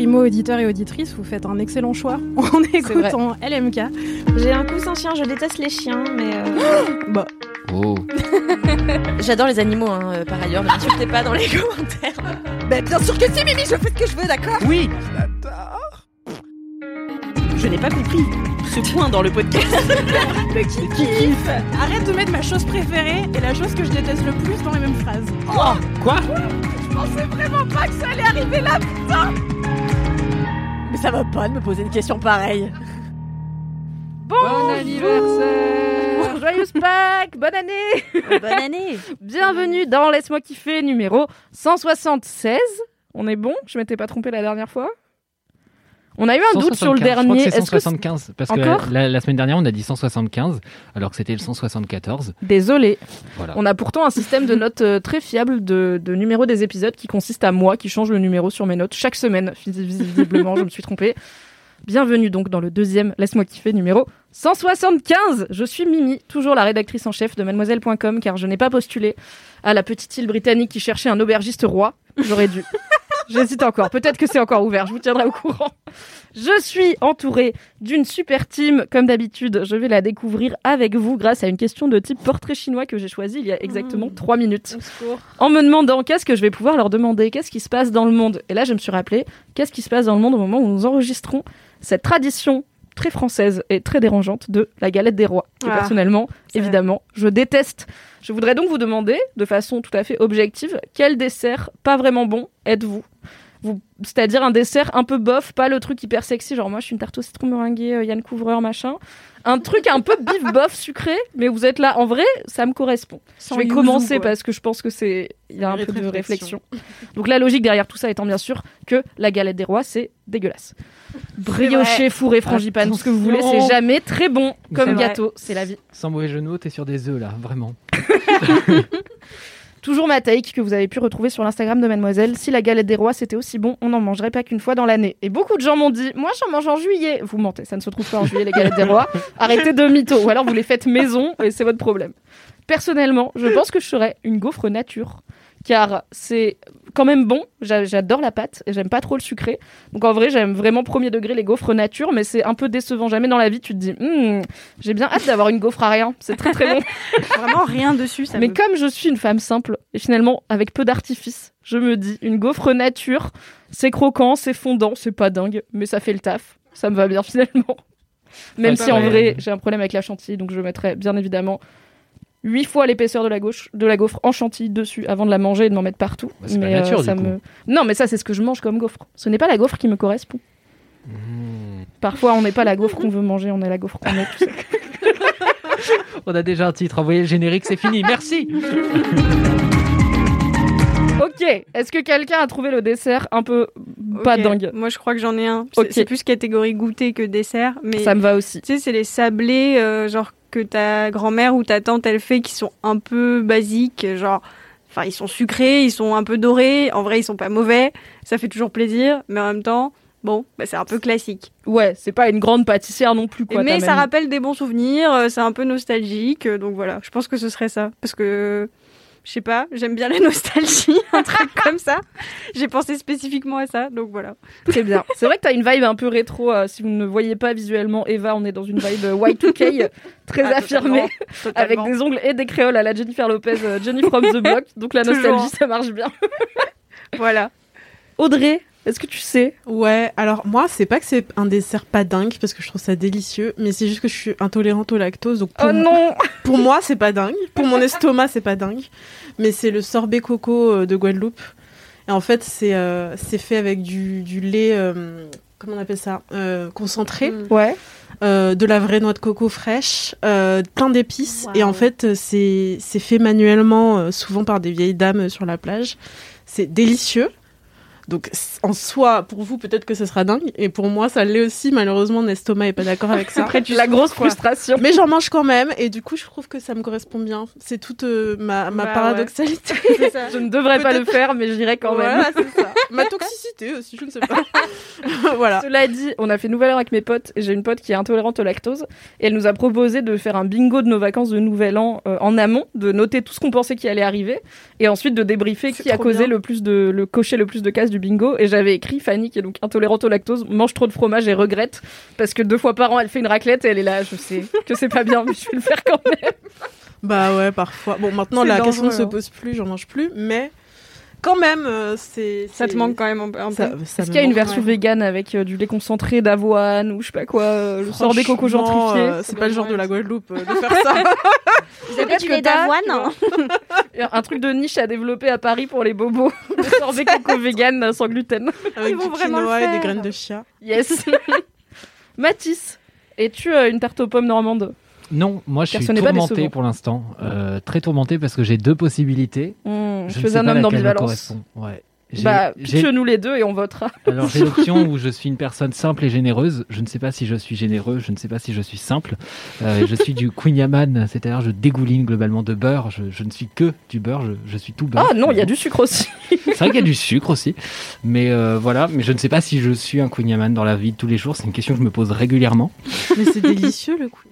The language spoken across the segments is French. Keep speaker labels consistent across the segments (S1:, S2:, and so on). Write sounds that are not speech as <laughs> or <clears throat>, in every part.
S1: Primo auditeur et auditrice, vous faites un excellent choix <laughs> en écoutant LMK.
S2: J'ai un coussin chien, je déteste les chiens, mais. euh, <gasps>
S1: Bah,
S3: Oh. <laughs>
S2: J'adore les animaux, hein, euh, par ailleurs, ne m'insultez pas dans les <laughs> commentaires.
S4: Bah, bien sûr que si, Mimi, je fais ce que je veux, d'accord?
S3: Oui
S4: Je n'ai pas compris ce point dans le podcast.
S1: qui kiffe? Arrête de mettre ma chose préférée et la chose que je déteste le plus dans les mêmes phrases.
S3: Quoi?
S1: Je pensais vraiment pas que ça allait arriver là, putain
S4: Mais ça va pas de me poser une question pareille.
S1: Bon anniversaire. Joyeuse Pâques Bonne année.
S2: Bonne année.
S1: Bienvenue dans Laisse-moi kiffer numéro 176. On est bon? Je m'étais pas trompé la dernière fois On a eu un doute sur le
S3: 175, je crois
S1: dernier.
S3: que c'est
S1: Est-ce que
S3: 175 parce
S1: Encore
S3: que la, la semaine dernière on a dit 175 alors que c'était le 174.
S1: Désolé.
S3: Voilà.
S1: On a pourtant un système de notes euh, très fiable de, de numéro des épisodes qui consiste à moi qui change le numéro sur mes notes chaque semaine. Vis- Visiblement, je me suis trompée. Bienvenue donc dans le deuxième Laisse-moi kiffer numéro 175. Je suis Mimi, toujours la rédactrice en chef de mademoiselle.com car je n'ai pas postulé à la petite île britannique qui cherchait un aubergiste roi. J'aurais dû. J'hésite encore. Peut-être que c'est encore ouvert. Je vous tiendrai au courant. Je suis entourée d'une super team. Comme d'habitude, je vais la découvrir avec vous grâce à une question de type portrait chinois que j'ai choisi il y a exactement trois minutes. En me demandant qu'est-ce que je vais pouvoir leur demander, qu'est-ce qui se passe dans le monde. Et là, je me suis rappelé qu'est-ce qui se passe dans le monde au moment où nous enregistrons cette tradition très française et très dérangeante de la galette des rois. Que
S2: Ah,
S1: personnellement, évidemment, je déteste. Je voudrais donc vous demander, de façon tout à fait objective, quel dessert pas vraiment bon êtes-vous? vous, c'est-à-dire un dessert un peu bof, pas le truc hyper sexy, genre moi je suis une tarte au citron meringuée, euh, Yann Couvreur, machin. Un truc un peu bif <laughs> bof sucré, mais vous êtes là, en vrai, ça me correspond.
S2: Sans
S1: je vais commencer
S2: quoi.
S1: parce que je pense que c'est, il y a un peu de
S4: Réflexion.
S1: Donc la logique derrière tout ça étant bien sûr que la galette des rois, c'est dégueulasse. Brioché, fourré, frangipane, tout ce que vous voulez, c'est jamais très bon comme gâteau, c'est la vie.
S3: Sans mauvais mots, t'es sur des œufs là, vraiment. <laughs>
S1: Toujours ma take que vous avez pu retrouver sur l'Instagram de Mademoiselle. Si la galette des rois c'était aussi bon, on n'en mangerait pas qu'une fois dans l'année. Et beaucoup de gens m'ont dit, moi j'en mange en juillet. Vous mentez, ça ne se trouve pas en juillet les galettes des rois. Arrêtez de mytho. Ou alors vous les faites maison et c'est votre problème. Personnellement, je pense que je serais une gaufre nature. Car c'est quand même bon, J'a- j'adore la pâte et j'aime pas trop le sucré. Donc en vrai, j'aime vraiment premier degré les gaufres nature, mais c'est un peu décevant. Jamais dans la vie, tu te dis, Hmm, j'ai bien hâte d'avoir une gaufre à rien. C'est très très bon. <laughs>
S2: Vraiment rien dessus, ça
S1: Mais
S2: me...
S1: comme je suis une femme simple et finalement avec peu d'artifice, je me dis une gaufre nature, c'est croquant, c'est fondant, c'est pas dingue, mais ça fait le taf. Ça me va bien <laughs> finalement. Même
S3: Ouais,
S1: si en vrai j'ai un problème avec la chantilly, donc je mettrais bien évidemment huit fois l'épaisseur de la gauche de la gaufre en chantilly dessus avant de la manger et de m'en mettre partout.
S3: Bah, c'est pas
S1: mais euh,
S3: nature,
S1: ça
S3: du coup.
S1: me non, mais ça c'est ce que je mange comme gaufre. Ce n'est pas la gaufre qui me correspond.
S3: Mmh.
S1: Parfois on n'est pas la gaufre qu'on veut manger, on est la gaufre qu'on est. <laughs>
S3: On a déjà un titre, envoyez le générique, c'est fini, merci
S1: Ok, est-ce que quelqu'un a trouvé le dessert un peu pas
S5: Ok,
S1: dingue
S5: Moi, je crois que j'en ai un. C'est plus catégorie goûter que dessert. Mais
S1: Ça me va aussi.
S5: tu sais, c'est les sablés, euh, genre que ta grand-mère ou ta tante elle fait, qui sont un peu basiques, genre. Enfin, ils sont sucrés, ils sont un peu dorés. En vrai, ils sont pas mauvais. Ça fait toujours plaisir, mais en même temps, bon, bah, c'est un peu classique.
S1: Ouais, c'est pas une grande pâtissière non plus, quoi.
S5: mais ça
S1: même-
S5: rappelle des bons souvenirs. euh, C'est un peu nostalgique, euh, donc voilà. Je pense que ce serait ça, parce que je sais pas, j'aime bien la nostalgie, <laughs> un truc comme ça. J'ai pensé spécifiquement à ça, donc voilà.
S1: Très bien. C'est vrai que t'as une vibe un peu rétro. euh, si vous ne voyez pas visuellement Eva, on est dans une vibe euh, Y2K <laughs> très
S5: Ah,
S1: affirmée,
S5: totalement,
S1: avec des ongles et des créoles à la Jennifer Lopez, euh, Jenny from the Block. Donc la nostalgie, ça marche bien.
S5: Voilà.
S1: Audrey, est-ce que tu sais?
S4: Ouais, alors moi, c'est pas que c'est un dessert pas dingue, parce que je trouve ça délicieux, mais c'est juste que je suis intolérante au lactose, donc pour,
S1: Oh non <laughs>
S4: pour moi, c'est pas dingue. Pour mon estomac, c'est pas dingue. Mais c'est le sorbet coco euh, de Guadeloupe. Et en fait, c'est euh, fait avec du, du lait, euh, comment on appelle ça? Euh, Concentré.
S5: Mm.
S1: Ouais.
S4: de la vraie noix de coco fraîche, plein d'épices.
S5: Wow.
S4: Et en fait, c'est c'est fait manuellement, souvent par des vieilles dames sur la plage. C'est délicieux. Donc, en soi, pour vous, peut-être que ce sera dingue. Et pour moi, ça l'est aussi. Malheureusement, mon estomac est pas d'accord avec ça. <laughs>
S1: Après, tu la grosse
S4: quoi.
S1: frustration. <laughs>
S4: Mais j'en mange quand même. Et du coup, je trouve que ça me correspond bien. C'est toute euh, ma, ma
S5: Bah
S4: paradoxalité. <laughs>
S1: Je ne devrais pas le faire, mais j'irai quand même.
S4: Voilà, c'est ça. Ma toxicité aussi, je ne sais pas. voilà.
S1: Cela dit, on a fait Nouvel An avec mes potes j'ai une pote qui est intolérante au lactose et elle nous a proposé de faire un bingo de nos vacances de Nouvel An euh, en amont, de noter tout ce qu'on pensait qui allait arriver et ensuite de débriefer qui a causé
S4: bien.
S1: le plus de le cocher le plus de cases du bingo et j'avais écrit Fanny qui est donc intolérante au lactose mange trop de fromage et regrette parce que deux fois par an elle fait une raclette et elle est là je sais que c'est pas bien mais je vais le faire quand même.
S4: Bah ouais, parfois. Bon, maintenant, la question ne se
S1: hein.
S4: pose plus, j'en mange plus. Mais quand même, euh, c'est.
S5: Ça te manque quand même un peu.
S4: Ça, ça
S1: Est-ce qu'il y a une version
S4: ouais.
S1: végane avec euh, du lait concentré d'avoine ou je sais pas quoi, euh, le sorbet coco
S4: Franchement,
S1: gentrifié
S4: euh, c'est pas le genre de la Guadeloupe euh, de faire ça. <laughs>
S5: Vous
S1: avez du lait
S5: d'avoine
S1: Un truc de niche à développer à Paris pour les bobos. <laughs> Le sorbet coco <laughs> vegan sans gluten.
S4: avec
S5: Ils vont
S4: du quinoa et des graines de chia.
S1: Yes. Mathis, es-tu euh, une tarte aux pommes normande?
S3: Non, moi je
S1: Car
S3: suis tourmenté pour l'instant. Euh, très tourmenté parce que j'ai deux possibilités.
S1: Hmm,
S3: Je
S1: es
S3: sais
S1: un homme d'ambivalence.
S3: Ouais. J'ai-
S1: Bah, pitche-nous les deux et on votera.
S3: Alors j'ai <laughs> l'option où je suis une personne simple et généreuse. Je ne sais pas si je suis généreux, je ne sais pas si je suis simple. Euh, je suis du <laughs> Queen Yaman, c'est-à-dire je dégouline globalement de beurre. Je, je ne suis que du beurre, je, je suis tout beurre.
S1: Ah non, il y a du sucre aussi.
S3: C'est vrai qu'il y a du <laughs> sucre aussi. Mais euh, voilà, mais je ne sais pas si je suis un Queen Yaman dans la vie de tous les jours. C'est une question que je me pose régulièrement.
S4: Mais c'est délicieux le coup.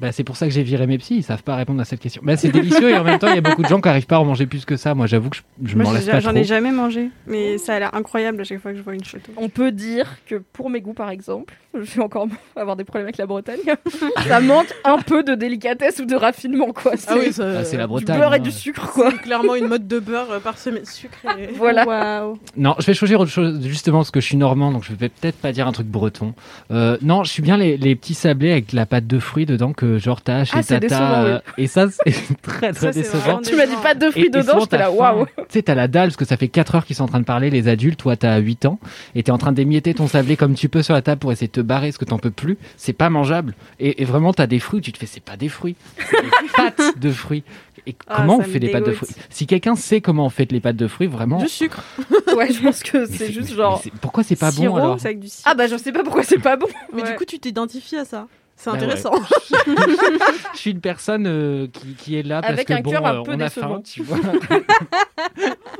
S3: Bah, c'est pour ça que j'ai viré mes psys, ils savent pas répondre à cette question. Bah, c'est délicieux et en même temps, il y a beaucoup de gens qui arrivent pas à en manger plus que ça. Moi, j'avoue que je, je m'en laisse pas
S5: j'en ai jamais mangé, mais ça a l'air incroyable à chaque fois que je vois une photo.
S1: On peut dire que pour mes goûts, par exemple, je vais encore <laughs> avoir des problèmes avec la Bretagne. <laughs> ça manque un peu de délicatesse ou de raffinement, quoi.
S4: Ah oui, ça,
S3: Ah, c'est la
S1: du
S3: Bretagne.
S1: beurre et
S3: hein.
S1: du sucre, quoi.
S4: c'est clairement une mode de beurre euh, parsemée de sucre. et- <laughs>
S1: Voilà.
S3: Non, je vais choisir autre chose, justement, parce que je suis normand, donc je vais peut-être pas dire un truc breton. Euh, non, je suis bien les, les petits sablés avec la pâte de fruits dedans que genre t'as chez
S1: Ah, c'est
S3: Tata.
S1: décevant, oui.
S3: euh, Et ça, c'est très <laughs> très
S5: Ça,
S3: décevant.
S1: Tu m'as dit pas de
S3: Et-
S1: fruits
S3: et
S1: dedans, j'étais là, waouh.
S3: Tu sais, t'as la dalle, parce que ça fait 4 heures qu'ils sont en train de parler, les adultes, toi t'as 8 ans, et t'es en train d'émietter ton sablé comme tu peux sur la table pour essayer de te barrer, parce que t'en peux plus. C'est pas mangeable. Et, et vraiment, t'as des fruits, tu te fais, c'est pas des fruits, c'est des <laughs> pâtes de fruits. Et
S5: Ah,
S3: comment on
S5: ça me
S3: fait des pâtes de fruits? Si quelqu'un sait comment on fait les pâtes de fruits, vraiment.
S4: Du sucre. <laughs>
S1: Ouais, je pense que c'est juste
S3: mais
S1: genre.
S3: pourquoi c'est pas
S5: Sirop,
S3: bon alors?
S5: avec du.
S1: Ah bah je sais pas pourquoi c'est pas bon.
S4: Mais
S5: Ouais.
S4: du coup, tu t'identifies à ça. C'est
S3: Bah ouais.
S4: intéressant.
S3: Je suis une personne euh, qui, qui est là
S1: Avec
S3: parce
S1: un
S3: que
S1: cœur
S3: bon,
S1: un
S3: euh,
S1: peu
S3: on a faim, tu vois. <laughs>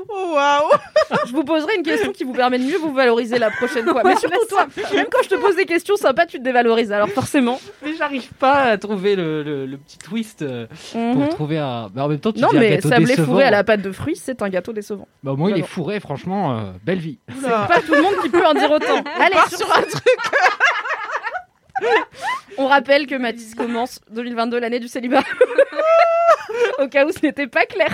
S4: Oh, Waouh
S1: Je vous poserai une question qui vous permet de mieux vous valoriser la prochaine fois. Mais surtout toi, même quand je te pose des questions sympas, tu te dévalorises. Alors forcément.
S3: mais j'arrive pas à trouver le, le- le petit twist euh, pour
S1: Mhm.
S3: trouver un. Mais en même temps, tu
S1: Non
S3: dis un
S1: mais
S3: gâteau
S1: sablé fourré à la pâte de fruits, c'est un gâteau décevant.
S3: Bah, au moins, il est fourré, franchement, euh, belle vie.
S1: C'est pas tout le monde qui peut en dire autant. Allez, sur un truc. <laughs> On rappelle que Mathis commence 2022 l'année du célibat. Au cas où ce n'était pas clair.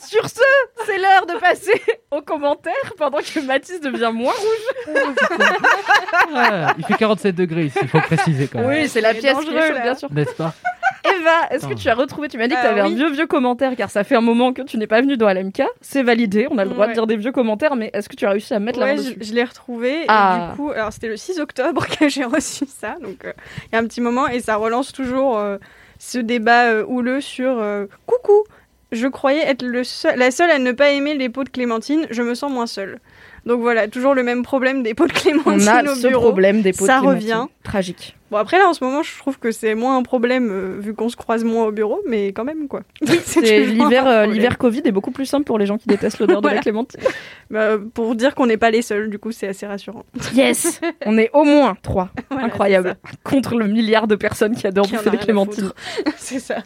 S1: Sur ce, c'est l'heure de passer aux commentaires pendant que Mathis devient moins rouge.
S3: Ah, il fait 47 degrés ici, il faut préciser quand même.
S1: Oui, c'est la pièce qui est chaude, bien sûr.
S3: N'est-ce pas?
S1: Eva, est-ce que tu as retrouvé Tu m'as dit que
S5: Euh,
S1: tu avais un
S5: oui.
S1: vieux vieux commentaire car ça fait un moment que tu n'es pas venu dans LMK. C'est validé, on a le droit de dire des vieux commentaires, mais est-ce que tu as réussi à mettre la main
S5: je,
S1: dessus
S5: je l'ai retrouvé.
S1: Ah.
S5: Et du coup, alors c'était le 6 octobre que j'ai reçu ça, donc euh, il y a un petit moment et ça relance toujours euh, ce débat euh, houleux sur euh, coucou. Je croyais être le seul, la seule à ne pas aimer les pots de clémentine. Je me sens moins seule. Donc voilà, toujours le même problème des pots de
S1: On
S5: clémentine
S1: a
S5: au
S1: ce
S5: bureau.
S1: problème des pots de
S5: Ça
S1: clémentine.
S5: revient.
S1: Tragique.
S5: Bon après là en ce moment, je trouve que c'est moins un problème euh, vu qu'on se croise moins au bureau, mais quand même quoi. <laughs>
S1: C'est
S5: toujours
S1: l'hiver, euh, l'hiver Covid est beaucoup plus simple pour les gens qui détestent l'odeur de la <laughs> clémentine.
S5: Bah, pour dire qu'on n'est pas les seuls, du coup c'est assez rassurant.
S1: Yes, <laughs> on est au moins trois.
S5: Voilà,
S1: Incroyable. Contre le milliard de personnes qui adorent bouffer
S5: a
S1: des clémentines.
S5: c'est ça.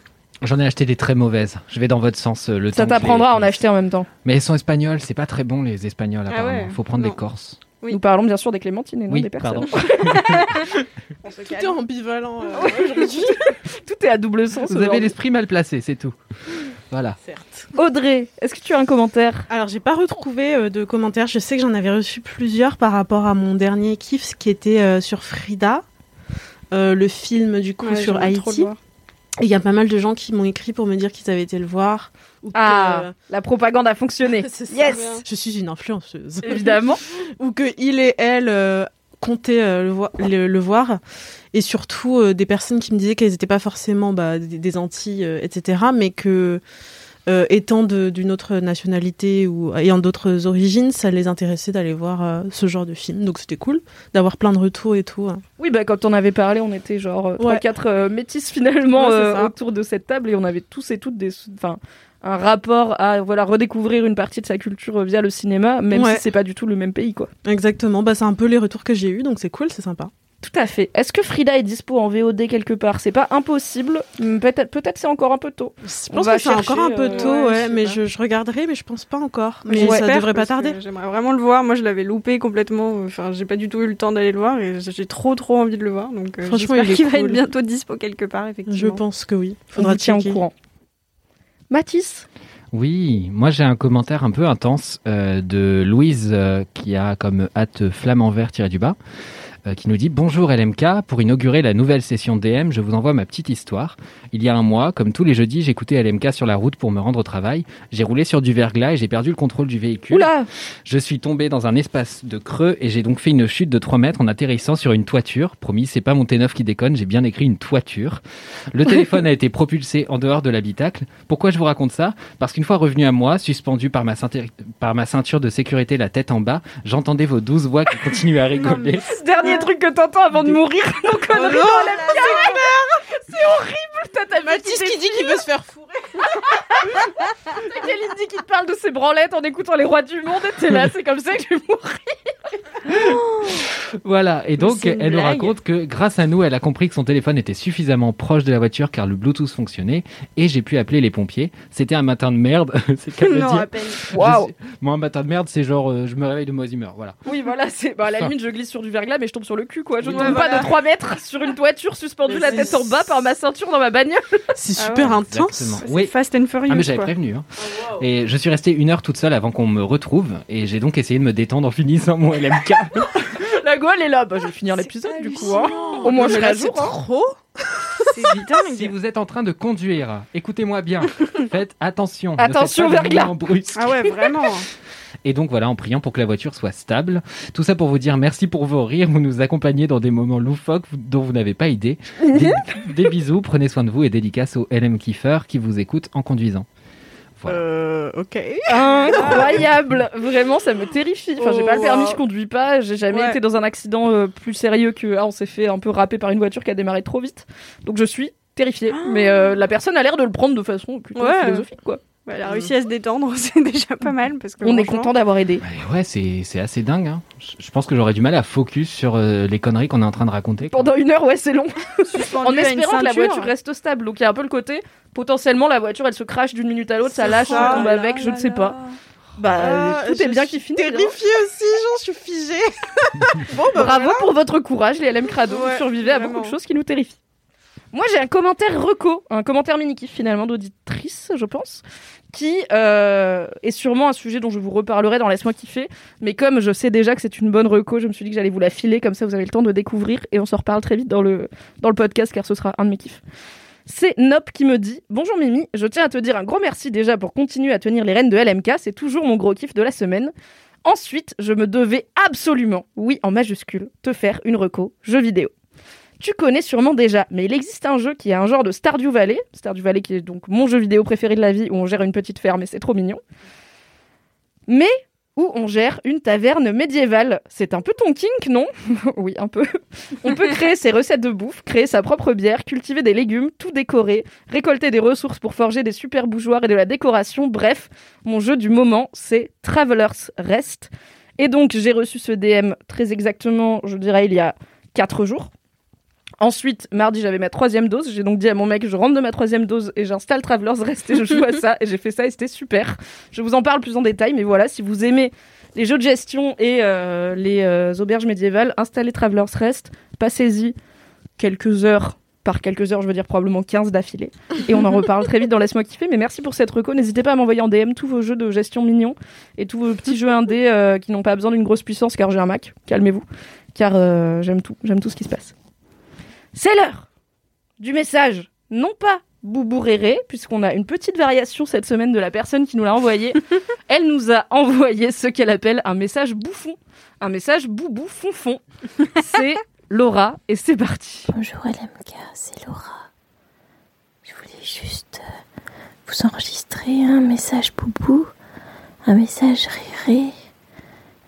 S3: J'en ai acheté des très mauvaises. Je vais dans votre sens euh, le
S1: Ça
S3: temps
S1: t'apprendra à en acheter en même temps.
S3: Mais elles sont espagnoles, c'est pas très bon les espagnols
S5: Ah
S3: apparemment.
S5: ouais
S3: Faut prendre
S5: Non.
S3: des corses.
S5: Oui.
S1: Nous parlons bien sûr des clémentines et non
S3: Oui,
S1: des personnes.
S3: pardon. <laughs>
S5: On se
S4: Tout est
S5: calme.
S4: ambivalent euh, aujourd'hui.
S1: Tout est à double sens.
S3: Vous avez
S1: aujourd'hui.
S3: l'esprit mal placé, c'est tout. Voilà.
S4: Certes.
S1: Audrey, est-ce que tu as un commentaire?
S4: Alors, j'ai pas retrouvé euh, de commentaires. Je sais que j'en avais reçu plusieurs par rapport à mon dernier kiff qui était euh, sur Frida, euh, le film du coup
S5: Ouais,
S4: sur
S5: j'aimerais trop le
S4: Haïti.
S5: voir.
S4: Il y a pas mal de gens qui m'ont écrit pour me dire qu'ils avaient été le voir. ou que-
S1: Ah, la propagande a fonctionné. <laughs> Yes
S4: Je suis une influenceuse.
S1: Évidemment. <laughs>
S4: ou que il et elle euh, comptaient euh, le, voi- le- le voir. Et surtout euh, des personnes qui me disaient qu'elles n'étaient pas forcément bah, des, des Antilles, etc. Mais que euh, étant d'une autre nationalité ou ayant d'autres origines, ça les intéressait d'aller voir euh, ce genre de film. Donc c'était cool d'avoir plein de retours et tout. hein.
S1: Oui, bah, quand on avait parlé, on était genre euh. 3-4 euh, métis finalement
S4: Ouais,
S1: autour de cette table et on avait tous et toutes des, enfin, un rapport à voilà redécouvrir une partie de sa culture via le cinéma, même
S4: Ouais.
S1: si c'est pas du tout le même pays, quoi.
S4: Exactement. Bah, c'est un peu les retours que j'ai eus, donc c'est cool, c'est sympa.
S1: Tout à fait. Est-ce que Frida est dispo en VOD quelque part? C'est pas impossible. Peut-être, peut-être c'est encore un peu tôt.
S4: Je pense que c'est encore un peu
S1: euh,
S4: tôt,
S5: ouais,
S4: ouais, mais je, je regarderai, mais je pense pas encore.
S5: Mais
S4: Mais ça devrait pas tarder.
S5: J'aimerais vraiment le voir. Moi, je l'avais loupé complètement. Enfin, j'ai pas du tout eu le temps d'aller le voir et j'ai trop trop envie de le voir. Donc, euh,
S4: Franchement,
S5: j'espère
S4: il
S5: va être bientôt dispo quelque part, effectivement.
S4: Je pense que oui. Faudra
S1: au
S4: checker.
S1: courant. Mathis?
S3: Oui, moi j'ai un commentaire un peu intense euh, de Louise euh, qui a comme hâte flamand vert tiré du bas. Euh, qui nous dit Bonjour LMK, pour inaugurer la nouvelle session DM, je vous envoie ma petite histoire. Il y a un mois, comme tous les jeudis, j'écoutais LMK sur la route pour me rendre au travail. J'ai roulé sur du verglas et j'ai perdu le contrôle du véhicule.
S1: Oula
S3: Je suis tombé dans un espace de creux et j'ai donc fait une chute de 3 mètres en atterrissant sur une toiture. Promis, c'est pas mon T9 qui déconne, j'ai bien écrit une toiture. Le <laughs> téléphone a été propulsé en dehors de l'habitacle. Pourquoi je vous raconte ça? Parce qu'une fois revenu à moi, suspendu par ma, par ma ceinture de sécurité la tête en bas, j'entendais vos douze voix qui continuaient à rigoler.
S1: Dernier truc que t'entends avant de mourir, <laughs> nos conneries
S4: Oh
S1: dans la bière. C'est horrible, <laughs> t'as ta
S4: Mathis qui dit qu'il veut se faire fourrer. <laughs>
S1: T'as Kalindi qui te parle de ses branlettes en écoutant les rois du monde et t'es là, c'est comme ça que je vais mourir. <laughs>
S3: Voilà, et donc elle nous raconte que grâce à nous, elle a compris que son téléphone était suffisamment proche de la voiture car le Bluetooth fonctionnait et j'ai pu appeler les pompiers. C'était un matin de merde, c'est qu'elle le
S5: Non,
S3: dire. Moi, un matin de merde, c'est genre euh, je me réveille de mauvaise humeur. Voilà.
S1: Oui, voilà, c'est bah, à la limite, je glisse sur du verglas, mais je tombe sur le cul, quoi. Je
S5: Ouais,
S1: tombe pas
S5: voilà.
S1: de 3 mètres sur une toiture suspendue
S4: Mais
S1: la tête en bas par ma ceinture dans ma bagnole.
S4: C'est
S5: Ah
S4: super
S5: ouais,
S4: intense.
S3: Oui.
S5: Fast and Furious.
S3: Ah mais j'avais prévenu. hein. Et je suis resté une heure toute seule avant qu'on me retrouve et j'ai donc essayé de me détendre en finissant mon LMK. <laughs>
S1: La gueule est là. Bah, je vais finir l'épisode, du coup. hein. Au moins, je serai à
S4: c'est
S1: jour. hein.
S4: trop. <laughs>
S3: Si vous êtes en train de conduire, écoutez-moi bien. <laughs> Faites attention.
S1: Attention, verglas.
S3: brusques.
S5: Ah ouais, vraiment.
S3: Et donc voilà, en priant pour que la voiture soit stable. Tout ça pour vous dire merci pour vos rires. Vous nous accompagnez dans des moments loufoques dont vous n'avez pas idée. Des, <laughs> des bisous, prenez soin de vous et dédicace au LM Kiffer qui vous écoute en conduisant. Voilà.
S4: Euh, ok.
S1: Incroyable. <laughs> Vraiment, ça me terrifie. Enfin, j'ai
S4: Oh,
S1: pas le permis, je conduis pas. J'ai jamais
S5: Ouais.
S1: été dans un accident euh, plus sérieux que ah, on s'est fait un peu râper par une voiture qui a démarré trop vite. Donc je suis terrifiée. <gasps> Mais euh, la personne a l'air de le prendre de façon plutôt
S5: Ouais.
S1: philosophique, quoi.
S5: Bah, elle a réussi à se détendre, <laughs> c'est déjà pas mal. Parce que
S1: On est content d'avoir aidé.
S3: Bah ouais, c'est c'est assez dingue. hein. Je, pense que j'aurais du mal à focus sur euh, les conneries qu'on est en train de raconter. quoi.
S1: Pendant une heure, ouais, c'est long. <laughs> En espérant que la voiture reste stable. Donc il y a un peu le côté, potentiellement, la voiture, elle se crache d'une minute à l'autre, ça lâche,
S4: ça.
S1: on tombe
S5: Oh là
S1: avec, je ne sais pas. Bah,
S4: Ah,
S1: tout est bien qui finit.
S4: Terrifiée aussi, j'en suis figée. <laughs> bon, bah,
S1: Bravo
S4: voilà.
S1: pour votre courage, les LM Crado. vous survivez à beaucoup de choses qui nous terrifient. Moi, j'ai un commentaire reco, un commentaire mini-kiff finalement d'auditrice, je pense, qui euh, est sûrement un sujet dont je vous reparlerai dans Laisse-moi kiffer. Mais comme je sais déjà que c'est une bonne reco, je me suis dit que j'allais vous la filer, comme ça vous avez le temps de découvrir et on s'en reparle très vite dans le, dans le podcast car ce sera un de mes kiffs. C'est Nop qui me dit Bonjour Mimi, je tiens à te dire un gros merci déjà pour continuer à tenir les rênes de LMK, c'est toujours mon gros kiff de la semaine. Ensuite, je me devais absolument, oui en majuscule, te faire une reco jeu vidéo. Tu connais sûrement déjà, mais il existe un jeu qui est un genre de Stardew Valley, Stardew Valley qui est donc mon jeu vidéo préféré de la vie où on gère une petite ferme et c'est trop mignon. Mais où on gère une taverne médiévale. C'est un peu ton kink, non? <laughs> Oui, un peu. On peut créer ses recettes de bouffe, créer sa propre bière, cultiver des légumes, tout décorer, récolter des ressources pour forger des super bougeoirs et de la décoration. Bref, mon jeu du moment, c'est Traveler's Rest. Et donc, j'ai reçu ce DM très exactement, je dirais, il y a 4 jours. Ensuite, mardi, j'avais ma troisième dose. J'ai donc dit à mon mec, je rentre de ma troisième dose et j'installe Travelers Rest et je joue à ça. Et j'ai fait ça et c'était super. Je vous en parle plus en détail, mais voilà, si vous aimez les jeux de gestion et euh, les euh, auberges médiévales, installez Travelers Rest, passez-y quelques heures. Par quelques heures, je veux dire probablement 15 d'affilée. Et on en reparle très vite dans Laisse-moi kiffer. Mais merci pour cette reco. N'hésitez pas à m'envoyer en DM tous vos jeux de gestion mignons et tous vos petits jeux indés euh, qui n'ont pas besoin d'une grosse puissance car j'ai un Mac. Calmez-vous. Car euh, j'aime tout. J'aime tout ce qui se passe. C'est l'heure du message, non pas Boubou Réré, puisqu'on a une petite variation cette semaine de la personne qui nous l'a envoyé. <laughs> Elle nous a envoyé ce qu'elle appelle un message bouffon. Un message boubou fonfon. C'est <laughs> Laura et c'est parti.
S6: Bonjour LMK, c'est Laura. Je voulais juste euh, vous enregistrer un message boubou, un message réré,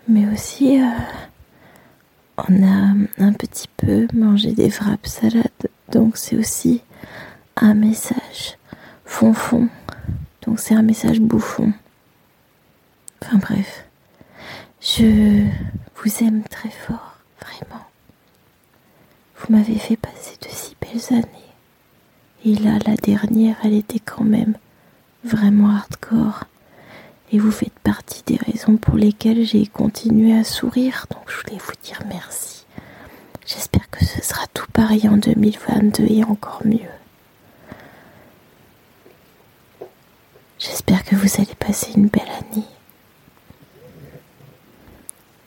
S6: mais aussi euh, on a un petit peu mangé des frappes salades, donc c'est aussi un message fonfon, donc c'est un message bouffon. Enfin bref, je vous aime très fort, vraiment. Vous m'avez fait passer de si belles années. Et là, la dernière, elle était quand même vraiment hardcore. Et vous faites partie des raisons pour lesquelles j'ai continué à sourire. Donc je voulais vous dire merci. J'espère que ce sera tout pareil en 2022 et encore mieux. J'espère que vous allez passer une belle année.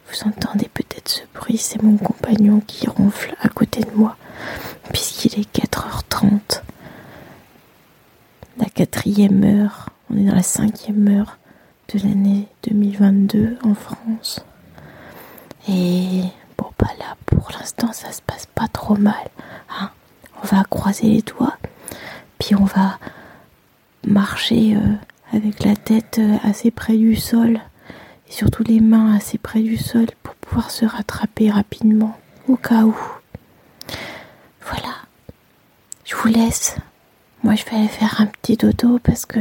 S6: Vous entendez peut-être ce bruit, c'est mon compagnon qui ronfle à côté de moi, puisqu'il est 4h30. La quatrième heure, on est dans la cinquième heure de l'année 2022 en France. Et bon, bah là, pour l'instant, ça se passe pas trop mal. hein. on va croiser les doigts, puis on va marcher euh, avec la tête euh, assez près du sol et surtout les mains assez près du sol pour pouvoir se rattraper rapidement au cas où. Voilà. Je vous laisse. Moi, je vais aller faire un petit dodo parce que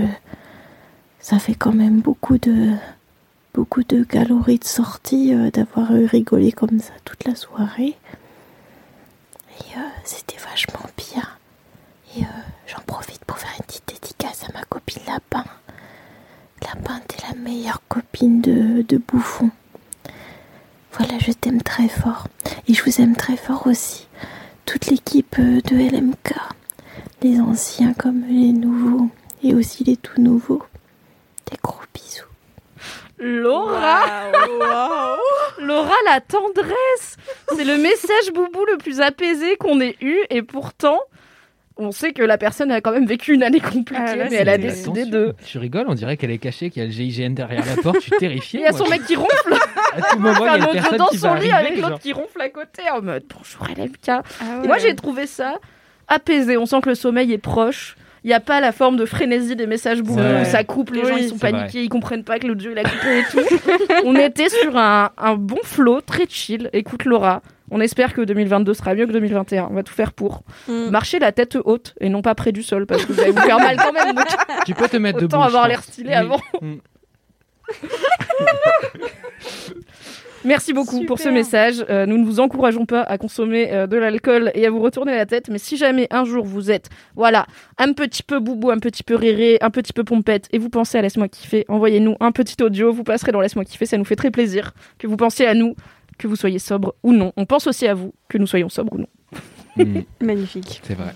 S6: ça fait quand même beaucoup de beaucoup de calories de sortie euh, d'avoir rigolé comme ça toute la soirée. Et euh, c'était vachement bien. Et euh, j'en profite pour faire une petite dédicace à ma copine Lapin. Lapin, t'es la meilleure copine de, de Bouffon. Voilà, je t'aime très fort. Et je vous aime très fort aussi. Toute l'équipe euh, de LMK. Les anciens comme les nouveaux. Et aussi les tout nouveaux. Des gros bisous.
S1: Laura <laughs> Laura, la tendresse C'est le message boubou le plus apaisé qu'on ait eu et pourtant, on sait que la personne a quand même vécu une année compliquée,
S5: Ah, là,
S1: mais elle a décidé
S3: attention,
S1: de...
S3: Tu rigoles, on dirait qu'elle est cachée, qu'il y a le GIGN derrière la porte. Je suis terrifié. <laughs>
S1: Il y a
S3: moi.
S1: son mec qui ronfle,
S3: À tout moment, il y a <laughs>
S1: un
S3: une personne
S1: dans
S3: qui va
S1: son lit
S3: arriver.
S1: avec l'autre qui ronfle à côté en mode bonjour LMK.
S5: Ah
S1: Moi j'ai trouvé ça apaisé, on sent que le sommeil est proche. Il n'y a pas la forme de frénésie des messages
S3: vrai.
S1: où ça coupe, les
S5: Oui,
S1: gens ils sont paniqués, ils comprennent pas que l'audio il a coupé et tout. <laughs> on était sur un, un bon flow, très chill. Écoute Laura, on espère que 2022 sera mieux que 2021. On va tout faire pour.
S5: Mm.
S1: Marcher la tête haute et non pas près du sol parce que vous allez vous faire mal quand même. donc <laughs>
S3: Tu peux te mettre debout.
S1: autant avoir
S3: je
S1: l'air stylé
S3: Oui.
S1: avant.
S3: Mm. <laughs>
S1: Merci beaucoup pour ce message. Euh, nous ne vous encourageons pas à consommer euh, de l'alcool et à vous retourner la tête, mais si jamais un jour vous êtes, voilà, un petit peu boubou, un petit peu réré, un petit peu pompette, et vous pensez à Laisse-moi kiffer, envoyez-nous un petit audio, vous passerez dans Laisse-moi kiffer, ça nous fait très plaisir que vous pensiez à nous, que vous soyez sobre ou non. On pense aussi à vous, que nous soyons sobres ou non.
S3: Mm, <laughs>
S5: Magnifique.
S3: C'est vrai.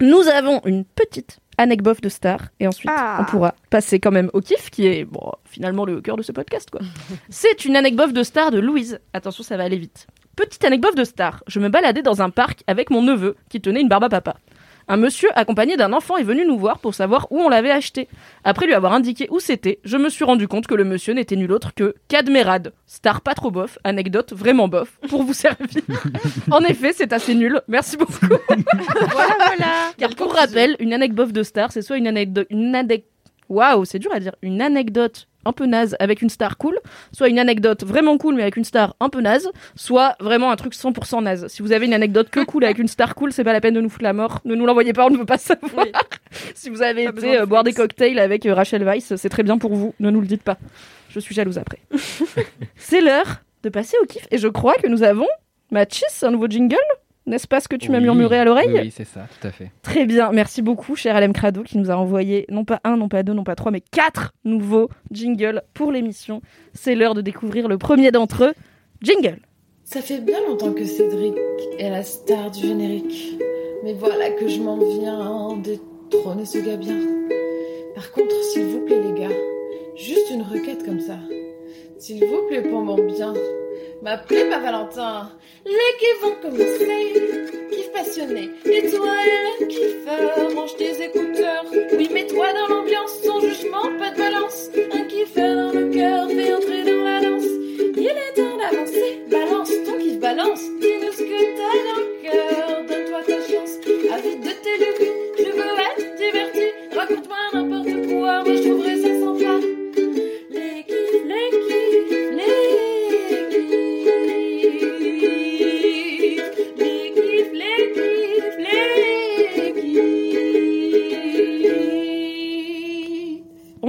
S1: Nous avons une petite anecdote de star et ensuite
S5: Ah.
S1: on pourra passer quand même au kiff qui est bon, finalement le cœur de ce podcast quoi. <laughs> C'est une anecdote de star de Louise. Attention, ça va aller vite. Petite anecdote de star. Je me baladais dans un parc avec mon neveu qui tenait une barbe à papa. Un monsieur accompagné d'un enfant est venu nous voir pour savoir où on l'avait acheté. Après lui avoir indiqué où c'était, je me suis rendu compte que le monsieur n'était nul autre que Cadmerade, star pas trop bof, anecdote vraiment bof, pour vous servir. <laughs> en effet, c'est assez nul. Merci beaucoup. <laughs>
S5: Voilà, voilà.
S1: Car pour rappel, une anecdote de star, c'est soit une anecdote, une anecdote, waouh, c'est dur à dire, une anecdote un peu naze avec une star cool, soit une anecdote vraiment cool mais avec une star un peu naze, soit vraiment un truc 100% naze. Si vous avez une anecdote que cool avec une star cool, c'est pas la peine de nous foutre la mort. Ne nous l'envoyez pas, on ne veut pas savoir.
S5: Oui.
S1: si vous avez
S5: Pas
S1: été
S5: de
S1: euh, boire des cocktails avec euh, Rachel Weiss, c'est très bien pour vous. Ne nous le dites pas. Je suis jalouse après. <laughs> c'est l'heure de passer au kiff et je crois que nous avons Mathis, un nouveau jingle. N'est-ce pas ce que tu m'as murmuré à l'oreille
S3: Oui, oui, c'est ça, tout à fait.
S1: Très bien, merci beaucoup, cher LM Crado, qui nous a envoyé non pas un, non pas deux, non pas trois, mais quatre nouveaux jingles pour l'émission. C'est l'heure de découvrir le premier d'entre eux. Jingle
S7: Ça fait bien longtemps que Cédric est la star du générique. Mais voilà que je m'en viens détrôner ce gars bien. Par contre, s'il vous plaît, les gars, juste une requête comme ça. S'il vous plaît, pendant bien, M'appelez pas Valentin. Les kiffs vont commencer. Kiff passionné. Et toi, Hélène kiffeur, range tes écouteurs? Oui, mets-toi dans l'ambiance, sans jugement, pas de balance. Un kiffeur dans le cœur, fais entrer dans la danse. Il est temps d'avancer. Balance ton kiff, balance. Dis-nous ce que t'as dans le cœur. Donne-toi ta chance. Avide de tes lubies. Je veux être diverti. Raconte-moi n'importe quoi. Moi, je trouverai ça sympa.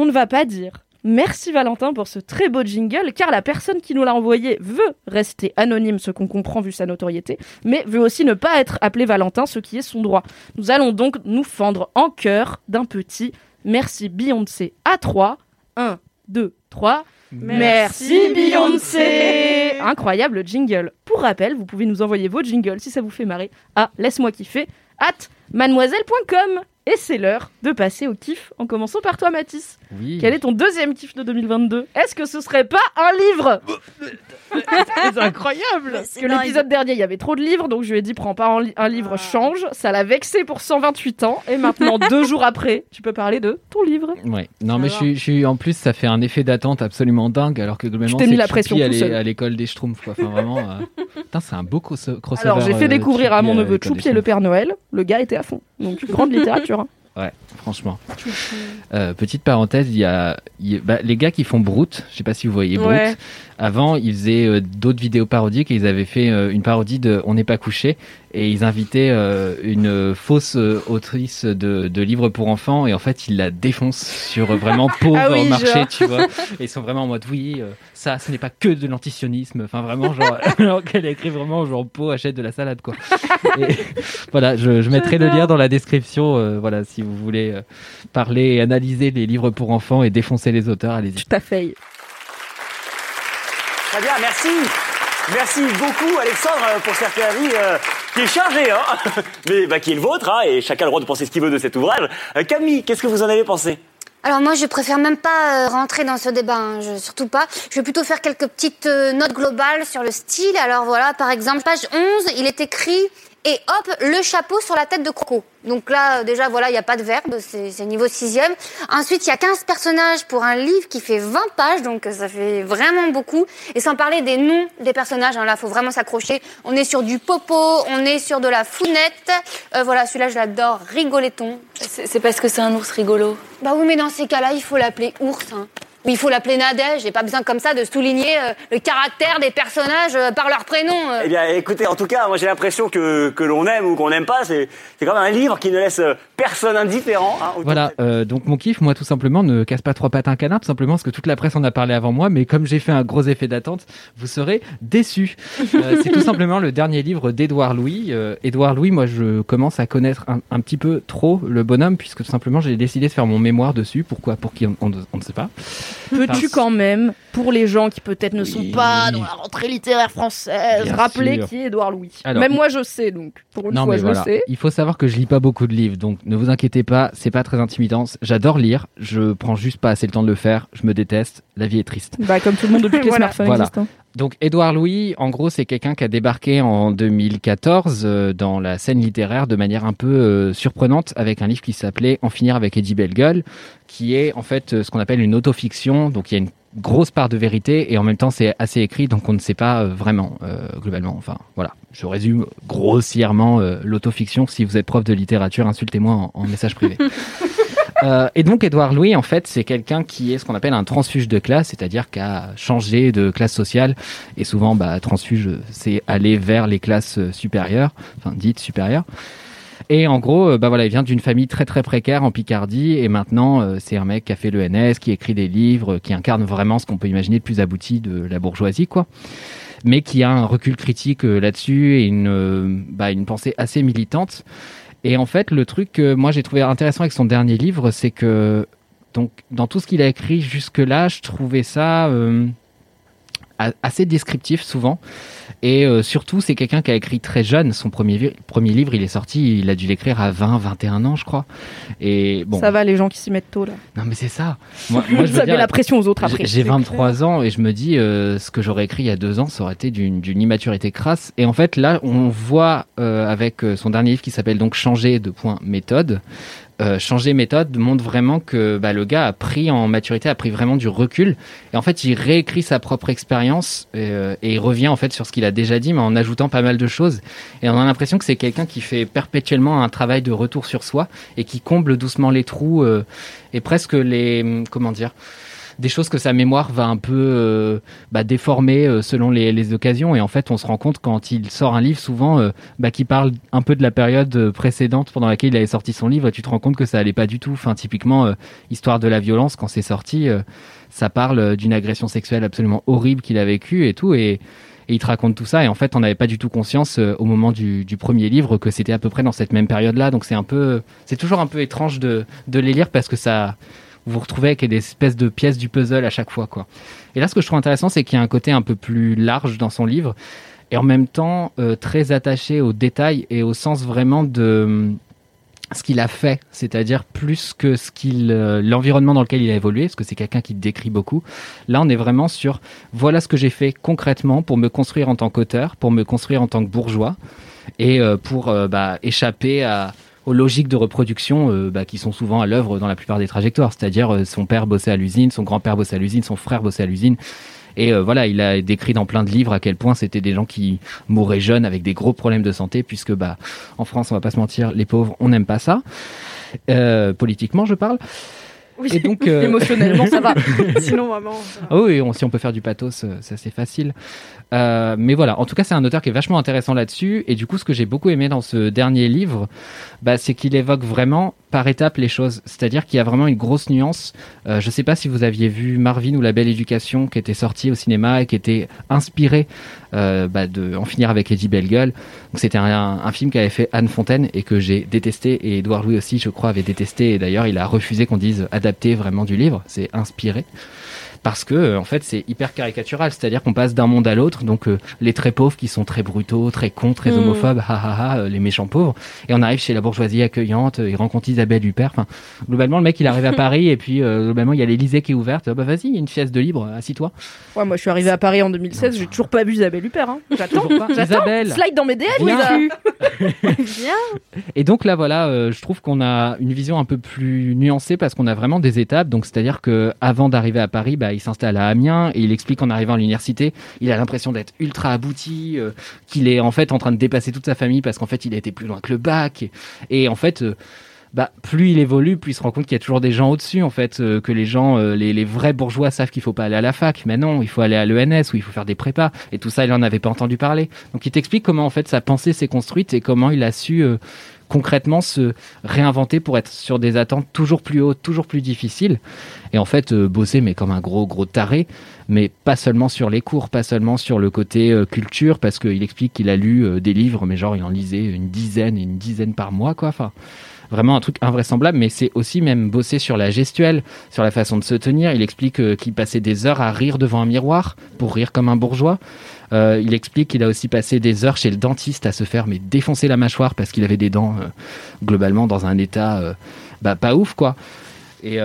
S1: Ne va pas dire merci Valentin pour ce très beau jingle, car la personne qui nous l'a envoyé veut rester anonyme, ce qu'on comprend vu sa notoriété, mais veut aussi ne pas être appelé Valentin, ce qui est son droit. Nous allons donc nous fendre en cœur d'un petit merci Beyoncé à 3. 1, 2, 3. Merci Beyoncé Incroyable jingle. Pour rappel, vous pouvez nous envoyer vos jingles si ça vous fait marrer à laisse-moi kiffer at mademoiselle.com. Et c'est l'heure de passer au kiff en commençant par toi Mathis.
S3: Oui.
S1: Quel est ton deuxième kiff de 2022 Est-ce que ce serait pas un livre?
S3: C'est incroyable
S1: Parce que l'épisode dernier, il y avait trop de livres, donc je lui ai dit prends pas un, li- un livre, change. Ça l'a vexé pour 128 ans. Et maintenant, deux jours après, tu peux parler de ton livre.
S3: Ouais. Non, mais je suis, je suis- en plus, ça fait un effet d'attente absolument dingue, alors que globalement,
S1: t'ai
S3: c'est
S1: mis la
S3: Choupi
S1: pression
S3: à l'école des Schtroumpfs, quoi. Enfin, vraiment. euh, Putain, c'est un beau cross- crossover.
S1: Alors, j'ai fait
S3: euh,
S1: découvrir à mon neveu Choupi et le Père Noël. Le gars était à fond. Donc, grande littérature.
S3: Ouais, franchement. Euh, petite parenthèse, il y a, il y a- bah, les gars qui font Brute, je sais pas si vous voyez Brute.
S1: Ouais.
S3: Avant, ils faisaient euh, d'autres vidéos parodiques et ils avaient fait euh, une parodie de On n'est pas couché et ils invitaient euh, une fausse autrice de, de livres pour enfants et en fait ils la défoncent sur vraiment <laughs> pauvre
S1: Ah oui,
S3: marché,
S1: genre.
S3: tu vois. Et ils sont vraiment en mode oui, ça, ce n'est pas que de l'antisionisme. Enfin vraiment genre, <laughs> alors qu'elle a écrit vraiment genre Pau achète de la salade quoi. Et <laughs> voilà, je, je mettrai le lien dans la description. euh, voilà, si vous voulez euh, parler et analyser les livres pour enfants et défoncer les auteurs, allez-y.
S1: Tout à fait.
S8: Merci. Beaucoup, Alexandre, pour cet avis euh, qui est chargé, hein, <laughs> mais bah, qui est le vôtre, hein, et chacun a le droit de penser ce qu'il veut de cet ouvrage. Euh, Camille, qu'est-ce que vous en avez pensé?
S9: Alors moi, je préfère même pas euh, rentrer dans ce débat, hein, surtout pas. Je vais plutôt faire quelques petites euh, notes globales sur le style. Alors voilà, par exemple, page 11, il est écrit et hop, le chapeau sur la tête de Croco. Donc là, euh, déjà, voilà, il n'y a pas de verbe, c'est niveau sixième. Ensuite, il y a 15 personnages pour un livre qui fait 20 pages, donc euh, ça fait vraiment beaucoup. Et sans parler des noms des personnages, hein, là, faut vraiment s'accrocher. On est sur du popo, on est sur de la founette. Euh, voilà, celui-là, je l'adore, rigoletton.
S2: C'est parce que c'est un ours rigolo.
S9: Bah oui, mais dans ces cas-là, il faut l'appeler ours. Hein. Il faut l'appeler Nadège. J'ai pas besoin comme ça de souligner euh, le caractère des personnages euh, par leur prénom. euh.
S8: Eh bien, écoutez, en tout cas, moi j'ai l'impression que, que l'on aime ou qu'on n'aime pas, c'est c'est quand même un livre qui ne laisse personne indifférent. hein,
S3: Voilà, euh, donc mon kiff, moi tout simplement, ne casse pas trois pattes à un canard, tout simplement parce que toute la presse en a parlé avant moi, mais comme j'ai fait un gros effet d'attente, vous serez déçus. Euh, <laughs> c'est tout simplement le dernier livre d'Édouard Louis. Euh, Édouard Louis, moi je commence à connaître un, un petit peu trop le bonhomme, puisque tout simplement j'ai décidé de faire mon mémoire dessus. Pourquoi? Pour qui? On, on- on ne sait pas.
S1: Peux-tu quand même, pour les gens qui peut-être ne sont
S3: Oui.
S1: pas dans la rentrée littéraire française,
S3: Bien
S1: rappeler
S3: sûr.
S1: qui est Édouard Louis?
S3: Alors,
S1: Même moi, je sais, donc pour une
S3: non
S1: fois,
S3: mais
S1: je
S3: voilà,
S1: le sais.
S3: il faut savoir que je lis pas beaucoup de livres, donc ne vous inquiétez pas, c'est pas très intimidant. J'adore lire, je prends juste pas assez le temps de le faire, je me déteste, la vie est triste.
S1: Bah, comme tout le monde depuis <laughs> que les
S5: Voilà.
S1: smartphones
S3: Voilà.
S1: existent.
S3: Donc Édouard Louis, en gros, c'est quelqu'un qui a débarqué en 2014 euh, dans la scène littéraire de manière un peu euh, surprenante avec un livre qui s'appelait En finir avec Eddie Bellegueule, qui est en fait euh, ce qu'on appelle une autofiction. Donc il y a une grosse part de vérité et en même temps c'est assez écrit, donc on ne sait pas vraiment globalement. Enfin voilà, je résume grossièrement l'autofiction. Si vous êtes prof de littérature, insultez-moi en message privé. <laughs> Euh, et donc Édouard Louis, en fait, c'est quelqu'un qui est ce qu'on appelle un transfuge de classe, c'est-à-dire qui a changé de classe sociale. Et souvent, bah, transfuge, c'est aller vers les classes supérieures, enfin dites supérieures. Et en gros, euh, bah voilà, il vient d'une famille très très précaire en Picardie, et maintenant euh, c'est un mec qui a fait l'ENS, qui écrit des livres, qui incarne vraiment ce qu'on peut imaginer de plus abouti de la bourgeoisie, quoi. Mais qui a un recul critique euh, là-dessus et une, bah, une pensée assez militante. Et en fait, le truc que moi j'ai trouvé intéressant avec son dernier livre, c'est que donc dans tout ce qu'il a écrit jusque-là, je trouvais ça euh, assez descriptif souvent. Et euh, surtout, c'est quelqu'un qui a écrit très jeune. Son premier, premier livre, il est sorti, il a dû l'écrire à 20, 21 ans, je crois. Et bon.
S1: Ça va, les gens qui s'y mettent tôt là.
S3: Non, mais c'est ça. Moi, moi, je
S1: ça met
S3: dire,
S1: la pression aux autres après.
S3: j'ai- J'ai 23 ans et je me dis, euh, ce que j'aurais écrit il y a deux ans, ça aurait été d'une d'une immaturité crasse. Et en fait, là, on voit euh, avec euh, son dernier livre qui s'appelle donc Changer de point méthode. Euh, changer méthode montre vraiment que bah, le gars a pris en maturité, a pris vraiment du recul. Et en fait, il réécrit sa propre expérience euh, et il revient en fait sur ce qu'il a déjà dit, mais en ajoutant pas mal de choses. Et on a l'impression que c'est quelqu'un qui fait perpétuellement un travail de retour sur soi et qui comble doucement les trous euh, et presque les comment dire des choses que sa mémoire va un peu euh, bah, déformer euh, selon les, occasions. Et en fait, on se rend compte quand il sort un livre, souvent, euh, bah, qui parle un peu de la période précédente pendant laquelle il avait sorti son livre, tu te rends compte que ça allait pas du tout. Enfin, typiquement, Histoire de la violence, quand c'est sorti, ça parle d'une agression sexuelle absolument horrible qu'il a vécue et tout. Et, et il te raconte tout ça. Et en fait, on n'avait pas du tout conscience au moment du, du premier livre que c'était à peu près dans cette même période-là. Donc c'est un peu, c'est toujours un peu étrange de, de les lire parce que ça, vous vous retrouvez avec des espèces de pièces du puzzle à chaque fois, quoi. Et là, ce que je trouve intéressant, c'est qu'il y a un côté un peu plus large dans son livre et en même temps euh, très attaché aux détails et au sens vraiment de euh, ce qu'il a fait, c'est-à-dire plus que ce qu'il, euh, l'environnement dans lequel il a évolué, parce que c'est quelqu'un qui décrit beaucoup. Là, on est vraiment sur voilà ce que j'ai fait concrètement pour me construire en tant qu'auteur, pour me construire en tant que bourgeois et pour bah, échapper à, aux logiques de reproduction euh, bah, qui sont souvent à l'œuvre dans la plupart des trajectoires. C'est-à-dire euh, son père bossait à l'usine, son grand-père bossait à l'usine, son frère bossait à l'usine. Et euh, voilà, il a décrit dans plein de livres à quel point c'était des gens qui mouraient jeunes avec des gros problèmes de santé, puisque bah en France, on va pas se mentir, les pauvres, on n'aime pas ça. Euh, politiquement, je parle.
S1: Oui.
S3: Et donc, <laughs> euh,
S1: Émotionnellement, ça va. <laughs>
S5: Sinon, vraiment.
S3: Ah oui, on- si on peut faire du pathos, euh, ça c'est facile. Euh, mais voilà, en tout cas, c'est un auteur qui est vachement intéressant là-dessus. Et du coup, ce que j'ai beaucoup aimé dans ce dernier livre, bah, c'est qu'il évoque vraiment par étapes les choses. C'est-à-dire qu'il y a vraiment une grosse nuance. Euh, je sais pas si vous aviez vu Marvin ou La Belle Éducation, qui était sorti au cinéma et qui était inspiré euh, bah, de En finir avec Eddie Bellegueule. Donc, C'était un, un film qu'avait fait Anne Fontaine et que j'ai détesté. Et Édouard Louis aussi, je crois, avait détesté. Et d'ailleurs, il a refusé qu'on dise adapté vraiment du livre. C'est inspiré parce que euh, en fait c'est hyper caricatural, c'est-à-dire qu'on passe d'un monde à l'autre, donc euh, les très pauvres qui sont très brutaux, très cons, très
S1: Mm.
S3: homophobes, ha ha ha, euh, les méchants pauvres, et on arrive chez la bourgeoisie accueillante, il rencontre Isabelle Huppert, enfin globalement le mec il arrive à <laughs> Paris et puis euh, globalement il y a l'Élysée qui est ouverte, Ah bah vas-y, il y a une chaise de libre, assis-toi.
S1: Ouais, moi je suis arrivée à Paris en 2016, j'ai toujours pas vu Isabelle Huppert. Hein. <laughs> J'attends, j'attends.
S3: Isabelle.
S1: Slide dans mes DM,
S3: Viens.
S1: Lisa. <laughs>
S3: Et donc là, voilà, euh, je trouve qu'on a une vision un peu plus nuancée parce qu'on a vraiment des étapes. Donc, c'est-à-dire que avant d'arriver à Paris, bah, il s'installe à Amiens et il explique qu'en arrivant à l'université, il a l'impression d'être ultra abouti, euh, qu'il est en fait en train de dépasser toute sa famille parce qu'en fait, il a été plus loin que le bac. Et, en fait. euh, bah, plus il évolue, plus il se rend compte qu'il y a toujours des gens au-dessus, en fait, euh, que les gens, les, vrais bourgeois savent qu'il faut pas aller à la fac, mais non, il faut aller à l'ENS ou il faut faire des prépas, et tout ça, il en avait pas entendu parler. Donc, il t'explique comment, en fait, sa pensée s'est construite et comment il a su concrètement se réinventer pour être sur des attentes toujours plus hautes, toujours plus difficiles, et en fait, euh, bosser, mais comme un gros, gros taré, mais pas seulement sur les cours, pas seulement sur le côté euh, culture, parce qu'il explique qu'il a lu euh, des livres, mais genre, il en lisait une dizaine une dizaine par mois, quoi, enfin vraiment un truc invraisemblable, mais c'est aussi même bosser sur la gestuelle, sur la façon de se tenir. Il explique qu'il passait des heures à rire devant un miroir pour rire comme un bourgeois. Euh, il explique qu'il a aussi passé des heures chez le dentiste à se faire mais défoncer la mâchoire parce qu'il avait des dents euh, globalement dans un état euh, bah, pas ouf quoi. Et,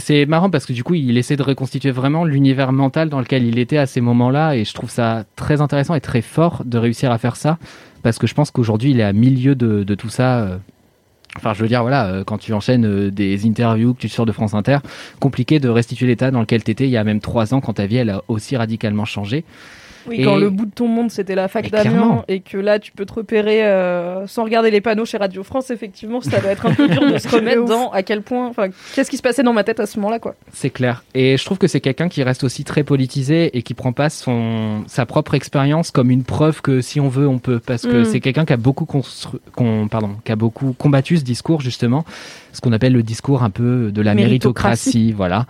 S3: c'est marrant parce que du coup il essaie de reconstituer vraiment l'univers mental dans lequel il était à ces moments-là et je trouve ça très intéressant et très fort de réussir à faire ça parce que je pense qu'aujourd'hui il est à milieu de, tout ça. Enfin, je veux dire, voilà, quand tu enchaînes des interviews que tu sors de France Inter, compliqué de restituer l'état dans lequel tu étais il y a même trois ans quand ta vie elle a aussi radicalement changé.
S1: Oui,
S3: Et-
S1: quand le bout de ton monde c'était la fac d'Amiens et que là tu peux te repérer euh, sans regarder les panneaux chez Radio France, effectivement, ça doit être un peu dur de <laughs> se remettre dans à quel point, enfin, qu'est-ce qui se passait dans ma tête à ce moment-là, quoi.
S3: C'est clair. Et je trouve que c'est quelqu'un qui reste aussi très politisé et qui prend pas son, sa propre expérience comme une preuve que si on veut, on peut. Parce que
S1: Mm.
S3: c'est quelqu'un qui a beaucoup constru- pardon, qui a beaucoup combattu ce discours, justement. Ce qu'on appelle le discours un peu de la
S1: Méritocratie.
S3: méritocratie, voilà.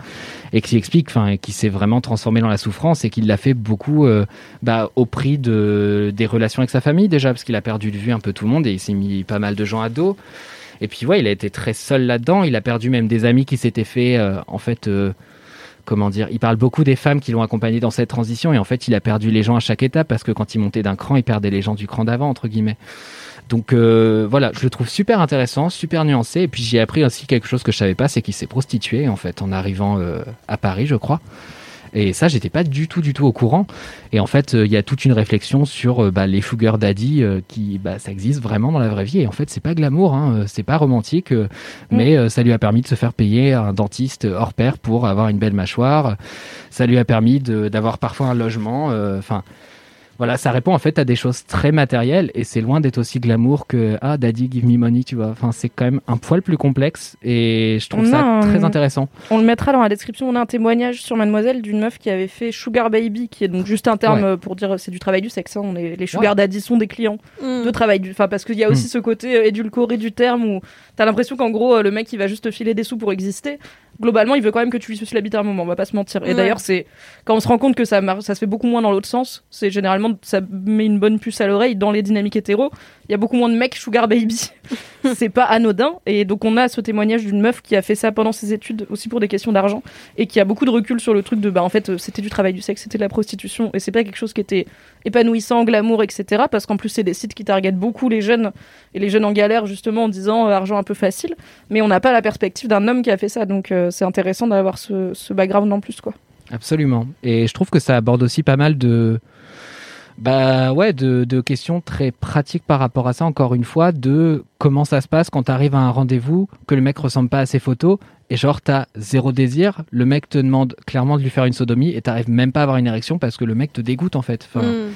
S3: Et qui explique, enfin, qui s'est vraiment transformé dans la souffrance et qui l'a fait beaucoup, euh, bah, au prix de, des relations avec sa famille, déjà, parce qu'il a perdu de vue un peu tout le monde et il s'est mis pas mal de gens à dos. Et puis, ouais, il a été très seul là-dedans. Il a perdu même des amis qui s'étaient fait, euh, en fait, euh, comment dire, il parle beaucoup des femmes qui l'ont accompagné dans cette transition et en fait, il a perdu les gens à chaque étape parce que quand il montait d'un cran, il perdait les gens du cran d'avant entre guillemets. Donc euh, voilà, je le trouve super intéressant, super nuancé. Et puis j'ai appris aussi quelque chose que je savais pas, c'est qu'il s'est prostitué en fait en arrivant euh, à Paris, je crois. Et ça, j'étais pas du tout, du tout au courant. Et en fait, euh, il y a toute une réflexion sur euh, bah, les sugar daddy euh, qui, bah, ça existe vraiment dans la vraie vie. Et en fait, c'est pas glamour, hein, c'est pas romantique, euh, mais euh, ça lui a permis de se faire payer un dentiste hors pair pour avoir une belle mâchoire. Ça lui a permis d'avoir parfois un logement. euh, Enfin. Voilà, ça répond en fait à des choses très matérielles et c'est loin d'être aussi glamour que ah daddy give me money, tu vois. Enfin, c'est quand même un poil plus complexe et je trouve ça très intéressant.
S1: On le mettra dans la description. On a un témoignage sur Mademoiselle d'une meuf qui avait fait Sugar Baby, qui est donc juste un terme
S3: Ouais.
S1: euh, pour dire euh, c'est du travail du sexe. hein. On est, les Sugar
S3: Ouais.
S1: Daddy sont des clients
S5: Mm.
S1: de travail du. Enfin, parce qu'il y a aussi
S3: Mm.
S1: ce côté euh, édulcoré du terme où t'as l'impression qu'en gros le mec il va juste te filer des sous pour exister. Globalement, il veut quand même que tu lui suces la bite à un moment. On va pas se mentir. Et
S5: Ouais.
S1: d'ailleurs, c'est quand on se rend compte que ça marche, ça se fait beaucoup moins dans l'autre sens. C'est généralement ça met une bonne puce à l'oreille dans les dynamiques hétéro. Il y a beaucoup moins de mecs Sugar Baby. <laughs> c'est pas anodin. Et donc on a ce témoignage d'une meuf qui a fait ça pendant ses études aussi pour des questions d'argent et qui a beaucoup de recul sur le truc de bah en fait euh, c'était du travail du sexe, c'était de la prostitution et c'est pas quelque chose qui était épanouissant, glamour, etc. Parce qu'en plus c'est des sites qui targetent beaucoup les jeunes et les jeunes en galère justement en disant euh, argent un peu facile. Mais on n'a pas la perspective d'un homme qui a fait ça, donc euh, c'est intéressant d'avoir ce, ce background en plus quoi.
S3: Absolument. Et je trouve que ça aborde aussi pas mal de, bah ouais, de, de questions très pratiques par rapport à ça. Encore une fois, de comment ça se passe quand tu arrives à un rendez-vous que le mec ressemble pas à ses photos et genre t'as zéro désir. Le mec te demande clairement de lui faire une sodomie et t'arrives même pas à avoir une érection parce que le mec te dégoûte en fait. Enfin,
S5: Mm.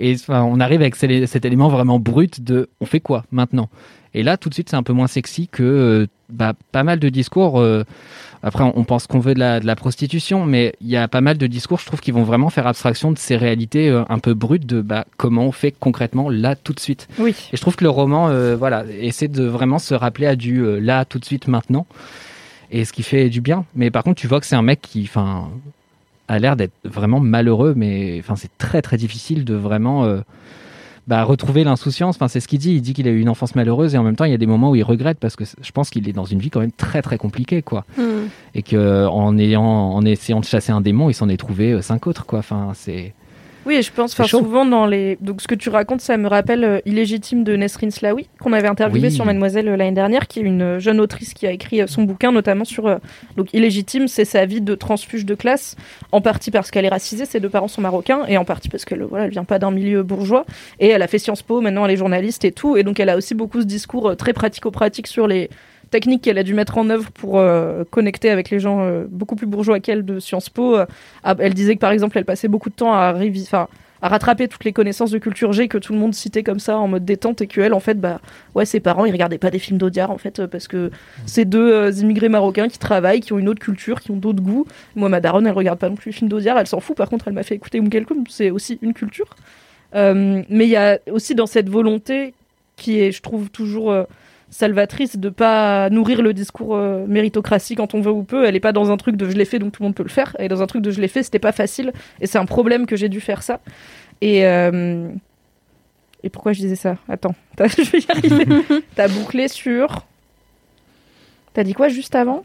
S3: Et enfin, on arrive avec cet cet élément vraiment brut de on fait quoi maintenant? Et là, tout de suite, c'est un peu moins sexy que euh, bah, pas mal de discours. euh, après, on pense qu'on veut de la, de la prostitution, mais il y a pas mal de discours, je trouve, qui vont vraiment faire abstraction de ces réalités euh, un peu brutes de bah, comment on fait concrètement là tout de suite.
S1: Oui.
S3: Et je trouve que le roman, euh, voilà, essaie de vraiment se rappeler à du euh, là tout de suite maintenant, et ce qui fait du bien. Mais par contre, tu vois que c'est un mec qui, enfin, a l'air d'être vraiment malheureux, mais enfin, c'est très très difficile de vraiment bah, retrouver l'insouciance. Enfin, c'est ce qu'il dit. Il dit qu'il a eu une enfance malheureuse et en même temps, il y a des moments où il regrette parce que je pense qu'il est dans une vie quand même très très compliquée, quoi.
S5: Mm.
S3: Et que en ayant, en essayant de chasser un démon, il s'en est trouvé euh, cinq autres, quoi. Enfin, c'est
S1: Oui, et je pense, souvent dans les. Donc, ce que tu racontes, ça me rappelle euh, Illégitime de Nesrin Slaoui, qu'on avait interviewé
S3: Oui.
S1: sur Mademoiselle euh, l'année dernière, qui est une euh, jeune autrice qui a écrit son bouquin, notamment sur. Donc, Illégitime, c'est sa vie de transfuge de classe, en partie parce qu'elle est racisée, ses deux parents sont marocains, et en partie parce qu'elle voilà, elle vient pas d'un milieu bourgeois, et elle a fait Sciences Po, maintenant elle est journaliste et tout, et donc elle a aussi beaucoup ce discours très pratico-pratique sur les techniques qu'elle a dû mettre en œuvre pour euh, connecter avec les gens euh, beaucoup plus bourgeois qu'elle de Sciences Po. Euh, elle disait que par exemple, elle passait beaucoup de temps à réviser, à rattraper toutes les connaissances de culture G que tout le monde citait comme ça en mode détente et que elle en fait bah ouais ses parents ils regardaient pas des films d'Audiard en fait parce que c'est deux euh, immigrés marocains qui travaillent qui ont une autre culture qui ont d'autres goûts. Moi ma daronne elle regarde pas non plus les films d'Audiard elle s'en fout. Par contre elle m'a fait écouter Oum Kelkoum c'est aussi une culture. Euh, mais il y a aussi dans cette volonté qui est je trouve toujours euh, salvatrice de pas nourrir le discours euh, méritocratie quand on veut ou peut. Elle est pas dans un truc de je l'ai fait donc tout le monde peut le faire. Elle est dans un truc de je l'ai fait, c'était pas facile et c'est un problème que j'ai dû faire ça. Et euh, et pourquoi je disais ça? Attends, <laughs> t'as- je vais y arriver. <laughs> T'as bouclé sur. T'as dit quoi juste avant?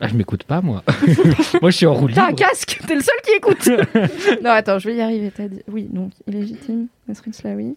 S3: Ah, je m'écoute pas, moi. <laughs> moi, je suis en roue
S1: T'as un casque T'es le seul qui écoute Non, attends, je vais y arriver. T'as dit... Oui, donc illégitime, Nasrin Slaoui.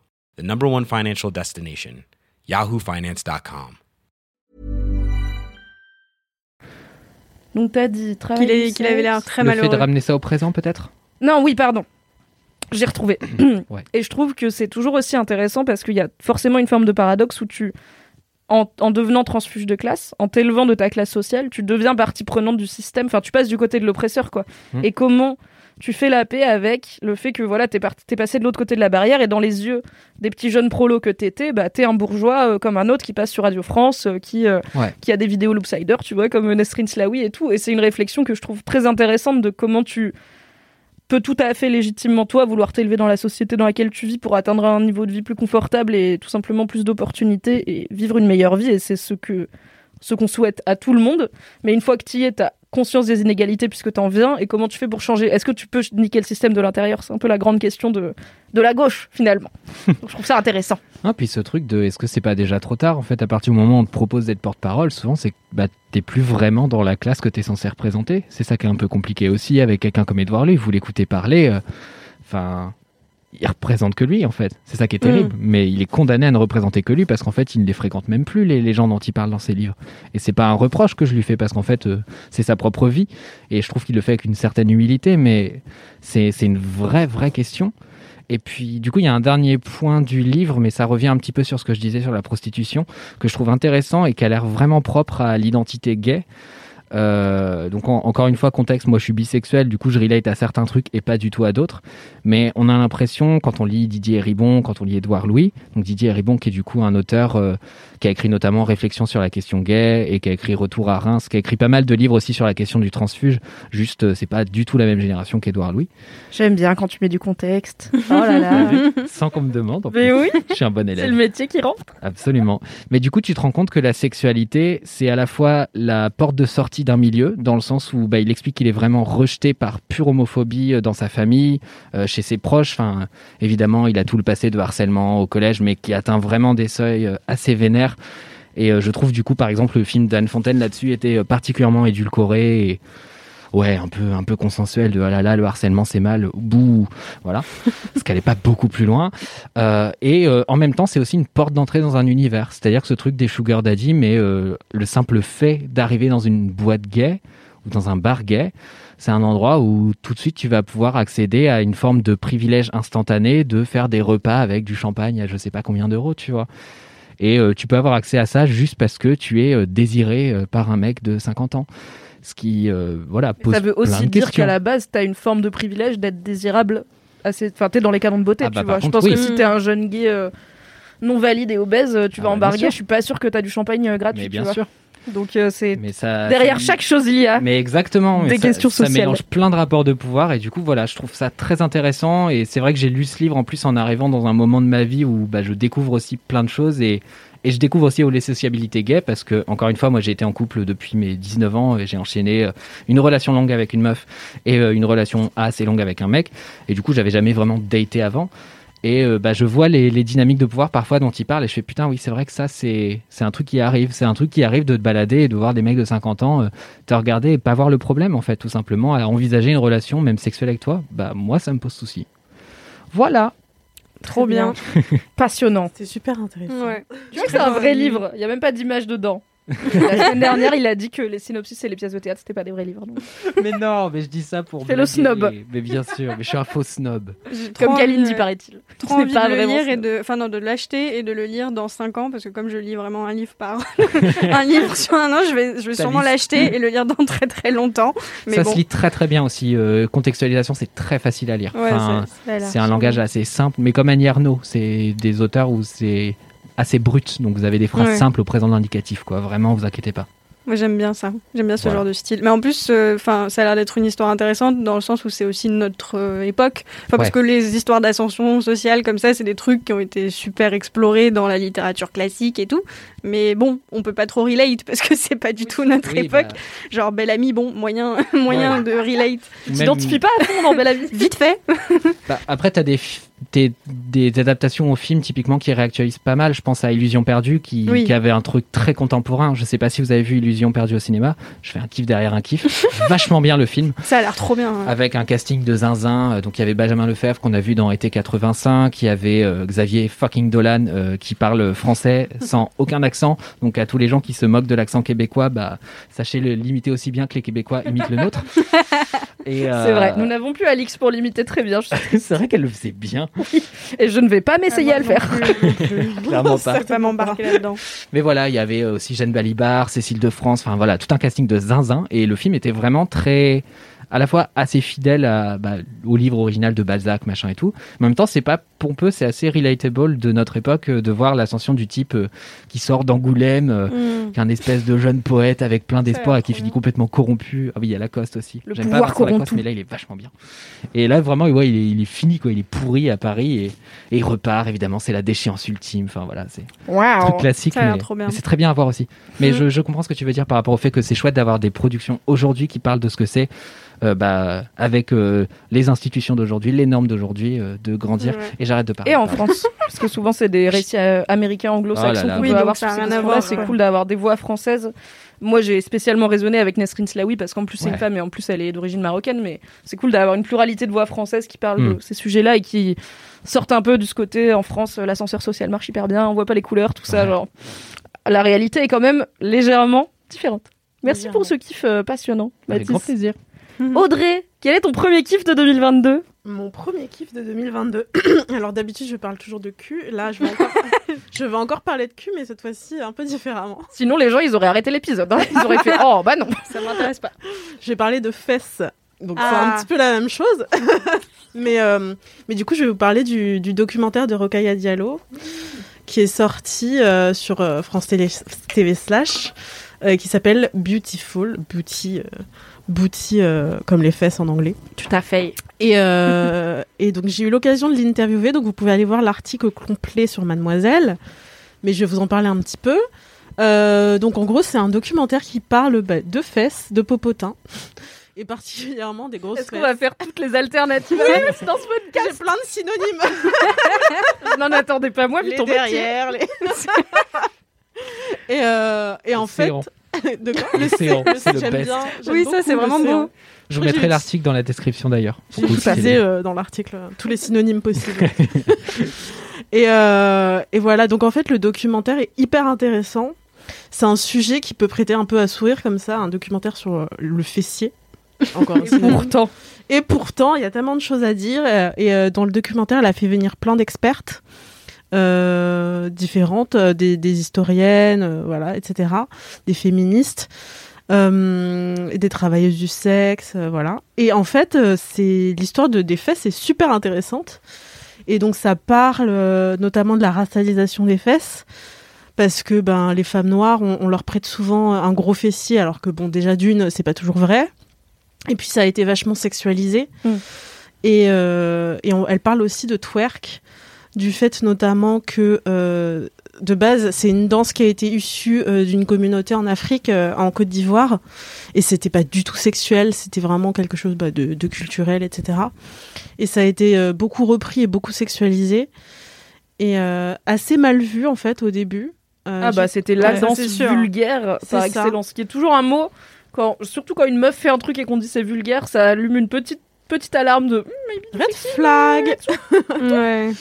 S10: the number one financial destination, yahoofinance.com.
S1: Donc t'as dit
S5: Qu'il est-
S1: du
S5: qu'il avait l'air très
S3: le fait de ramener ça au présent, peut-être?
S1: Non, oui, pardon. J'ai retrouvé. <clears throat>
S3: Ouais.
S1: Et je trouve que c'est toujours aussi intéressant parce qu'il y a forcément une forme de paradoxe où tu, en, en devenant transfuge de classe, en t'élevant de ta classe sociale, tu deviens partie prenante du système. Enfin, tu passes du côté de l'oppresseur, quoi.
S3: Mm.
S1: Et comment tu fais la paix avec le fait que voilà, t'es passé de l'autre côté de la barrière et dans les yeux des petits jeunes prolos que t'étais, bah t'es un bourgeois euh, comme un autre qui passe sur Radio France, euh, qui euh,
S3: Ouais.
S1: qui a des vidéos Loopsider, tu vois, comme Nesrin Slaoui et tout. Et c'est une réflexion que je trouve très intéressante de comment tu peux tout à fait légitimement toi vouloir t'élever dans la société dans laquelle tu vis pour atteindre un niveau de vie plus confortable et tout simplement plus d'opportunités et vivre une meilleure vie. Et c'est ce que ce qu'on souhaite à tout le monde. Mais une fois que tu y es, t'as conscience des inégalités puisque t'en viens et comment tu fais pour changer Est-ce que tu peux niquer le système de l'intérieur? C'est un peu la grande question de, de la gauche finalement. <laughs> Donc, je trouve ça intéressant.
S3: Ah, puis ce truc de est-ce que c'est pas déjà trop tard En fait, à partir du moment où on te propose d'être porte-parole, souvent c'est que bah, t'es plus vraiment dans la classe que t'es censé représenter. C'est ça qui est un peu compliqué aussi avec quelqu'un comme Edouard Louis. Vous l'écoutez parler, euh, enfin, il représente que lui en fait. C'est ça qui est terrible. Mais il est condamné à ne représenter que lui parce qu'en fait, il ne les fréquente même plus les, les gens dont il parle dans ses livres. Et c'est pas un reproche que je lui fais parce qu'en fait, euh, c'est sa propre vie. Et je trouve qu'il le fait avec une certaine humilité, mais c'est c'est une vraie, vraie question. Et puis, du coup, il y a un dernier point du livre, mais ça revient un petit peu sur ce que je disais sur la prostitution, que je trouve intéressant et qui a l'air vraiment propre à l'identité gay. Euh, donc en- encore une fois contexte, moi je suis bisexuel, du coup je relate à certains trucs et pas du tout à d'autres. Mais on a l'impression quand on lit Didier Ribon, quand on lit Édouard Louis, donc Didier Ribon qui est du coup un auteur euh, qui a écrit notamment Réflexion sur la question gay et qui a écrit Retour à Reims, qui a écrit pas mal de livres aussi sur la question du transfuge. Juste euh, c'est pas du tout la même génération qu'Édouard Louis.
S1: J'aime bien quand tu mets du contexte. <laughs> Oh là là.
S3: Sans qu'on me demande. en
S1: Mais
S3: plus.
S1: oui.
S3: Je suis un bon
S1: C'est
S3: élève.
S1: le métier qui rentre.
S3: Absolument. Mais du coup, tu te rends compte que la sexualité, c'est à la fois la porte de sortie d'un milieu, dans le sens où bah, il explique qu'il est vraiment rejeté par pure homophobie euh, dans sa famille, euh, chez ses proches. Enfin, évidemment, il a tout le passé de harcèlement au collège, mais qui atteint vraiment des seuils assez vénères. Et euh, je trouve du coup, par exemple, le film d'Anne Fontaine là-dessus était euh, particulièrement édulcoré. Et... Ouais, un peu, un peu consensuel de ah là là, le harcèlement c'est mal, bouh, voilà. <laughs> Parce qu'elle est pas beaucoup plus loin. Euh, et euh, en même temps, c'est aussi une porte d'entrée dans un univers. C'est-à-dire que ce truc des sugar daddy, mais euh, le simple fait d'arriver dans une boîte gay ou dans un bar gay, c'est un endroit où tout de suite tu vas pouvoir accéder à une forme de privilège instantané de faire des repas avec du champagne à je sais pas combien d'euros, tu vois. Et euh, tu peux avoir accès à ça juste parce que tu es euh, désiré euh, par un mec de 50 ans. Ce qui, euh, voilà, pose
S1: Ça veut
S3: plein
S1: aussi
S3: de
S1: dire qu'à la base, t'as une forme de privilège d'être désirable. Assez... Enfin, t'es dans les canons de beauté,
S3: Ah
S1: tu
S3: bah,
S1: vois. Je pense
S3: oui.
S1: que si t'es un jeune gay euh, non valide et obèse, tu vas
S3: Ah
S1: en
S3: bah, sûr.
S1: je suis pas sûr que t'as du champagne euh, gratuit.
S3: Mais
S1: tu
S3: bien
S1: vois.
S3: sûr.
S1: Donc euh, c'est
S3: ça,
S1: derrière
S3: ça-
S1: chaque chose il y a.
S3: Mais exactement.
S1: Des
S3: ça-
S1: questions
S3: ça,
S1: sociales.
S3: mélange plein de rapports de pouvoir et du coup voilà, je trouve ça très intéressant et c'est vrai que j'ai lu ce livre en plus en arrivant dans un moment de ma vie où bah, je découvre aussi plein de choses et et je découvre aussi les sociabilités gays parce que encore une fois moi j'ai été en couple depuis mes 19 ans et j'ai enchaîné euh, une relation longue avec une meuf et euh, une relation assez longue avec un mec et du coup j'avais jamais vraiment daté avant et euh, bah, je vois les, les dynamiques de pouvoir parfois dont il parle et je fais putain oui c'est vrai que ça c'est c'est un truc qui arrive c'est un truc qui arrive de te balader et de voir des mecs de 50 ans euh, te regarder et pas voir le problème en fait tout simplement à envisager une relation même sexuelle avec toi bah moi ça me pose souci voilà
S1: Trop bien. Passionnant.
S4: C'est super intéressant.
S5: Ouais.
S1: Tu vois que c'est un vrai livre. Il y a même pas d'image dedans. La <laughs> semaine dernière, il a dit que les synopsis et les pièces de théâtre, c'était pas des vrais livres. donc. <laughs>
S3: mais non mais je dis ça pour
S1: C'est le snob.
S3: mais bien sûr mais je suis un faux snob
S1: Comme Kalindi, paraît-il.
S5: Trop
S1: C'est
S5: envie
S1: pas
S5: de le lire et
S1: snob.
S5: de, enfin non, de l'acheter et de le lire dans 5 ans parce que comme je lis vraiment un livre par <laughs> un livre sur un an, je vais, je vais sûrement l'acheter et le lire dans très très longtemps. Mais
S3: ça
S5: bon.
S3: se lit très très bien aussi euh, contextualisation c'est très facile à lire
S5: Ouais,
S3: Enfin, c'est un langage assez simple mais comme Annie Arnaud c'est des auteurs où c'est assez brut donc vous avez des phrases
S5: Ouais.
S3: simples au présent de l'indicatif quoi vraiment vous inquiétez pas
S5: Moi j'aime bien ça. J'aime bien ce
S3: Voilà.
S5: genre de style. Mais en plus, euh, enfin, ça a l'air d'être une histoire intéressante dans le sens où c'est aussi notre euh, époque. Enfin, parce que les histoires d'ascension sociale comme ça, c'est des trucs qui ont été super explorés dans la littérature classique et tout. Mais bon, on peut pas trop relate parce que <laughs> c'est pas du tout notre
S3: Oui,
S5: époque.
S3: bah.
S5: Genre Belle Amie, bon, moyen, <laughs> moyen
S3: Ouais.
S5: de relate.
S1: Tu t'identifies pas à fond dans Belle Vie
S5: Vite fait.
S3: Bah, après, tu as des, des, des adaptations au film typiquement qui réactualisent pas mal. Je pense à Illusion perdue qui,
S5: Oui.
S3: qui avait un truc très contemporain. Je sais pas si vous avez vu Illusion perdue au cinéma. Je fais un kiff derrière un kiff. <laughs> Vachement bien le film.
S5: Ça a l'air trop bien. hein.
S3: Avec un casting de zinzin. Euh, Donc il y avait Benjamin Lefebvre qu'on a vu dans Été 85. Il y avait euh, Xavier fucking Dolan euh, qui parle français <laughs> sans aucun accent. Donc à tous les gens qui se moquent de l'accent québécois, bah, sachez le limiter aussi bien que les Québécois imitent le nôtre. <laughs> Et, <laughs> euh,
S1: C'est vrai. Nous n'avons plus Alix pour l'imiter très bien. je sais. <laughs>
S3: c'est vrai qu'elle le faisait bien.
S1: Et je ne vais pas m'essayer
S5: Ah,
S1: à le faire.
S5: plus. <laughs>
S3: Clairement pas
S5: m'embarquer là-dedans.
S3: Mais voilà, il y avait aussi Jeanne Balibar, Cécile de France, enfin voilà, tout un casting de zinzin. Et le film était vraiment très à la fois assez fidèle à, bah, au livre original de Balzac, machin et tout. Mais en même temps, c'est pas pompeux, c'est assez relatable de notre époque euh, de voir l'ascension du type euh, qui sort d'Angoulême, euh,
S1: Mm.
S3: qui est un espèce de jeune poète avec plein d'espoir et qui finit complètement corrompu. Ah oui, il y a Lacoste aussi. J'aime pas Vincent Lacoste, mais là, il est vachement bien. Et là, vraiment, ouais, il, est, il est fini, quoi. Il est pourri à Paris et, et il repart, évidemment. C'est la déchéance ultime. Enfin, voilà, c'est
S1: Waouh.
S3: truc classique. C'est très bien à voir aussi. Mais
S5: Mm.
S3: je, je comprends ce que tu veux dire par rapport au fait que c'est chouette d'avoir des productions aujourd'hui qui parlent de ce que c'est. Euh, bah, avec euh, les institutions d'aujourd'hui, les normes d'aujourd'hui, euh, de grandir.
S5: Ouais.
S3: Et j'arrête de parler.
S1: Et en
S3: pardon.
S1: France, parce que souvent c'est des récits américains anglo-saxons
S3: Oh
S1: qu'on
S5: Oui,
S1: peut avoir C'est cool d'avoir des voix françaises. Moi, j'ai spécialement résonné avec Nesrin Slaoui parce qu'en plus c'est
S3: Ouais.
S1: une femme et en plus elle est d'origine marocaine, mais c'est cool d'avoir une pluralité de voix françaises qui parlent
S3: Mm.
S1: de ces sujets-là et qui sortent un peu de ce côté en France, l'ascenseur social marche hyper bien, on voit pas les couleurs, tout ça.
S3: Ouais.
S1: Genre, la réalité est quand même légèrement différente. Merci
S4: Légèrement.
S1: pour ce kiff passionnant,
S3: Avec
S1: Mathis.
S3: grand plaisir.
S1: Audrey, quel est ton premier kiff de 2022
S4: Mon premier kiff de 2022. <clears throat> Alors d'habitude, je parle toujours de cul. Là, je vais encore, <laughs> je vais encore parler de cul, mais cette fois-ci un peu différemment.
S1: Sinon, les gens, ils auraient arrêté l'épisode. hein. Ils auraient fait Oh, bah non, ça m'intéresse pas.
S4: Je vais parler de fesses. Donc c'est
S5: Ah.
S4: un petit peu la même chose. <laughs> mais, euh, mais du coup, je vais vous parler du, du documentaire de Rokhaya Diallo qui est sorti euh, sur euh, France Télé, TV Slash euh, qui s'appelle Beautiful. Beauty, euh, booty euh, comme les fesses en anglais.
S1: Tout à fait.
S4: Et, euh, <laughs> et donc j'ai eu l'occasion de l'interviewer, donc vous pouvez aller voir l'article complet sur Mademoiselle, mais je vais vous en parler un petit peu. Euh, donc en gros c'est un documentaire qui parle bah, de fesses, de popotin, <laughs> et particulièrement des grosses
S1: Est-ce qu'on va faire toutes les alternatives dans ce podcast
S4: J'ai plein de synonymes. <laughs>
S1: Je n'en attendais pas moi,
S4: les derrière, les... et, euh, et en fait... <laughs> De quoi
S3: Le séant,
S4: le
S3: c'est le best.
S4: bien,
S5: Oui, ça, c'est vraiment beau.
S3: Je vous mettrai l'article dans la description d'ailleurs.
S4: J'ai passé euh, dans l'article euh, tous les synonymes possibles. <laughs> et, euh, et voilà, donc en fait, le documentaire est hyper intéressant. C'est un sujet qui peut prêter un peu à sourire comme ça, un documentaire sur euh, le fessier. Encore <laughs>
S1: Et pourtant,
S4: Et pourtant, il y a tellement de choses à dire. Et dans le documentaire, elle a fait venir plein d'expertes euh, différentes, euh, des, des historiennes, euh, voilà, etc., des féministes, euh, des travailleuses du sexe, euh, voilà. Et en fait, euh, c'est l'histoire de des fesses est super intéressante. Et donc, ça parle euh, notamment de la racialisation des fesses. Parce que ben les femmes noires, on, on leur prête souvent un gros fessier, alors que bon déjà d'une, c'est pas toujours vrai. Et puis ça a été vachement sexualisé.
S1: Mm.
S4: Et, euh, et on- elle parle aussi de twerk, du fait notamment que euh, de base c'est une danse qui a été issue euh, d'une communauté en Afrique, euh, en Côte d'Ivoire, et c'était pas du tout sexuel, c'était vraiment quelque chose bah, de, de culturel, etc. Et ça a été euh, beaucoup repris et beaucoup sexualisé, et euh, assez mal vu en fait au début. Euh,
S1: ah bah c'était la
S4: Ouais,
S1: danse vulgaire
S4: C'est
S1: par
S4: ça.
S1: excellence, ce qui est toujours un mot. Quand, surtout quand une meuf fait un truc et qu'on dit c'est vulgaire, ça allume une petite petite alarme de Hum,
S4: Red flag. <laughs>
S5: Ouais.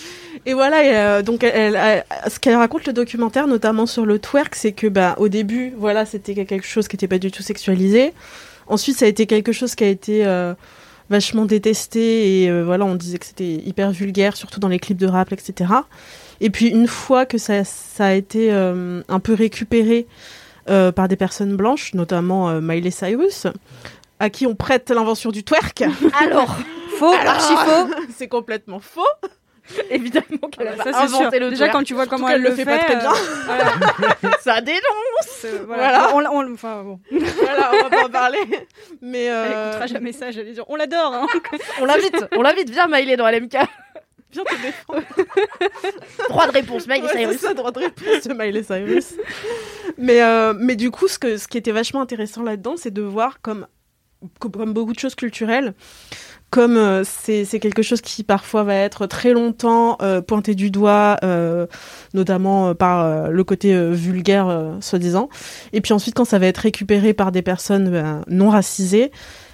S4: Et voilà, et, euh, donc elle, elle- ce qu'elle raconte le documentaire, notamment sur le twerk, c'est que bah au début, voilà, c'était quelque chose qui n'était pas du tout sexualisé. Ensuite, ça a été quelque chose qui a été euh, vachement détesté et euh, voilà, on disait que c'était hyper vulgaire, surtout dans les clips de rap, etc. Et puis une fois que ça, ça a été euh, un peu récupéré euh, par des personnes blanches, notamment euh, Miley Cyrus, à qui on prête l'invention du twerk.
S1: Alors,
S5: Faux, archi faux. <laughs>
S4: c'est complètement faux. <laughs>
S1: évidemment qu'elle a
S5: Ça,
S1: pas
S5: c'est sûr.
S1: inventé le
S5: Déjà, quand tu vois comment
S4: qu'elle
S5: elle
S4: le fait
S5: fait,
S4: pas très
S5: euh,
S4: bien.
S5: voilà. <laughs>
S1: ça dénonce.
S5: Euh, voilà. On, on- enfin, bon.
S4: voilà, on va pas en parler. Mais
S5: Elle
S4: euh,
S5: écoutera jamais ça, j'allais dire. On l'adore, hein.
S1: On l'invite, on l'invite, viens Maïlé dans LMK.
S4: viens te défendre.
S1: Droit de réponse, Maïlé
S4: Ouais,
S1: Cyrus.
S4: ça, droit de réponse de Miley Cyrus. mais, euh, mais du coup, ce, que, ce qui était vachement intéressant là-dedans, c'est de voir comme, comme beaucoup de choses culturelles, comme euh, c'est quelque chose qui parfois va être très longtemps euh, pointé du doigt, euh, notamment par euh, le côté vulgaire, soi-disant. Et puis ensuite, quand ça va être récupéré par des personnes ben, non racisées,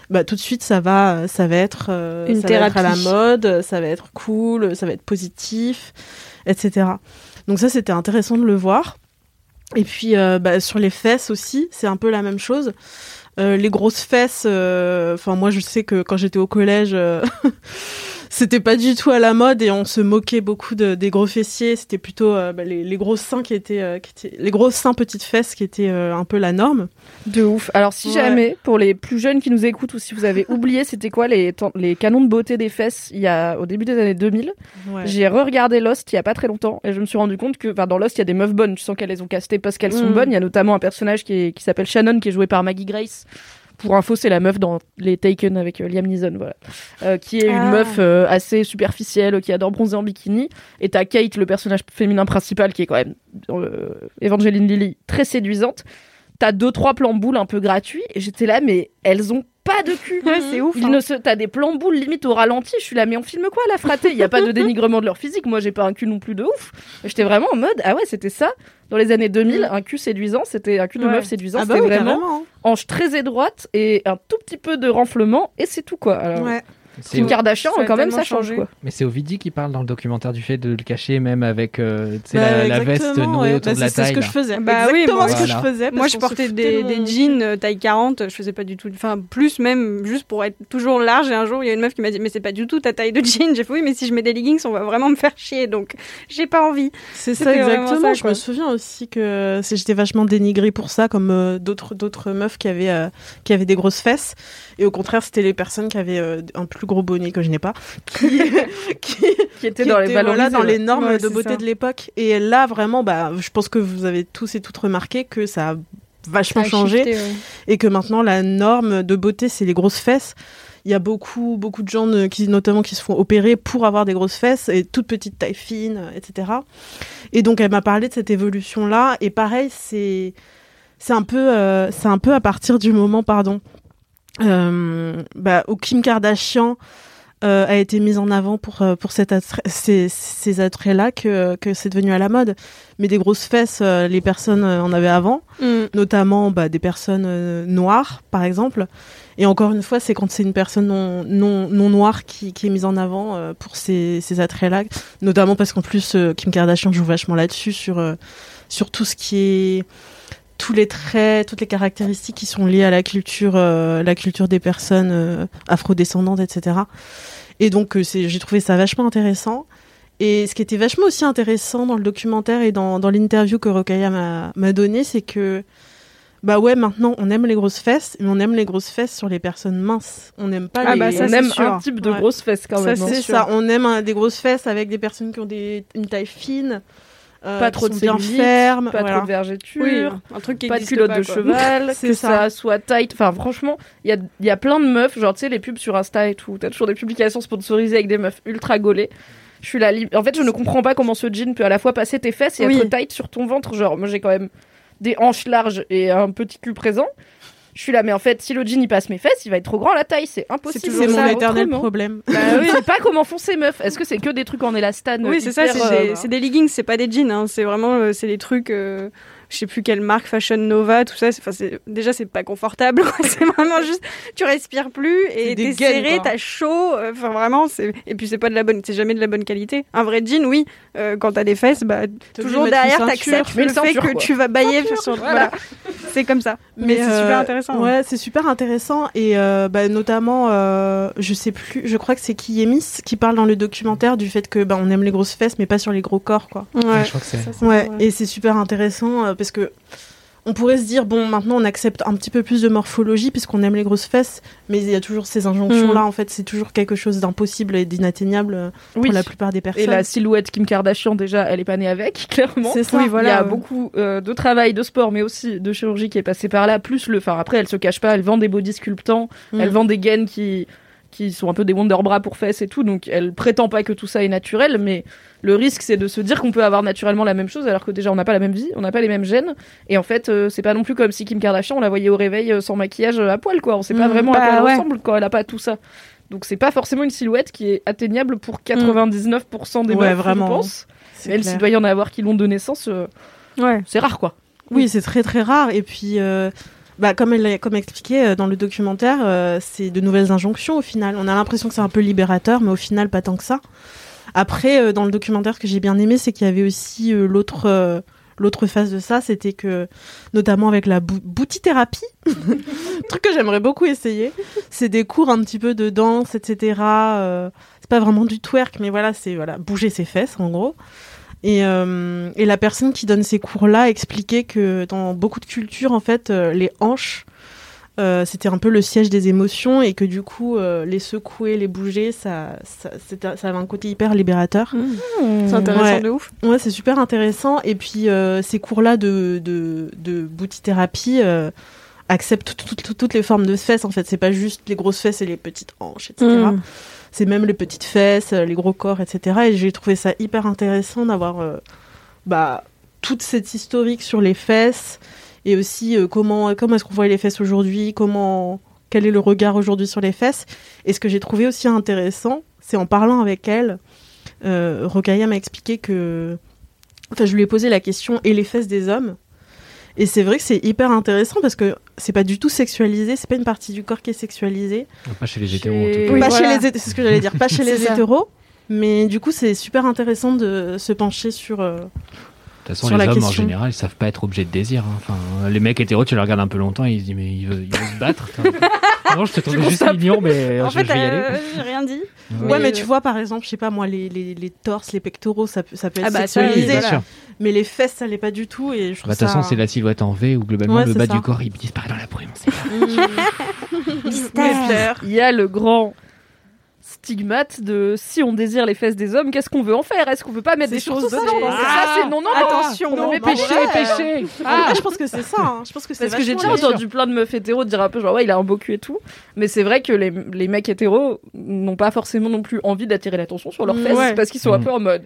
S4: bah, tout de suite, ça va, ça va être,
S5: Une
S4: ça va être à la
S5: thérapie.
S4: mode, ça va être cool, ça va être positif, etc. Donc ça, c'était intéressant de le voir. Et puis bah, sur les fesses aussi, c'est un peu la même chose. Euh, les grosses fesses, euh, enfin moi je sais que quand j'étais au collège, euh, <laughs> c'était pas du tout à la mode et on se moquait beaucoup de, des gros fessiers. C'était plutôt euh, bah, les, les gros seins qui étaient, euh, qui étaient- les gros seins petites fesses qui étaient euh, un peu la norme.
S1: De ouf. Alors si
S4: Ouais.
S1: jamais, pour les plus jeunes qui nous écoutent ou si vous avez oublié <laughs> c'était quoi les, les canons de beauté des fesses il y a au début des années 2000,
S4: Ouais.
S1: j'ai re-regardé Lost il y a pas très longtemps et je me suis rendu compte que dans Lost il y a des meufs bonnes. Tu sens qu'elles les ont castées parce qu'elles sont
S4: Mm.
S1: bonnes. Il y a notamment un personnage qui, est- qui s'appelle Shannon qui est joué par Maggie Grace. Pour info, c'est la meuf dans les Taken avec euh, Liam Neeson, voilà. Euh, qui est une
S5: Ah.
S1: meuf euh, assez superficielle, qui adore bronzer en bikini. Et t'as Kate, le personnage féminin principal, qui est quand même Evangeline Lilly, très séduisante. T'as deux trois plans boules un peu gratuits. Et j'étais là, mais elles ont pas de cul.
S5: Ouais, c'est ouf.
S1: Ils
S5: hein.
S1: ne se... T'as des plans boules limite au ralenti. Je suis là, mais on filme quoi la fraté Il y a pas de <laughs> dénigrement de leur physique. Moi, j'ai pas un cul non plus de ouf. J'étais vraiment en mode, ah ouais, c'était ça. Dans les années 2000, un cul séduisant, c'était un cul de
S5: Ouais.
S1: meuf séduisant.
S4: Ah bah
S1: c'était
S4: oui,
S1: vraiment hanche très étroite et un tout petit peu de renflement et c'est tout quoi. Alors,
S4: Ouais.
S3: C'est
S1: Kim Kardashian, quand même, ça change quoi.
S3: Mais c'est Ovidie qui parle dans le documentaire du fait de le cacher, même avec euh,
S4: Bah,
S3: la, la veste nouée
S4: ouais.
S3: autour
S4: Bah,
S3: de la
S4: c'est- C'est ce
S3: taille.
S4: que je faisais.
S5: Bah oui,
S4: Exactement
S5: moi,
S4: ce que
S3: voilà.
S4: je faisais.
S5: Moi, je portais des,
S4: de
S5: des
S4: mon-
S5: jeans euh, taille 40, je faisais pas du tout. Enfin, plus même, juste pour être toujours large. Et un jour, il y a une meuf qui m'a dit Mais c'est pas du tout ta taille de jean. J'ai fait Oui, mais si je mets des leggings, on va vraiment me faire chier. Donc, j'ai pas envie.
S4: C'est ça exactement.
S5: ça,
S4: je me souviens aussi que j'étais vachement dénigrée pour ça, comme euh, d'autres d'autres meufs qui avaient qui avaient des grosses fesses. Et au contraire, c'était les personnes qui avaient euh, un plus gros bonnet que je n'ai pas, qui <laughs> qui,
S1: Qui était
S4: qui
S1: dans les
S4: étaient, voilà, dans les normes
S5: Ouais,
S4: de beauté
S5: ça.
S4: de l'époque. Et là, vraiment, bah, je pense que vous avez tous et toutes remarqué que ça a vachement
S5: Ça a
S4: changé
S5: shifté, ouais.
S4: et que maintenant la norme de beauté c'est les grosses fesses. Il y a beaucoup beaucoup de gens ne- qui notamment qui se font opérer pour avoir des grosses fesses et toute petite taille fine, euh, etc. Et donc elle m'a parlé de cette évolution là et pareil c'est c'est un peu euh, c'est un peu à partir du moment pardon euh, bah, où Kim Kardashian euh, a été mise en avant pour, euh, pour cet attrait- ces, ces attraits-là que, que c'est devenu à la mode. Mais des grosses fesses, euh, les personnes euh, en avaient avant,
S5: Mm.
S4: notamment bah, des personnes euh, noires, par exemple. Et encore une fois, c'est quand c'est une personne non, non, non noire qui, qui est mise en avant euh, pour ces, ces attraits-là. Notamment parce qu'en plus, euh, Kim Kardashian joue vachement là-dessus, sur, euh, sur tout ce qui est tous les traits, toutes les caractéristiques qui sont liées à la culture, euh, la culture des personnes euh, afrodescendantes, etc. Et donc, euh, j'ai trouvé ça vachement intéressant. Et ce qui était vachement aussi intéressant dans le documentaire et dans, dans l'interview que Rokaya m'a, m'a donné, c'est que, bah ouais, maintenant, on aime les grosses fesses, mais on aime les grosses fesses sur les personnes minces. On n'aime pas
S5: Ah
S4: les...
S5: bah ça,
S1: on aime
S5: sûr.
S1: un type de
S4: Ouais.
S1: grosses fesses quand
S5: Ça,
S1: même. hein.
S4: C'est ça, on aime des grosses fesses avec des personnes qui ont des, une taille fine, euh,
S1: Pas trop de
S4: bien fermes,
S1: Pas
S4: voilà.
S1: trop de vergeture.
S5: Oui, un truc qui
S1: pas de culotte
S5: pas,
S1: de cheval, <laughs> que
S4: ça.
S1: ça. soit tight. Enfin, franchement, il y a, il y a plein de meufs, genre, tu sais, les pubs sur Insta et tout. T'as toujours des publications sponsorisées avec des meufs ultra gaulées. Je suis là. En fait, je ne comprends pas comment ce jean peut à la fois passer tes fesses et
S5: Oui.
S1: être tight sur ton ventre. Genre, moi, j'ai quand même des hanches larges et un petit cul présent. Je suis là, mais en fait, si le jean il passe mes fesses, il va être trop grand à la taille. C'est impossible.
S4: C'est mon éternel
S1: autrement.
S4: problème.
S1: Bah oui, je sais pas comment font ces meufs. Est-ce que c'est que des trucs en élastane
S5: Oui, c'est ça, c'est
S1: euh,
S5: des, c'est des leggings, c'est pas des jeans, hein, c'est vraiment euh, c'est des trucs, euh, je sais plus quelle marque, Fashion Nova, tout ça. c'est- déjà c'est pas confortable, <laughs> c'est vraiment juste, tu respires plus et t'es serré, t'as chaud, euh, enfin vraiment, c'est et puis c'est pas de la bonne, c'est jamais de la bonne qualité. Un vrai jean, oui, euh, quand t'as des fesses, bah toujours derrière t'acceptes le
S1: une
S5: fait que
S1: quoi.
S5: tu vas bailler sur,
S1: voilà.
S5: voilà, c'est comme ça. Mais, c'est super
S4: euh,
S5: intéressant.
S4: Ouais, c'est super intéressant et euh, bah, notamment, euh, je sais plus, je crois que c'est Kiyemis qui parle dans le documentaire du fait que bah, on aime les grosses fesses mais pas sur les gros corps quoi.
S5: Ouais.
S3: Je crois que c'est.
S5: Ça, c'est
S4: Ouais, et c'est super intéressant parce que on pourrait se dire bon maintenant on accepte un petit peu plus de morphologie puisqu'on aime les grosses fesses, mais il y a toujours ces injonctions là en fait c'est toujours quelque chose d'impossible et d'inatteignable euh,
S1: Oui.
S4: pour la plupart des personnes.
S1: Et la silhouette Kim Kardashian, déjà, elle est pas née avec, <laughs> clairement.
S4: C'est ça.
S5: Oui,
S1: Il y
S5: voilà.
S1: a beaucoup euh, de travail, de sport, mais aussi de chirurgie qui est passé par là. Plus le, enfin après, elle se cache pas, elle vend des body sculptants,
S4: Mm.
S1: elle vend des gaines qui qui sont un peu des wonder bras pour fesses et tout. Donc elle prétend pas que tout ça est naturel, mais le risque c'est de se dire qu'on peut avoir naturellement la même chose alors que déjà on n'a pas la même vie, on n'a pas les mêmes gènes. Et en fait, euh, c'est pas non plus comme si Kim Kardashian on la voyait au réveil euh, sans maquillage euh, à poil quoi. On sait pas
S4: Mm.
S1: vraiment à
S5: Bah
S1: quoi elle
S5: ouais.
S1: ressemble quand elle a pas tout ça. Donc c'est pas forcément une silhouette qui est atteignable pour 99% des
S4: Ouais,
S1: meufs,
S4: vraiment.
S1: je pense.
S4: C'est
S1: Même s'il doit y en avoir qui l'ont de naissance,
S5: Ouais.
S1: c'est rare quoi.
S4: Oui, c'est très très rare. Et puis, euh, bah, comme expliqué euh, dans le documentaire, euh, c'est de nouvelles injonctions au final. On a l'impression que c'est un peu libérateur, mais au final, pas tant que ça. Après, euh, dans le documentaire, ce que j'ai bien aimé, c'est qu'il y avait aussi l'autre. L'autre phase de ça, c'était que, notamment avec la bou- boutithérapie, <laughs> truc que j'aimerais beaucoup essayer, c'est des cours un petit peu de danse, etc. c'est pas vraiment du twerk, mais voilà, c'est voilà, bouger ses fesses en gros. Et, euh, et la personne qui donne ces cours-là expliquait que dans beaucoup de cultures, en fait, euh, les hanches, euh, c'était un peu le siège des émotions et que du coup, euh, les secouer, les bouger, ça, ça, c'était- ça avait un côté hyper libérateur.
S5: C'est intéressant
S4: Ouais.
S5: de ouf.
S4: Ouais, c'est super intéressant. Et puis, euh, ces cours-là de, de, de boutithérapie euh, acceptent tout- tout- tout- toutes les formes de fesses. En fait, c'est pas juste les grosses fesses et les petites hanches, etc. C'est même les petites fesses, euh, les gros corps, etc. Et j'ai trouvé ça hyper intéressant d'avoir euh, bah, toute cette historique sur les fesses et aussi euh, comment, comment est-ce qu'on voit les fesses aujourd'hui, comment, quel est le regard aujourd'hui sur les fesses. Et ce que j'ai trouvé aussi intéressant, c'est en parlant avec elle, euh, Rokhaya m'a expliqué que. Enfin, je lui ai posé la question et les fesses des hommes. Et c'est vrai que c'est hyper intéressant parce que c'est pas du tout sexualisé, c'est pas une partie du corps qui est sexualisée.
S3: Pas chez les hétéros, en tout cas.
S4: pas
S5: Oui, voilà.
S4: chez les c'est ce que j'allais dire, pas <laughs> chez les hétéros. Mais du coup, c'est super intéressant de se pencher sur. euh,
S3: toute façon,
S4: sur
S3: les
S4: la
S3: hommes en
S4: question.
S3: général, ils savent pas être objets de désir. hein. Enfin, les mecs hétéros, tu les regardes un peu longtemps, et ils se disent mais il veut, il veut se battre. <laughs> non, je te trouvais juste mignon, mais
S5: En
S3: je,
S5: fait,
S3: je vais y aller.
S5: euh, j'ai rien dit.
S4: Ouais, mais tu vois, par exemple, je sais pas moi, les, les, les torses, les pectoraux, ça peut, ça peut être
S5: Ah bah,
S4: sexualisé.
S3: oui, sûr.
S4: Mais les fesses, ça l'est pas du tout. Et je
S3: Bah, De toute façon, c'est la silhouette en V où globalement
S4: Ouais,
S3: le bas
S4: ça.
S3: du corps il disparaît dans la brume. pas. <laughs>
S4: Mystère.
S1: Il y a le grand stigmate de si on désire les fesses des hommes, qu'est-ce qu'on veut en faire? Est-ce qu'on veut pas mettre des choses dedans? Ça, non, non, non.
S5: Attention,
S1: non, mais péché, péché.
S4: Je pense que c'est ça. hein. Je pense que c'est
S1: Parce que j'ai déjà entendu plein de meufs hétéros dire un peu genre ouais il a un beau cul et tout mais c'est vrai que les, les mecs hétéros n'ont pas forcément non plus envie d'attirer l'attention sur leurs
S4: Mm,
S1: fesses
S5: ouais.
S1: parce qu'ils sont un
S3: Mm.
S1: peu en mode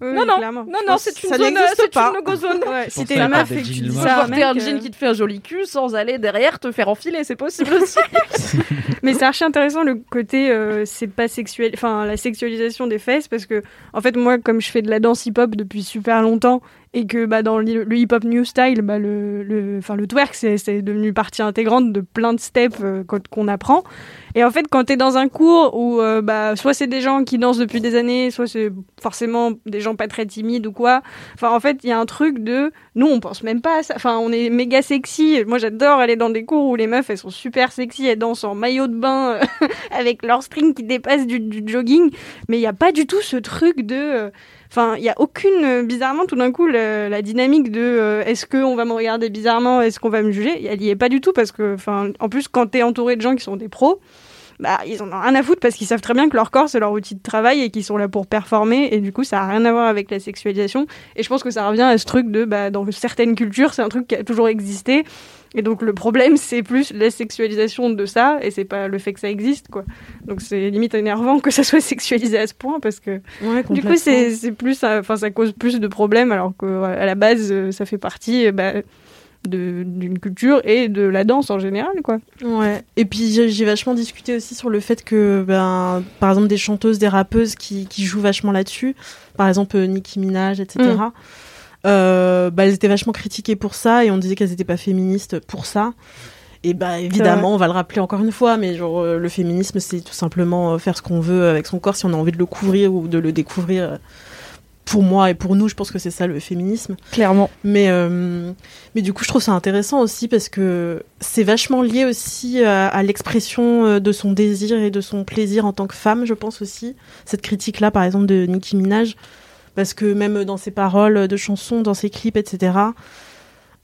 S5: Oui,
S1: non non.
S5: clairement.
S1: non non c'est une
S4: ça
S1: zone c'est
S4: pas.
S1: une no-go zone
S5: Ouais, si t'es une meuf et que tu dis ça, un
S1: porter un
S5: mec,
S1: jean
S5: euh,
S1: qui te fait un joli cul sans aller derrière te faire enfiler c'est possible aussi. <laughs>
S5: Mais c'est archi intéressant le côté euh, c'est pas sexuel, enfin la sexualisation des fesses parce que en fait moi comme je fais de la danse hip-hop depuis super longtemps et que bah dans le, hip-hop new style bah le le le twerk c'est devenu partie intégrante de plein de steps euh, qu'on- apprend. Et en fait quand t'es dans un cours où euh, bah soit c'est des gens qui dansent depuis des années soit c'est forcément des gens pas très timides ou quoi enfin en fait il y a un truc de nous on pense même pas à ça. Enfin on est méga sexy. Moi j'adore aller dans des cours où les meufs elles sont super sexy elles dansent en maillot de bain <laughs> avec leur string qui dépasse du, du jogging. Mais il n'y a pas du tout ce truc de euh, Enfin, il y a aucune euh, bizarrement tout d'un coup la dynamique de euh, est-ce qu'on va me regarder bizarrement, est-ce qu'on va me juger, elle y est pas du tout parce que enfin en plus quand t'es entouré de gens qui sont des pros, bah ils en ont rien à foutre parce qu'ils savent très bien que leur corps c'est leur outil de travail et qu'ils sont là pour performer. Et du coup ça a rien à voir avec la sexualisation. Et je pense que ça revient à ce truc de bah dans certaines cultures c'est un truc qui a toujours existé. Et donc le problème c'est plus la sexualisation de ça et c'est pas le fait que ça existe quoi. Donc c'est limite énervant que ça soit <laughs> sexualisé à ce point parce que
S4: Ouais,
S5: du coup c'est plus enfin ça cause plus de problèmes alors que ouais, à la base euh, ça fait partie euh, bah, d'une culture et de la danse en général quoi
S4: Ouais. Et puis j'ai vachement discuté aussi sur le fait que, ben, par exemple, des chanteuses, des rappeuses qui, qui jouent vachement là-dessus, par exemple Nicki Minaj, etc.
S5: Mm.
S4: euh, bah, elles étaient vachement critiquées pour ça et on disait qu'elles n'étaient pas féministes pour ça. Et bah évidemment, on va le rappeler encore une fois, mais genre euh, le féminisme, c'est tout simplement euh, faire ce qu'on veut avec son corps si on a envie de le couvrir ou de le découvrir. Pour moi et pour nous, je pense que c'est ça le féminisme.
S1: clairement
S4: Mais, euh, mais du coup, je trouve ça intéressant aussi parce que c'est vachement lié aussi à, à l'expression euh, de son désir et de son plaisir en tant que femme, je pense aussi. Cette critique-là, par exemple, de Nicki Minaj, parce que même dans ses paroles de chansons, dans ses clips, etc.,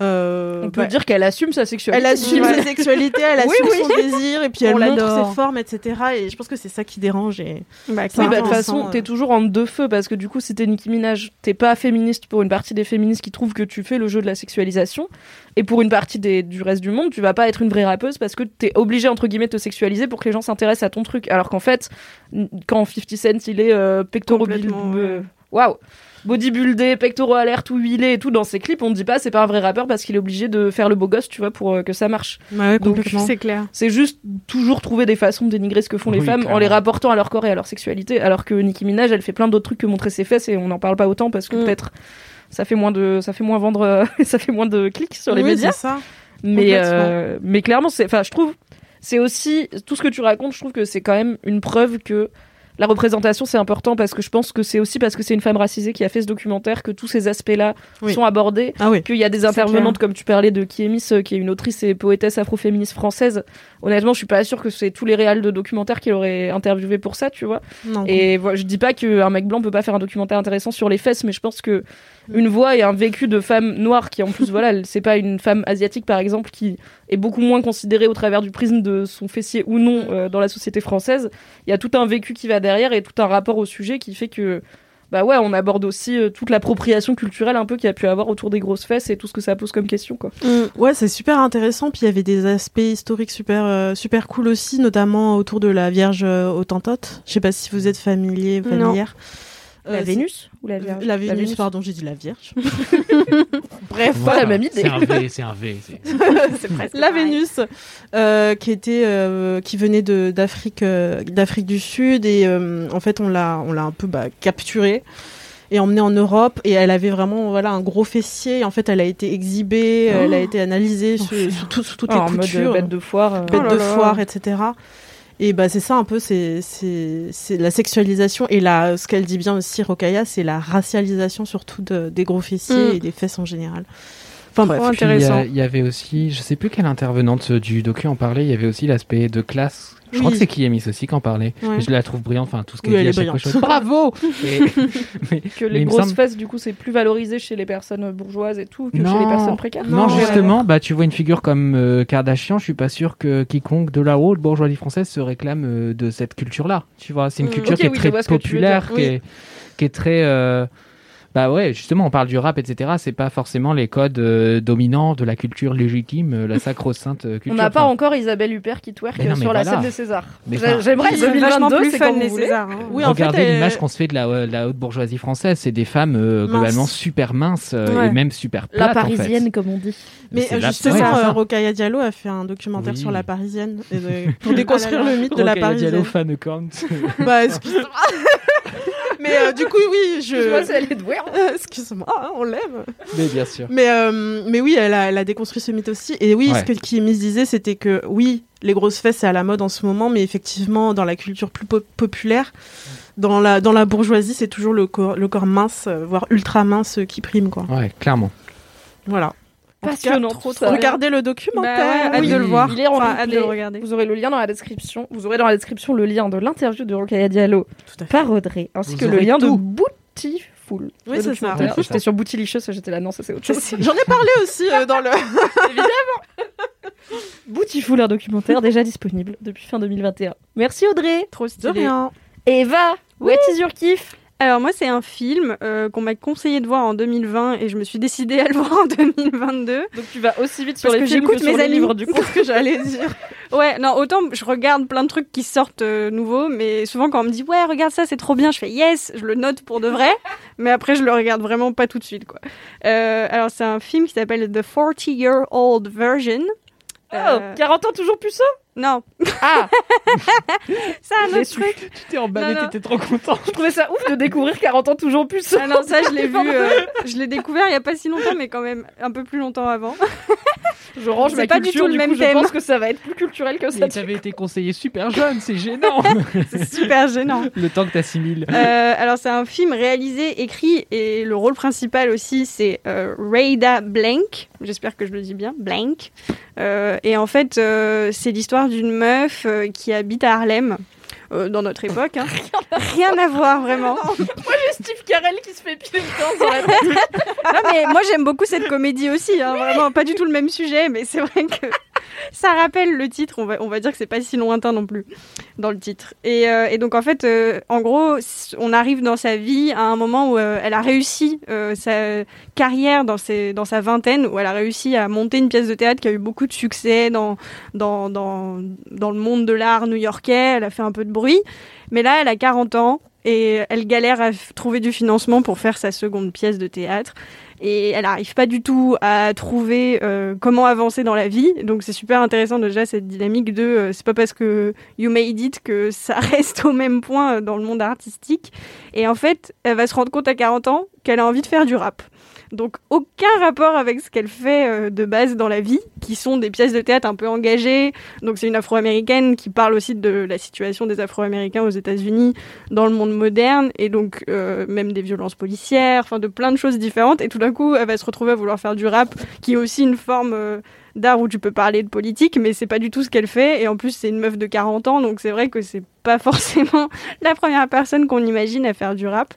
S4: euh,
S1: on peut dire qu'elle assume sa sexualité
S4: elle assume
S1: Ouais.
S4: sa sexualité, elle <laughs> assume
S1: Oui, oui.
S4: son désir, et puis
S1: On
S4: elle montre ses formes, etc. Et je pense que c'est ça qui dérange. Et
S5: bah,
S1: Oui, bah, de toute façon,
S4: euh.
S1: t'es toujours en deux feux parce que du coup, si t'es Nicki Minaj, t'es pas féministe pour une partie des féministes qui trouvent que tu fais le jeu de la sexualisation. Et pour une partie des, du reste du monde, tu vas pas être une vraie rappeuse parce que t'es obligé, entre guillemets, de te sexualiser pour que les gens s'intéressent à ton truc. Alors qu'en fait, quand 50 Cent, il est euh, pectoraux
S5: ouais.
S1: Waouh! Bodybuildé, pectoraux alerte ou huilé et tout dans ses clips, on dit pas c'est pas un vrai rappeur parce qu'il est obligé de faire le beau gosse, tu vois, pour euh, que ça marche.
S4: Ouais,
S1: Donc,
S5: c'est clair
S1: C'est juste toujours trouver des façons de dénigrer ce que font les femmes en les rapportant à leur corps et à leur sexualité. Alors que Nicki Minaj, elle fait plein d'autres trucs que montrer ses fesses et on n'en parle pas autant parce que
S4: Mm.
S1: peut-être ça fait moins de ça fait moins vendre <laughs> ça fait moins de clics sur les
S4: Oui,
S1: médias.
S4: c'est ça.
S1: Mais euh, mais clairement c'est enfin je trouve c'est aussi tout ce que tu racontes, je trouve que c'est quand même une preuve que la représentation c'est important parce que je pense que c'est aussi parce que c'est une femme racisée qui a fait ce documentaire que tous ces aspects-là
S4: Oui.
S1: sont abordés.
S4: Ah oui.
S1: Qu'il y a des intervenantes comme tu parlais de Kiemis, euh, qui est une autrice et poétesse afroféministe française. Honnêtement, je suis pas sûre que c'est tous les réals de documentaires qu'il aurait interviewé pour ça, tu vois.
S4: Non.
S1: Et je dis pas qu'un mec blanc peut pas faire un documentaire intéressant sur les fesses, mais je pense que une voix et un vécu de femme noire qui en plus <laughs> voilà, c'est pas une femme asiatique par exemple qui est beaucoup moins considérée au travers du prisme de son fessier ou non euh, dans la société française. Il y a tout un vécu qui va derrière et tout un rapport au sujet qui fait que bah ouais, on aborde aussi euh, toute l'appropriation culturelle un peu qu'il y a pu avoir autour des grosses fesses et tout ce que ça pose comme question quoi.
S4: Ouais, c'est super intéressant. Puis il y avait des aspects historiques super, euh, super cool aussi, notamment autour de la Vierge euh, Autantote. Je sais pas si vous êtes familier,
S1: Non.
S4: Familière.
S1: La
S4: Euh,
S1: Vénus ou la Vierge
S4: La Vénus,
S1: La Vénus.
S4: pardon, j'ai dit la Vierge. <laughs>
S1: Bref,
S3: Voilà,
S1: pas la même idée.
S3: C'est un V, c'est un V. <laughs> c'est-
S5: presque
S4: la
S5: pareil.
S4: Vénus, euh, qui était, euh, qui venait de d'Afrique, euh, d'Afrique du Sud et euh, en fait on l'a, on l'a un peu bah, capturée et emmenée en Europe et elle avait vraiment voilà un gros fessier. Et en fait, elle a été exhibée,
S1: Oh.
S4: elle a été analysée sur tout- toutes
S1: Ah, en
S4: les
S1: mode
S4: coutures,
S1: bête de foire. euh.
S4: bête
S5: Oh là
S4: de foire, etc. Et bah c'est ça un peu, c'est c'est la sexualisation et la ce qu'elle dit bien aussi Rokaya, c'est la racialisation surtout de- des gros fessiers
S5: Mm.
S4: et des fesses en général. Enfin bref.
S3: Il y
S5: intéressant.
S3: Il y, avait aussi, je sais plus quelle intervenante du docu en parlait, il y avait aussi l'aspect de classe. Je crois que c'est Kiemis aussi qui en parlait.
S4: Ouais.
S3: Je la trouve brillante, enfin tout ce qu'elle
S4: Oui,
S3: dit
S4: elle
S3: à
S4: est
S3: chaque fois. Bravo <laughs> Et- <laughs> mais-
S1: que les grosses
S3: semble-
S1: fesses, du coup, c'est plus valorisé chez les personnes bourgeoises et tout que chez les personnes précaires.
S3: Non,
S4: Non,
S3: justement, bah tu vois une figure comme euh, Kardashian, je suis pas sûr que quiconque de la haute bourgeoisie française se réclame euh, de cette culture-là. Tu vois, c'est une
S5: Mm.
S3: culture qui est
S1: oui,
S3: très populaire, qui,
S4: Oui.
S3: est, qui est très. euh, Bah ouais, justement, on parle du rap, etc. C'est pas forcément les codes euh, dominants de la culture légitime, euh, la sacro-sainte euh, culture.
S1: On n'a pas
S3: Enfin,
S1: encore Isabelle Huppert qui twerk
S3: non,
S1: sur la scène des Césars.
S3: Mais
S1: J'ai-
S3: enfin-
S1: J'aimerais
S5: vachement
S1: 2022,
S5: plus
S1: c'est quand
S5: les. Césars. hein.
S4: Oui, en
S3: Regardez
S4: fait,
S3: l'image qu'on se fait de la, euh, la haute bourgeoisie française, c'est des femmes euh, globalement super minces euh,
S5: Ouais.
S3: et même super plates.
S1: La
S3: en fait.
S1: parisienne, comme on dit.
S4: Mais euh, justement, euh. Rokaya Diallo a fait un documentaire
S3: Oui.
S4: sur la Parisienne et de- <laughs> pour déconstruire le mythe de la
S3: Rokhaya Diallo,
S4: Parisienne.
S3: fan account.
S4: Bah, excuse-moi. <laughs> Mais euh, du coup, oui,
S1: Je vois
S4: je.
S1: si elle est douée. hein.
S4: Excuse-moi, hein, on l'aime.
S3: Mais bien sûr.
S4: Mais, euh, mais oui, elle a, elle a déconstruit ce mythe aussi. Et oui,
S3: Ouais.
S4: ce que Kimis disait, c'était que oui, les grosses fesses, c'est à la mode en ce moment, mais effectivement, dans la culture plus po- populaire, dans la, dans la bourgeoisie, c'est toujours le corps, le corps mince, euh, voire ultra mince, qui prime, quoi.
S3: Ouais, clairement.
S4: Voilà.
S1: Passionnant. ça.
S4: Regardez le
S5: Bah
S4: documentaire.
S5: hâte
S3: Oui.
S5: de le voir.
S1: Il est en
S5: Enfin, hâte de
S1: replay.
S5: le regarder.
S1: Vous aurez le lien dans la description. Vous aurez dans la description le lien de l'interview de Rokaya Diallo par Audrey, ainsi
S3: Vous
S1: que le lien de
S3: tout.
S1: Bootyful.
S4: Oui, c'est ça.
S1: J'étais
S3: ça.
S1: sur Bootylicious, j'étais là, non, ça c'est autre chose.
S4: J'en ai parlé aussi euh, dans le. <laughs>
S1: Bootyful, un documentaire déjà disponible depuis fin 2021. Merci Audrey.
S5: Trop
S4: De
S5: stylé.
S4: rien.
S1: Eva, what is your kiff?
S5: Alors moi c'est un film euh, qu'on m'a conseillé de voir en 2020 et je me suis décidée à le <laughs> voir en 2022.
S1: Donc tu vas aussi vite sur
S5: Parce
S1: les
S5: que
S1: films que sur
S5: mes
S1: les
S5: amis.
S1: livres du coup. <laughs>
S4: Ce que j'allais dire.
S5: Ouais, non, autant je regarde plein de trucs qui sortent euh, nouveaux, mais souvent quand on me dit ouais regarde ça c'est trop bien, je fais yes, je le note pour de vrai, <laughs> mais après je le regarde vraiment pas tout de suite quoi. Euh, alors c'est un film qui s'appelle The 40 Year Old Version.
S1: Oh,
S5: Euh,
S1: 40 ans toujours puceau
S5: Non,
S1: Ah, <laughs>
S5: c'est un autre truc.
S3: Tu t'es emballé, t'étais trop content.
S1: Je trouvais ça ouf de découvrir 40 ans toujours puceau.
S5: Ah non, ça je l'ai <laughs> vu, euh, je l'ai découvert il y a pas si longtemps, mais quand même un peu plus longtemps avant. <laughs>
S1: Je range
S5: C'est
S1: ma
S5: pas du
S1: culture,
S5: tout le
S1: du
S5: même
S1: coup, je
S5: thème.
S1: pense que ça va être plus culturel que ça.
S3: Mais t'avais été conseillé super jeune, c'est gênant.
S5: C'est super gênant.
S3: Le temps que t'assimiles.
S5: Euh, alors c'est un film réalisé, écrit et le rôle principal aussi c'est euh, Rada Blank. J'espère que je le dis bien, Blank. Euh, et en fait euh, c'est l'histoire d'une meuf euh, qui habite à Harlem. euh, dans notre époque, hein. <laughs> rien à voir vraiment. <laughs>
S1: Steve Carell qui se fait piler le temps dans la tête. <laughs>
S5: Non, mais moi j'aime beaucoup cette comédie aussi, hein, vraiment pas du tout le même sujet, mais c'est vrai que <laughs> ça rappelle le titre. On va, on va dire que c'est pas si lointain non plus dans le titre. Et, euh, donc en fait, euh, en gros, on arrive dans sa vie à un moment où euh, elle a réussi sa carrière dans, ses, dans sa vingtaine, où elle a réussi à monter une pièce de théâtre qui a eu beaucoup de succès dans, dans, dans, dans le monde de l'art new-yorkais. Elle a fait un peu de bruit, mais là, elle a 40 ans. Et elle galère à trouver du financement pour faire sa seconde pièce de théâtre et elle n'arrive pas du tout à trouver euh, comment avancer dans la vie. Donc c'est super intéressant déjà cette dynamique de euh, c'est pas parce que you made it que ça <laughs> reste au même point euh, dans le monde artistique. Et en fait, elle va se rendre compte à 40 ans qu'elle a envie de faire du rap. Donc aucun rapport avec ce qu'elle fait euh, de base dans la vie, qui sont des pièces de théâtre un peu engagées. Donc c'est une afro-américaine qui parle aussi de la situation des afro-américains aux États-Unis dans le monde moderne, et donc euh, même des violences policières, enfin de plein de choses différentes. Et tout d'un coup, elle va se retrouver à vouloir faire du rap, qui est aussi une forme euh, d'art où tu peux parler de politique, mais c'est pas du tout ce qu'elle fait. Et en plus, c'est une meuf de 40 ans, donc c'est vrai que c'est pas <laughs> forcément la première personne qu'on imagine à faire du rap.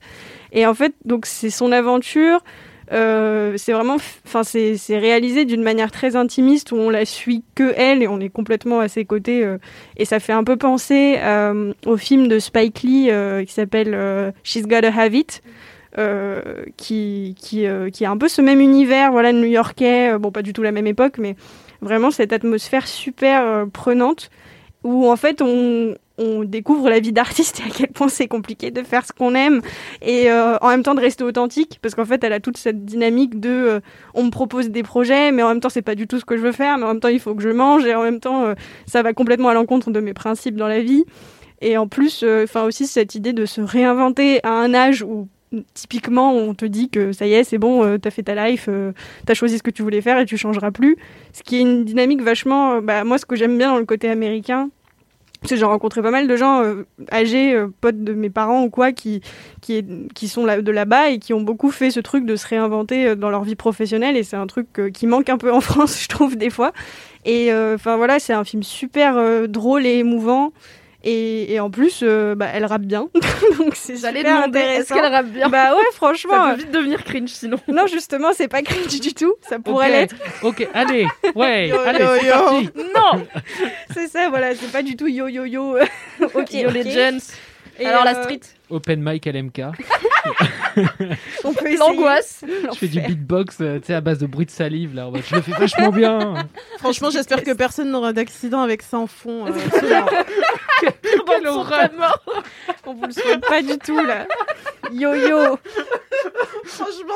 S5: Et en fait, donc c'est son aventure. Euh, c'est vraiment, enfin c'est réalisé d'une manière très intimiste où on la suit que elle et on est complètement à ses côtés euh, et ça fait un peu penser euh, au film de Spike Lee qui s'appelle She's Gotta Have It. qui qui qui a un peu ce même univers voilà new-yorkais bon pas du tout la même époque mais vraiment cette atmosphère super prenante où en fait on découvre la vie d'artiste et à quel point c'est compliqué de faire ce qu'on aime et euh, en même temps de rester authentique parce qu'en fait elle a toute cette dynamique de euh, on me propose des projets mais en même temps c'est pas du tout ce que je veux faire mais en même temps il faut que je mange et en même temps euh, ça va complètement à l'encontre de mes principes dans la vie. Et en plus enfin aussi cette idée de se réinventer à un âge où typiquement on te dit que ça y est c'est bon euh, t'as fait ta life euh, t'as choisi ce que tu voulais faire et tu changeras plus ce qui est une dynamique vachement euh, bah, moi ce que j'aime bien dans le côté américain parce que j'ai rencontré pas mal de gens âgés, potes de mes parents ou quoi, qui, qui, sont de là-bas et qui ont beaucoup fait ce truc de se réinventer dans leur vie professionnelle. Et c'est un truc qui manque un peu en <laughs> France, je trouve, des fois. Et enfin voilà, c'est un film super drôle et émouvant. Et, et en plus, euh, bah, elle rappe bien. <laughs> Donc c'est
S1: J'allais
S5: super
S1: demander, est-ce
S5: intéressant.
S1: qu'elle rappe bien
S5: Bah ouais, franchement.
S1: Ça peut vite devenir cringe sinon.
S5: Non, justement, c'est pas cringe du tout. Ça pourrait
S3: Ok,
S5: l'être.
S3: Ok, allez, ouais,
S5: Yo,
S3: allez,
S5: yo,
S3: c'est
S5: yo.
S3: parti.
S1: Non
S5: C'est ça, voilà, c'est pas du tout yo yo yo. ok, <laughs>
S1: Yo
S5: ok.
S1: les gens.
S5: Et,
S1: Alors la
S5: euh,
S1: street,
S3: Open mic LMK. <laughs>
S5: on peut
S1: l'angoisse.
S3: Je fais du beatbox, euh, tu sais, à base de bruit de salive, là. en mode, Je le fais vachement bien. <laughs>
S4: Franchement, j'espère que personne n'aura d'accident avec ça en fond. euh, ce genre.
S1: Quelle horreur.
S5: On vous le souhaite pas du tout là. Yo yo.
S4: Franchement,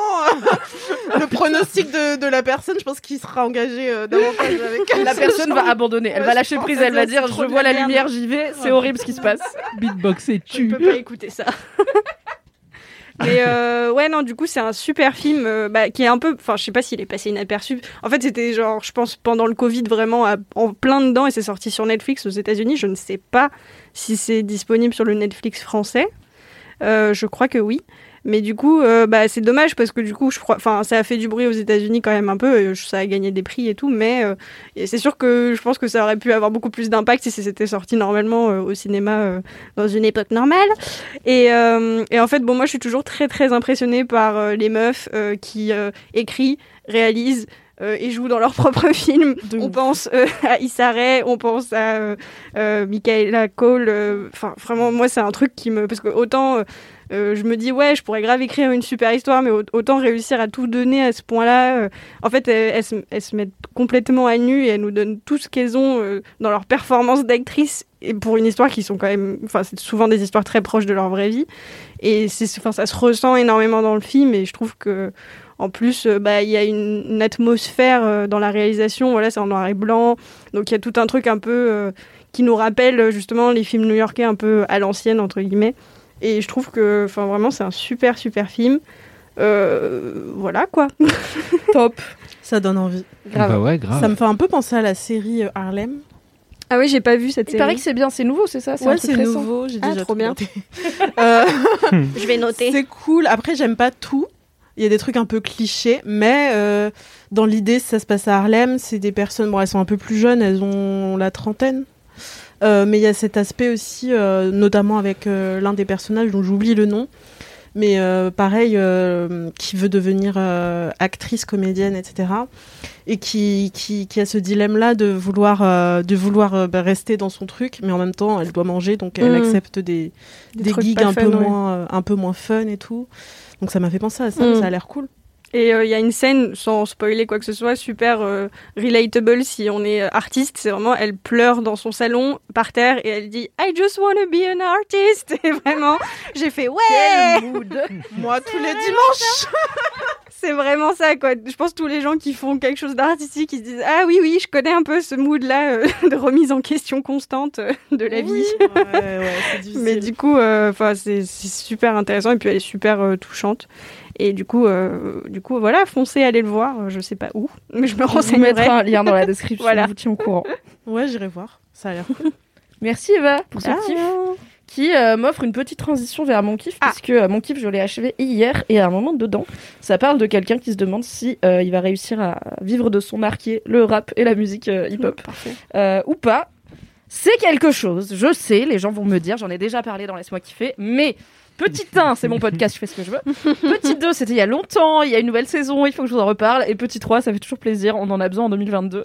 S4: euh, le pronostic de, de la personne, je pense qu'il sera engagé euh, davantage avec
S1: La personne va abandonner. Elle
S4: Ouais,
S1: va
S4: je
S1: lâcher
S4: pense
S1: prise. Elle va dire Je vois
S4: la
S1: la
S4: merde.
S1: lumière, j'y vais. C'est horrible ce qui se passe.
S3: Beatbox et
S5: Je
S3: tu.
S5: peux pas écouter ça. <laughs> Mais euh, ouais non du coup c'est un super film euh, bah, qui est un peu enfin je sais pas s'il est passé inaperçu. En fait c'était genre je pense pendant le Covid vraiment en plein dedans et c'est sorti sur Netflix aux États-Unis. Je ne sais pas si c'est disponible sur le Netflix français. Euh, je crois que oui mais du coup euh, bah c'est dommage parce que du coup je crois enfin ça a fait du bruit aux États-Unis quand même un peu et ça a gagné des prix et tout mais euh, c'est sûr que je pense que ça aurait pu avoir beaucoup plus d'impact si c'était sorti normalement euh, au cinéma euh, dans une époque normale et, euh, et en fait, bon, moi, je suis toujours très, très impressionnée par euh, les meufs euh, qui euh, écrivent, réalisent euh, et jouent dans leur <laughs> propre film. on pense euh, <laughs> à Issa Rae, on pense à euh, euh, Michaela Cole. euh, Enfin, vraiment, moi, c'est un truc qui me... Parce que autant... euh, je me dis ouais je pourrais grave écrire une super histoire mais au- autant réussir à tout donner à ce point là euh, en fait elles, se, mettent complètement à nu et elles nous donnent tout ce qu'elles ont euh, dans leur performance d'actrice et pour une histoire qui sont quand même enfin c'est souvent des histoires très proches de leur vraie vie. Et enfin ça se ressent énormément dans le film et je trouve que en plus bah il y a une, une atmosphère dans la réalisation. Voilà c'est en noir et blanc. Donc il y a tout un truc un peu qui nous rappelle justement les films new-yorkais un peu à l'ancienne entre guillemets et je trouve que enfin vraiment c'est un super super film Euh, voilà quoi <laughs>
S1: top
S4: Ça donne envie.
S5: Grave.
S3: Bah ouais, grave.
S4: Ça me fait un peu penser à la série euh, Harlem.
S5: ah oui j'ai pas vu cette
S1: Il
S5: série
S1: paraît que c'est bien, c'est nouveau, c'est ça?
S4: Ouais, c'est nouveau. J'ai
S5: Ah,
S4: déjà
S5: trop bien.
S4: noté. <laughs> Euh,
S5: je vais noter
S4: C'est cool. Après, j'aime pas tout. Il y a des trucs un peu clichés, mais euh, dans l'idée, ça se passe à Harlem. C'est des personnes, bon, elles sont un peu plus jeunes, elles ont la trentaine. Euh, mais il y a cet aspect aussi, euh, notamment avec euh, l'un des personnages dont j'oublie le nom, mais pareil, qui veut devenir actrice, comédienne, etc. Et qui, qui, qui a ce dilemme-là de vouloir, de vouloir bah, rester dans son truc, mais en même temps, elle doit manger, donc elle
S5: Mm.
S4: accepte des,
S5: Des
S4: gigs un,
S5: fun,
S4: peu
S5: ouais.
S4: moins, un peu moins fun et tout. Donc ça m'a fait penser à ça,
S5: Mm.
S4: ça a l'air cool.
S5: Et euh, il y a une scène, sans spoiler quoi que ce soit, super euh, relatable si on est euh, artiste. C'est vraiment, elle pleure dans son salon, par terre, et elle dit I just wanna be an artist. <laughs> Et vraiment, j'ai fait ouais <laughs>
S4: Moi, tous les dimanches <laughs>
S5: C'est vraiment ça, quoi. Je pense que tous les gens qui font quelque chose d'artistique, ils se disent Ah oui, oui, je connais un peu ce mood-là euh, de remise en question constante euh, de la vie.
S4: Ouais, ouais, c'est difficile.
S5: Mais du coup, euh, enfin, c'est c'est super intéressant et puis elle est super euh, touchante. Et du coup, euh, du coup, voilà, foncez, allez le voir. Je sais pas où, <laughs> mais je me
S1: On vous
S5: renseignerai.
S1: mettra un lien dans la <laughs> description,
S5: Voilà.
S1: vous tient au courant.
S4: Ouais, j'irai voir. Ça a l'air cool. <laughs>
S1: Merci Eva pour ce
S5: Ah.
S1: kiff qui euh, m'offre une petite transition vers mon kiff
S5: Ah.
S1: puisque euh, mon kiff je l'ai achevé hier et à un moment dedans ça parle de quelqu'un qui se demande si euh, il va réussir à vivre de son art qui est le rap et la musique euh, hip-hop euh, ou pas. C'est quelque chose, je sais, les gens vont me dire, j'en ai déjà parlé dans Laisse-moi kiffer, mais petit 1, c'est mon podcast, je fais ce que je veux. Petit 2, c'était il y a longtemps, il y a une nouvelle saison, il faut que je vous en reparle. Et petit 3, ça fait toujours plaisir, on en a besoin en 2022.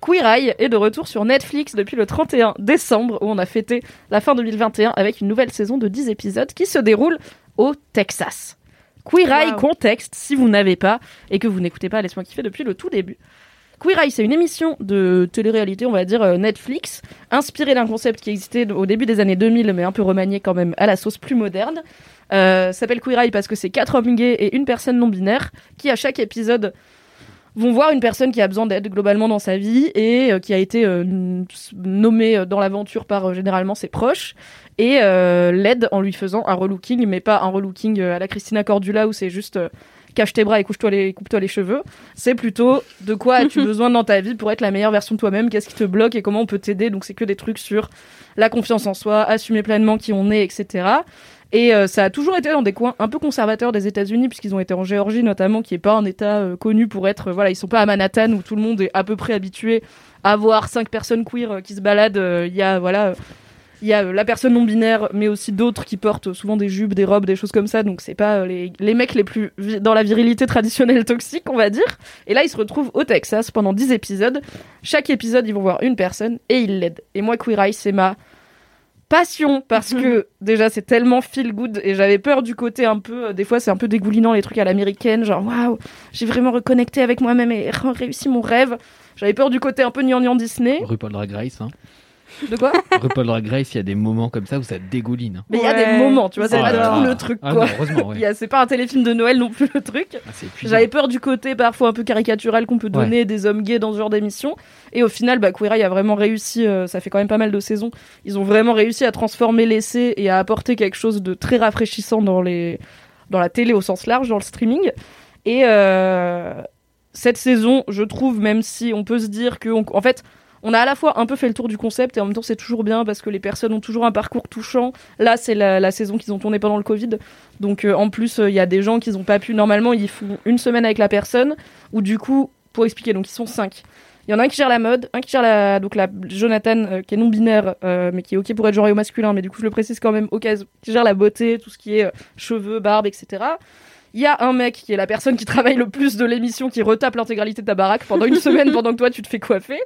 S1: Queer Eye est de retour sur Netflix depuis le 31 décembre, où on a fêté la fin 2021 avec une nouvelle saison de 10 épisodes qui se déroule au Texas. Queer Eye
S5: Wow.
S1: contexte, si vous n'avez pas et que vous n'écoutez pas Laisse-moi kiffer depuis le tout début. Queer Eye, c'est une émission de télé-réalité, on va dire euh, Netflix, inspirée d'un concept qui existait au début des années 2000, mais un peu remanié quand même à la sauce plus moderne. Euh, s'appelle Queer Eye parce que c'est quatre hommes gays et une personne non binaire qui, à chaque épisode, vont voir une personne qui a besoin d'aide globalement dans sa vie et euh, qui a été euh, nommée dans l'aventure par généralement ses proches et l'aide en lui faisant un relooking, mais pas un relooking à la Christina Cordula où c'est juste cache tes bras et couche-toi les, coupe-toi les cheveux. C'est plutôt de quoi as-tu <laughs> besoin dans ta vie pour être la meilleure version de toi-même, qu'est-ce qui te bloque et comment on peut t'aider? Donc c'est que des trucs sur la confiance en soi, assumer pleinement qui on est, etc. Et euh, ça a toujours été dans des coins un peu conservateurs des États-Unis, puisqu'ils ont été en Géorgie notamment, qui est pas un État euh, connu pour être, euh, voilà, ils sont pas à Manhattan où tout le monde est à peu près habitué à voir cinq personnes queer qui se baladent. Il y a voilà, il y a euh, la personne non binaire, mais aussi d'autres qui portent euh, souvent des jupes, des robes, des choses comme ça. Donc c'est pas euh, les, les mecs les plus dans la virilité traditionnelle toxique, on va dire. Et là, ils se retrouvent au Texas pendant 10 épisodes. Chaque épisode, ils vont voir une personne et ils l'aident. Et moi, Queer Eye, c'est ma passion parce que <laughs> déjà c'est tellement feel good et j'avais peur du côté un peu euh, des fois c'est un peu dégoulinant les trucs à l'américaine genre waouh j'ai vraiment reconnecté avec moi-même et réussi mon rêve j'avais peur du côté un peu gnangnan Disney
S3: RuPaul Drag Race, hein.
S1: De quoi
S3: RuPaul Drag Race, il y a des moments comme ça où ça dégouline. hein.
S1: mais il y a des moments tu vois c'est
S3: Oh
S1: pas tout le truc
S3: Ah
S1: quoi
S3: non, heureusement, ouais.
S1: Il y a- c'est pas un téléfilm de Noël non plus le truc
S3: Ah.
S1: J'avais peur du côté parfois un peu caricatural qu'on peut donner des hommes gays dans ce genre d'émission. Et au final, bah, Queer Eye a vraiment réussi, euh, ça fait quand même pas mal de saisons, ils ont vraiment réussi à transformer l'essai et à apporter quelque chose de très rafraîchissant dans, les... dans la télé au sens large, dans le streaming. Et euh, cette saison, je trouve, même si on peut se dire que... on- En fait, on a à la fois un peu fait le tour du concept et en même temps c'est toujours bien parce que les personnes ont toujours un parcours touchant. Là, c'est la, saison qu'ils ont tournée pendant le Covid. Donc euh, en plus, euh, il y a des gens qui n'ont pas pu. Normalement, ils font une semaine avec la personne, ou du coup, pour expliquer, donc ils sont cinq. Il y en a un qui gère la mode, un qui gère la donc la Jonathan euh, qui est non binaire mais qui est ok pour être genré au masculin, mais du coup je le précise quand même qui gère la beauté, tout ce qui est cheveux, barbe, etc. Il y a un mec qui est la personne qui travaille le plus de l'émission, qui retape l'intégralité de ta baraque pendant une <laughs> semaine pendant que toi tu te fais coiffer.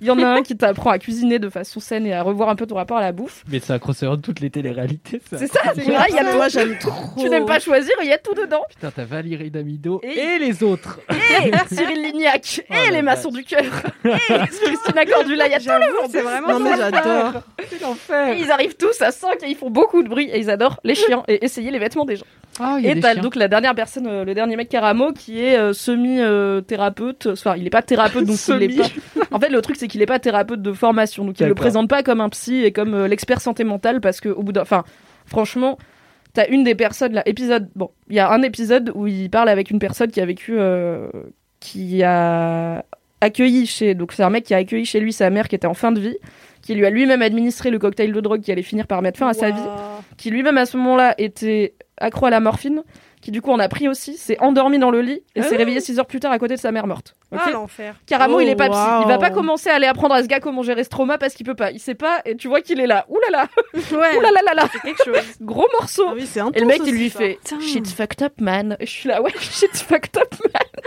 S1: Il y en a un qui t'apprend à cuisiner de façon saine et à revoir un peu ton rapport à la bouffe.
S3: Mais c'est un crossover de toutes les téléréalités. ça.
S1: C'est ça, c'est vrai, il y a
S4: moi, j'aime trop.
S1: Tu n'aimes pas choisir, il y a tout dedans.
S3: Putain, t'as Valérie Damido
S1: Et-
S3: et, les autres.
S1: Et <laughs> Cyril Lignac,
S3: Oh
S1: et
S3: la
S1: les maçons du cœur, et Christina Cordula, il y a tout le monde.
S5: c'est vraiment
S4: Non, mais j'adore.
S3: C'est l'enfer.
S1: Et ils arrivent tous à 5 et ils font beaucoup de bruit et ils adorent les chiens et essayer les vêtements des gens.
S3: Ah, y a
S1: Et t'as donc la dernière personne, euh, le dernier mec Caramo qui est euh, semi-thérapeute. Enfin, il est pas thérapeute donc il est
S4: Semi.
S1: pas. En fait, le truc c'est qu'il est pas thérapeute de formation donc il le
S3: D'accord.
S1: présente pas comme un psy et comme euh, l'expert santé mentale parce que au bout d'un. Enfin, franchement. T'as une des personnes là, épisode. Bon, il y a un épisode où il parle avec une personne qui a vécu. euh, qui a accueilli chez. Donc, c'est un mec qui a accueilli chez lui sa mère qui était en fin de vie, qui lui a lui-même administré le cocktail de drogue qui allait finir par mettre fin à sa vie, qui lui-même à ce moment-là était accro à la morphine, qui du coup en a pris aussi, s'est endormi dans le lit et s'est
S5: Ah.
S1: réveillé 6 heures plus tard à côté de sa mère morte. Ok
S5: Ah, l'enfer.
S1: Caramo,
S4: Oh,
S1: il est pas psy. Il va pas commencer à aller apprendre à ce gars comment gérer ce trauma parce qu'il peut pas. Il sait pas et tu vois qu'il est là. Ouh là là, <laughs>
S5: Ouais,
S1: ouh là là là là.
S5: quelque chose. <laughs>
S1: Gros morceau.
S4: Ah oui,
S1: Et le mec, il lui
S4: ça.
S1: fait shit's fucked up, man. Et je suis là, ouais, <laughs> shit's fucked up, man.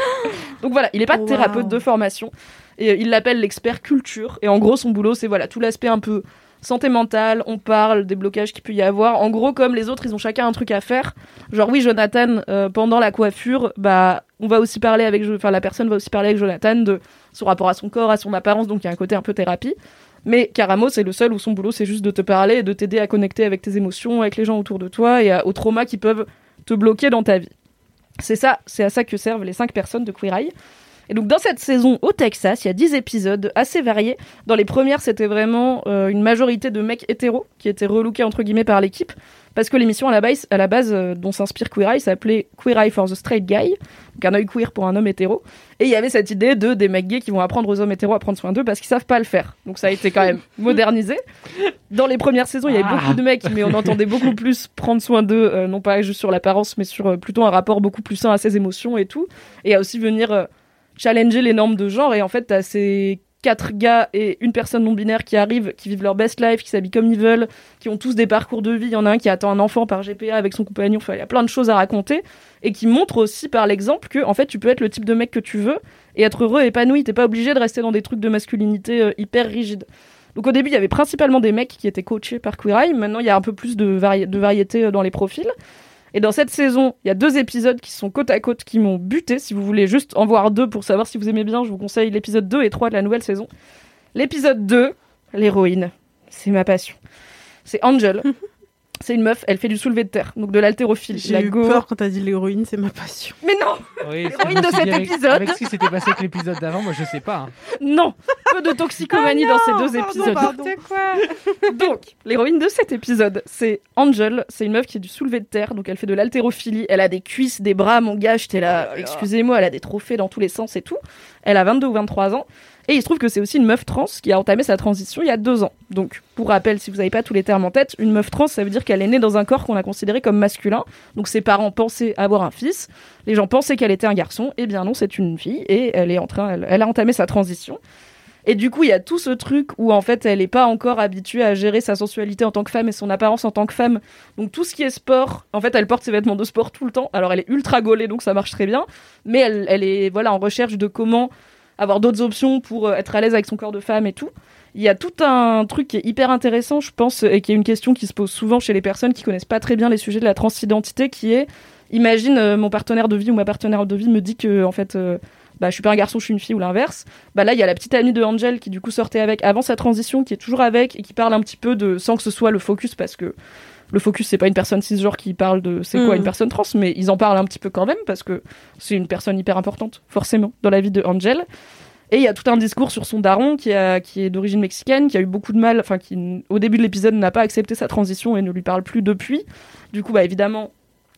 S1: Donc voilà, il est pas
S4: Wow.
S1: thérapeute de formation. Et euh, il l'appelle l'expert culture. Et en gros, son boulot, c'est voilà, tout l'aspect un peu santé mentale, on parle des blocages qu'il peut y avoir. En gros, comme les autres, ils ont chacun un truc à faire. Genre, oui, Jonathan, euh, pendant la coiffure, bah, on va aussi parler avec, enfin, la personne va aussi parler avec Jonathan de son rapport à son corps, à son apparence. Donc, il y a un côté un peu thérapie. Mais Caramo, c'est le seul où son boulot, c'est juste de te parler et de t'aider à connecter avec tes émotions, avec les gens autour de toi et à- aux traumas qui peuvent te bloquer dans ta vie. C'est ça, c'est à ça que servent les cinq personnes de Queer Eye. Et donc dans cette saison au Texas, il y a 10 épisodes assez variés. Dans les premières, c'était vraiment euh, une majorité de mecs hétéros qui étaient relookés entre guillemets par l'équipe. Parce que l'émission à la base, à la base euh, dont s'inspire Queer Eye s'appelait Queer Eye for the Straight Guy, donc un œil queer pour un homme hétéro. Et il y avait cette idée de des mecs gays qui vont apprendre aux hommes hétéros à prendre soin d'eux parce qu'ils savent pas le faire. Donc ça a été quand même <laughs> modernisé. Dans les premières saisons, il y avait
S3: Ah.
S1: beaucoup de mecs, mais on entendait beaucoup plus prendre soin d'eux, euh, non pas juste sur l'apparence, mais sur plutôt un rapport beaucoup plus sain à ses émotions et tout. Et à aussi venir challenger les normes de genre. Et en fait, t'as ces quatre gars et une personne non binaire qui arrivent, qui vivent leur best life, qui s'habillent comme ils veulent, qui ont tous des parcours de vie. Il y en a un qui attend un enfant par GPA avec son compagnon. Enfin, il y a plein de choses à raconter et qui montrent aussi par l'exemple que en fait, tu peux être le type de mec que tu veux et être heureux, épanoui. T'es pas obligé de rester dans des trucs de masculinité euh, hyper rigides. Donc au début, il y avait principalement des mecs qui étaient coachés par Queer Eye. Maintenant, il y a un peu plus de variété euh, dans les profils. Et dans cette saison, il y a deux épisodes qui sont côte à côte qui m'ont buté. Si vous voulez juste en voir deux pour savoir si vous aimez bien, je vous conseille l'épisode 2 et 3 de la nouvelle saison. L'épisode 2, l'héroïne. C'est ma passion. C'est Angel. <laughs> C'est une meuf, elle fait du soulevé de terre, donc de l'haltérophilie.
S4: J'ai
S1: La
S4: eu
S1: go.
S4: peur quand t'as dit l'héroïne, c'est ma passion.
S1: Mais non
S3: Oui, <laughs>
S1: L'héroïne de cet
S3: avec-
S1: épisode.
S3: Avec ce qui s'était passé avec l'épisode d'avant, moi je sais pas. hein.
S1: Non Peu de toxicomanie dans ces deux épisodes.
S5: quoi <laughs>
S1: Donc, l'héroïne de cet épisode, c'est Angel. C'est une meuf qui est du soulevé de terre, donc elle fait de l'haltérophilie. Elle a des cuisses, des bras, mon gars, j'étais là, excusez-moi, elle a des trophées dans tous les sens et tout. Elle a 22 ou 23 ans. Et il se trouve que c'est aussi une meuf trans qui a entamé sa transition il y a deux ans. Donc, pour rappel, si vous n'avez pas tous les termes en tête, une meuf trans, ça veut dire qu'elle est née dans un corps qu'on a considéré comme masculin. Donc, ses parents pensaient avoir un fils. Les gens pensaient qu'elle était un garçon. Eh bien non, c'est une fille. Et elle est en train, elle- elle a entamé sa transition. Et du coup, il y a tout ce truc où en fait, elle n'est pas encore habituée à gérer sa sensualité en tant que femme et son apparence en tant que femme. Donc tout ce qui est sport, en fait, elle porte ses vêtements de sport tout le temps. Alors elle est ultra gaulée, donc ça marche très bien. Mais elle, elle est voilà en recherche de comment avoir d'autres options pour euh, être à l'aise avec son corps de femme et tout. Il y a tout un truc qui est hyper intéressant, je pense, et qui est une question qui se pose souvent chez les personnes qui connaissent pas très bien les sujets de la transidentité, qui est imagine euh, mon partenaire de vie ou ma partenaire de vie me dit que en fait euh, bah, je suis pas un garçon, je suis une fille ou l'inverse. Bah là, il y a la petite amie de Angel qui du coup sortait avec avant sa transition, qui est toujours avec et qui parle un petit peu de sans que ce soit le focus parce que le focus c'est pas une personne cisgenre qui parle de c'est quoi
S4: Mm.
S1: une personne trans, mais ils en parlent un petit peu quand même parce que c'est une personne hyper importante forcément dans la vie de Angel. Et il y a tout un discours sur son daron qui, a, qui est d'origine mexicaine, qui a eu beaucoup de mal, enfin qui au début de l'épisode n'a pas accepté sa transition et ne lui parle plus depuis. Du coup, bah évidemment,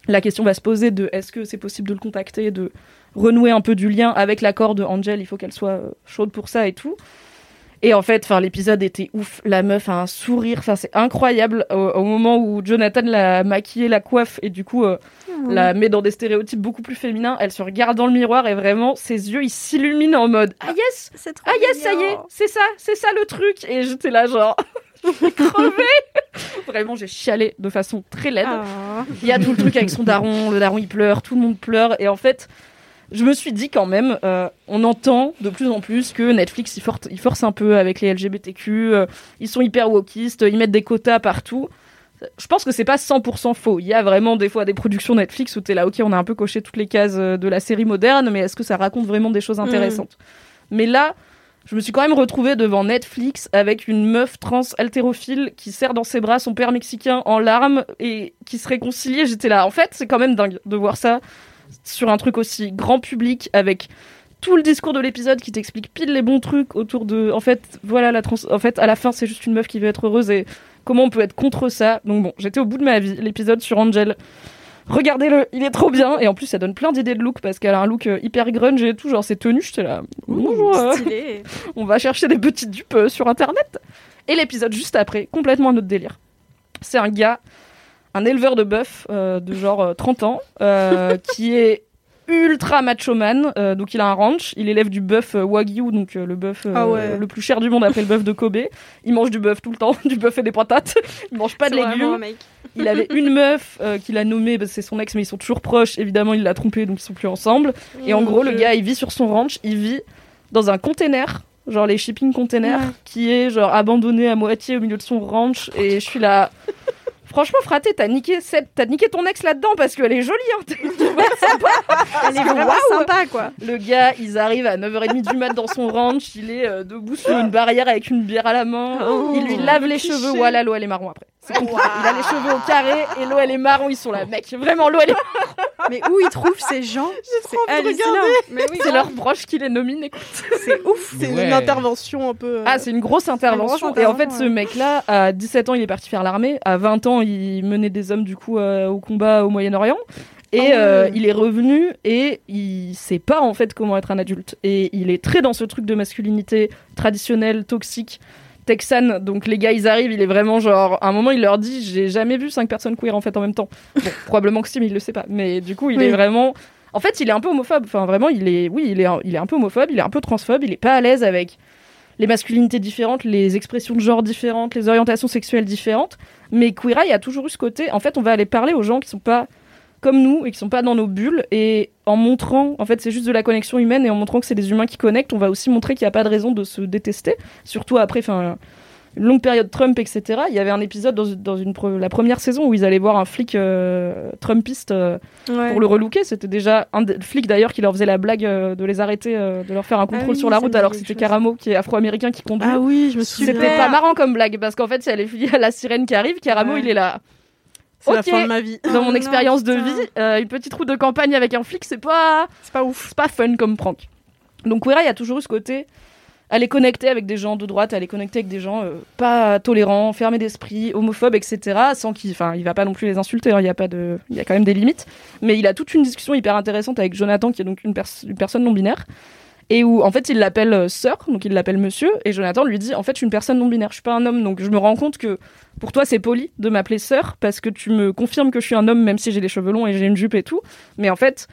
S1: la question va se poser de est-ce que c'est possible de le contacter, de renouer un peu du lien avec l'accord de Angel, il faut qu'elle soit euh, chaude pour ça et tout. Et en fait, enfin, l'épisode était ouf. La meuf a un sourire, enfin, c'est incroyable. Au, au moment où Jonathan l'a maquillée, la coiffe et du coup euh, la met dans des stéréotypes beaucoup plus féminins, elle se regarde dans le miroir et vraiment ses yeux ils s'illuminent en mode ah yes, ah yes, ça y est, c'est ça, c'est ça le truc. Et j'étais là genre <laughs> crever. <laughs> Vraiment, j'ai chialé de façon très laide.
S5: Ah.
S1: Il y a tout le truc avec son daron, le daron il pleure, tout le monde pleure. Et en fait, je me suis dit quand même, euh, on entend de plus en plus que Netflix il force, il force un peu avec les LGBTQ, euh, ils sont hyper wokistes, ils mettent des quotas partout. Je pense que c'est pas 100% faux. Il y a vraiment des fois des productions Netflix où t'es là, ok, on a un peu coché toutes les cases euh, de la série moderne, mais est-ce que ça raconte vraiment des choses intéressantes? Mais là, je me suis quand même retrouvée devant Netflix avec une meuf trans haltérophile qui serre dans ses bras son père mexicain en larmes et qui se réconcilie. J'étais là. En fait, c'est quand même dingue de voir ça sur un truc aussi grand public avec tout le discours de l'épisode qui t'explique pile les bons trucs autour de en fait voilà la trans en fait à la fin c'est juste une meuf qui veut être heureuse et comment on peut être contre ça donc bon j'étais au bout de ma vie l'épisode sur Angel regardez-le il est trop bien et en plus ça donne plein d'idées de look parce qu'elle a un look euh, hyper grunge et tout genre ses tenues j'étais là bonjour
S5: Stylé. <laughs>
S1: on va chercher des petites dupes euh, sur internet. Et l'épisode juste après, complètement un autre délire. C'est un gars, un éleveur de bœuf euh, de genre euh, 30 ans, euh, <laughs> qui est ultra macho man. euh, donc il a un ranch, il élève du bœuf euh, wagyu, donc euh, le bœuf euh,
S5: Ah ouais.
S1: le plus cher du monde après le bœuf de Kobe. Il mange du bœuf tout le temps, <laughs> du bœuf et des patates. Il mange pas de légumes. <laughs> Il avait une meuf euh, qu'il a nommée, c'est son ex, mais ils sont toujours proches. Évidemment, il l'a trompée, donc ils sont plus ensemble. Et en gros, le gars, il vit sur son ranch, il vit dans un container, genre les shipping containers,
S5: Ouais.
S1: qui est genre abandonné à moitié au milieu de son ranch. Et je suis là. Franchement, fraté, t'as niqué, t'as niqué ton ex là-dedans parce qu'elle est jolie, hein. t'es- <laughs> tu vois, sympa.
S5: Elle est vraiment sympa, quoi.
S1: Le gars, ils arrivent à 9h30 du mat dans son ranch, il est euh, debout sur une barrière avec une bière à la main,
S5: Oh,
S1: il lui lave les
S5: cliché.
S1: cheveux, voilà, l'eau elle est marron après. Il a les cheveux au carré et l'eau elle est marron, ils sont là, mec, vraiment l'eau elle est <laughs>
S5: Mais où ils trouvent ces gens? C'est oui,
S1: C'est leur proche qui les nomine, écoute.
S5: c'est ouf.
S4: C'est
S3: Ouais.
S4: une intervention un peu. euh,
S1: Ah, c'est une grosse intervention.
S5: grosse
S1: Et en fait, ce mec-là, à 17 ans, il est parti faire l'armée. À 20 ans, il menait des hommes, du coup, euh, au combat au Moyen-Orient. Et
S5: Ah
S1: euh, il est revenu et il sait pas, en fait, comment être un adulte. Et il est très dans ce truc de masculinité traditionnelle, toxique. Texane, donc les gars ils arrivent, il est vraiment genre, à un moment il leur dit j'ai jamais vu cinq personnes queer en fait en même temps. Bon, <laughs> probablement que si mais il le sait pas. Mais du coup il
S4: Oui.
S1: est vraiment, en fait il est un peu homophobe. Enfin vraiment il est, oui il est, un- il est un peu homophobe, il est un peu transphobe, il est pas à l'aise avec les masculinités différentes, les expressions de genre différentes, les orientations sexuelles différentes. Mais Queer Eye a toujours eu ce côté. En fait, on va aller parler aux gens qui sont pas comme nous et qui sont pas dans nos bulles. Et en montrant, en fait, c'est juste de la connexion humaine et en montrant que c'est des humains qui connectent, on va aussi montrer qu'il n'y a pas de raison de se détester. Surtout après, enfin. Longue période Trump, etc. Il y avait un épisode dans, dans une, pre- la première saison où ils allaient voir un flic euh, Trumpiste euh,
S5: Ouais.
S1: pour le relooker. C'était déjà un des flics d'ailleurs qui leur faisait la blague euh, de les arrêter, de leur faire un contrôle
S5: oui,
S1: sur la route alors que c'était. Caramo qui est afro-américain qui conduit.
S4: Ah oui, je me souviens.
S1: C'était pas marrant comme blague parce qu'en fait, il y a les- il y a la sirène qui arrive, Caramo
S5: Ouais.
S1: il est là.
S4: C'est la
S1: Ok.
S4: fin de ma vie.
S1: Dans
S5: Oh
S1: mon expérience de vie, une petite route de campagne avec un flic, c'est pas,
S4: C'est pas ouf.
S1: c'est pas fun comme prank. Donc Queera, il y a toujours eu ce côté, aller connecter avec des gens de droite, aller connecter avec des gens euh, pas tolérants, fermés d'esprit, homophobes, etc. Sans qu'il, enfin, il va pas non plus les insulter. hein, Il y a pas de, il y a quand même des limites. Mais il a toute une discussion hyper intéressante avec Jonathan, qui est donc une, pers- une personne non binaire. Et où, en fait, il l'appelle euh, sœur, donc il l'appelle monsieur, et Jonathan lui dit, en fait, je suis une personne non binaire, je suis pas un homme, donc je me rends compte que pour toi, c'est poli de m'appeler sœur, parce que tu me confirmes que je suis un homme, même si j'ai les cheveux longs et j'ai une jupe et tout. Mais en fait,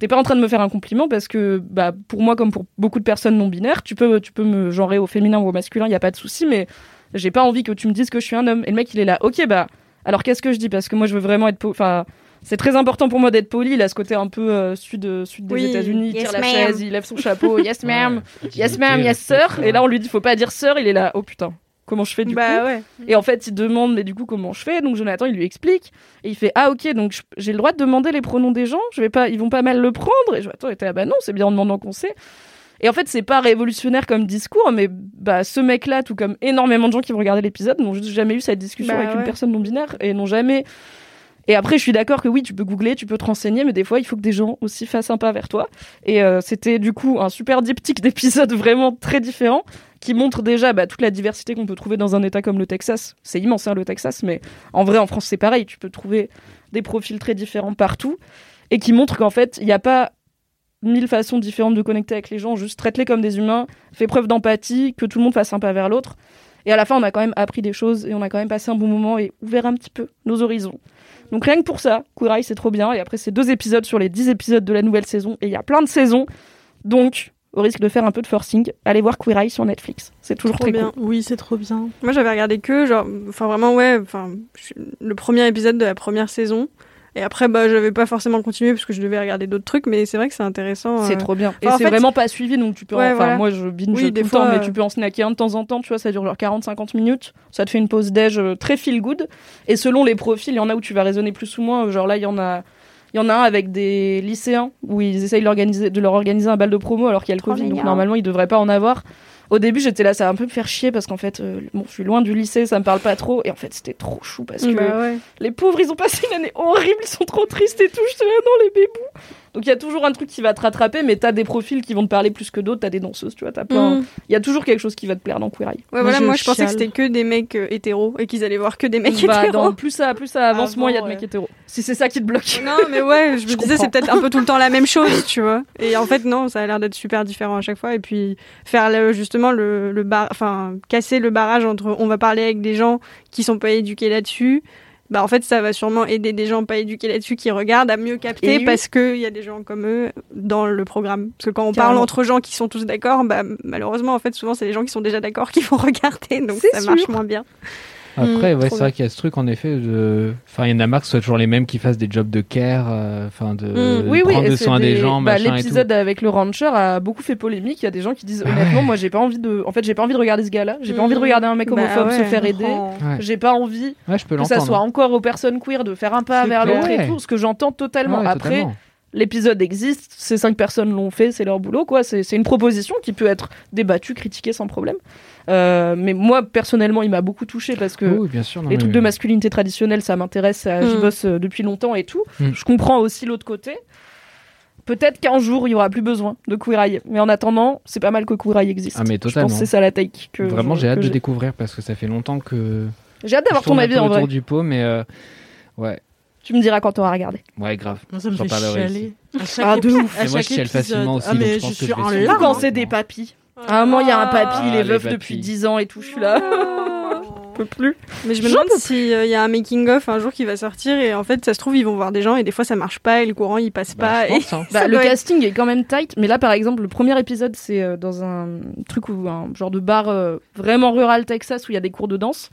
S1: t'es pas en train de me faire un compliment, parce que, bah, pour moi, comme pour beaucoup de personnes non binaires, tu peux, tu peux me genrer au féminin ou au masculin, il y a pas de souci, mais j'ai pas envie que tu me dises que je suis un homme. Et le mec, il est là, ok, bah, alors qu'est-ce que je dis? Parce que moi, je veux vraiment être, enfin, c'est très important pour moi d'être poli. Il a ce côté un peu euh, sud, sud des
S5: Oui,
S1: États-Unis, il
S5: yes,
S1: tire la chaise, il lève son chapeau, yes <laughs> ma'am,
S3: Ouais.
S1: yes ma'am, yes sir. Et là, on lui dit, faut pas dire sœur. Il est là, oh putain, comment je fais du
S5: bah
S1: coup
S5: ouais.
S1: Et en fait, il demande, mais du coup, comment je fais? Donc Jonathan, il lui explique. Et il fait, ah ok, donc j'ai le droit de demander les pronoms des gens? Je vais pas, ils vont pas mal le prendre? Et Jonathan était, ah bah non, c'est bien en demandant qu'on sait. Et en fait, c'est pas révolutionnaire comme discours, mais bah ce mec-là, tout comme énormément de gens qui vont regarder l'épisode, n'ont juste jamais eu cette discussion
S5: Bah
S1: avec une personne non binaire et n'ont jamais. Et après, je suis d'accord que oui, tu peux googler, tu peux te renseigner, mais des fois, il faut que des gens aussi fassent un pas vers toi. Et euh, c'était du coup un super diptyque <laughs> d'épisodes vraiment très différents qui montre déjà bah, toute la diversité qu'on peut trouver dans un État comme le Texas. C'est immense, hein, le Texas, mais en vrai, en France, c'est pareil. Tu peux trouver des profils très différents partout et qui montre qu'en fait, il n'y a pas mille façons différentes de connecter avec les gens. Juste traite-les comme des humains, fais preuve d'empathie, que tout le monde fasse un pas vers l'autre. Et à la fin, on a quand même appris des choses et on a quand même passé un bon moment et ouvert un petit peu nos horizons. Donc rien que pour ça, Eye, c'est trop bien. Et après, c'est deux épisodes sur les dix épisodes de la nouvelle saison. Et il y a plein de saisons. Donc, au risque de faire un peu de forcing, allez voir Queer Eye sur Netflix. C'est toujours
S4: Trop
S1: très
S4: bien.
S1: cool.
S4: Oui, c'est trop bien.
S5: Moi, j'avais regardé que, genre, enfin, vraiment, ouais, enfin, le premier épisode de la première saison. Et après, bah, j'avais pas forcément continué parce que je devais regarder d'autres trucs, mais c'est vrai que c'est intéressant.
S1: C'est
S5: euh.
S1: trop bien. Et
S5: Enfin,
S1: c'est
S5: fait-
S1: vraiment pas suivi, donc tu peux. en- enfin,
S5: voilà.
S1: moi, je binge
S5: Oui,
S1: tout
S5: des
S1: le
S5: fois,
S1: temps, mais
S5: euh,
S1: tu peux en snacker un de temps en temps. Tu vois, ça dure genre 40-50 minutes. Ça te fait une pause déj euh, très feel good. Et selon les profils, il y en a où tu vas raisonner plus ou moins. Genre là, il y en a. Il y en a un avec des lycéens où ils essayent de, leur organiser un bal de promo alors qu'il y a le Covid, donc normalement ils devraient pas en avoir. Au début, j'étais là, ça va un peu me faire chier parce qu'en fait, euh, bon, je suis loin du lycée, ça me parle pas trop. Et en fait, c'était trop chou parce que
S5: Bah ouais.
S1: les pauvres, ils ont passé une année horrible, ils sont trop tristes et tout. J'étais là, non, les bébous. Donc il y a toujours un truc qui va te rattraper, mais t'as des profils qui vont te parler plus que d'autres. T'as des danseuses, tu vois, t'as plein.
S5: Mm.
S1: Il y a toujours quelque chose qui va te plaire dans Queer Eye.
S5: Ouais, voilà,
S4: je
S5: moi, je pensais que c'était que des mecs euh, hétéros et qu'ils allaient voir que des mecs
S1: Bah,
S5: hétéros.
S1: dans- plus ça, plus ça avance,
S4: Avant,
S1: moins il y a de
S4: ouais.
S1: mecs hétéros. Si c'est ça qui te bloque.
S5: Non, mais ouais, je <laughs> me
S1: Je
S5: disais, c'est peut-être un peu tout le temps la même <laughs> chose, tu vois. Et en fait, non, ça a l'air d'être super différent à chaque fois. Et puis, faire le- justement le, le bar, enfin, casser le barrage entre on va parler avec des gens qui sont pas éduqués là-dessus. Bah, en fait, ça va sûrement aider des gens pas éduqués là-dessus qui regardent à mieux capter
S1: oui.
S5: parce qu'il y a des gens comme eux dans le programme. Parce que quand on
S1: Carrément.
S5: parle entre gens qui sont tous d'accord, bah, malheureusement, en fait, souvent, c'est les gens qui sont déjà d'accord qui vont <laughs> regarder. Donc,
S1: C'est
S5: ça marche
S1: sûr.
S5: moins bien.
S3: Après,
S5: Mm,
S3: ouais, c'est vrai qu'il y a ce truc en effet de. Enfin, il y en a marre que ce soit toujours les mêmes qui fassent des jobs de care, euh, enfin de,
S5: Mm,
S3: de
S1: oui, oui,
S3: prendre de
S1: c'est
S3: soin des, gens,
S1: bah,
S3: machin et tout.
S1: L'épisode avec le rancher a beaucoup fait polémique. Il y a des gens qui disent honnêtement, moi j'ai pas envie de. En fait, j'ai pas envie de regarder ce gars-là. J'ai pas
S5: Mm.
S1: envie de regarder un mec
S5: Bah
S1: homophobe se faire aider. J'ai pas envie
S3: Ouais, je peux
S1: que ça soit encore aux personnes queer de faire un pas vers l'autre et tout, ce que j'entends totalement.
S3: Ouais,
S1: Après,
S3: totalement.
S1: l'épisode existe, ces cinq personnes l'ont fait, c'est leur boulot, quoi. C'est une proposition qui peut être débattue, critiquée sans problème. Euh, mais moi, personnellement, il m'a beaucoup touché parce que
S3: Oui, bien sûr. non,
S1: les
S3: mais-
S1: trucs de masculinité traditionnelle, ça m'intéresse, ça- j'y
S5: Mm.
S1: bosse euh, depuis longtemps et tout.
S3: Mm.
S1: Je comprends aussi l'autre côté. Peut-être qu'un jour, il y aura plus besoin de Queer Eye. Mais en attendant, c'est pas mal que Queer Eye existe.
S3: Ah, mais
S1: Je
S3: totalement.
S1: pense que c'est ça la take que
S3: Vraiment,
S1: je-
S3: j'ai hâte de découvrir parce que ça fait longtemps que.
S1: J'ai hâte d'avoir
S3: je
S1: ton avis en vrai.
S3: autour du pot, mais euh, ouais,
S1: Tu me diras quand t'auras regardé.
S3: ouais, grave.
S4: Moi, ça me fait chialer. À chaque
S1: Ah, de ouf.
S4: à
S3: Et moi,
S4: chaque
S3: je chiale facilement aussi,
S4: Ah,
S3: donc
S4: mais
S3: je pense
S4: je
S3: que
S4: suis
S3: je
S4: en larmes.
S1: Quand c'est des papis. À un moment, il y a un papy, il est
S3: Ah,
S1: veuf
S3: les
S1: depuis
S3: papys.
S1: 10 ans et tout. Je suis là. <laughs> Je peux plus.
S5: Mais je me
S1: J'en
S5: demande s'il y a un making-of un jour qui va sortir et en fait, ça se trouve, ils vont voir des gens et des fois ça marche pas et le courant il passe
S3: Bah,
S5: pas.
S3: je
S5: et
S3: pense, hein. <laughs>
S1: Bah,
S5: ça
S1: le
S5: doit être-
S1: casting est quand même tight, mais là par exemple le premier épisode c'est euh, dans un truc où un genre de bar euh, vraiment rural Texas où il y a des cours de danse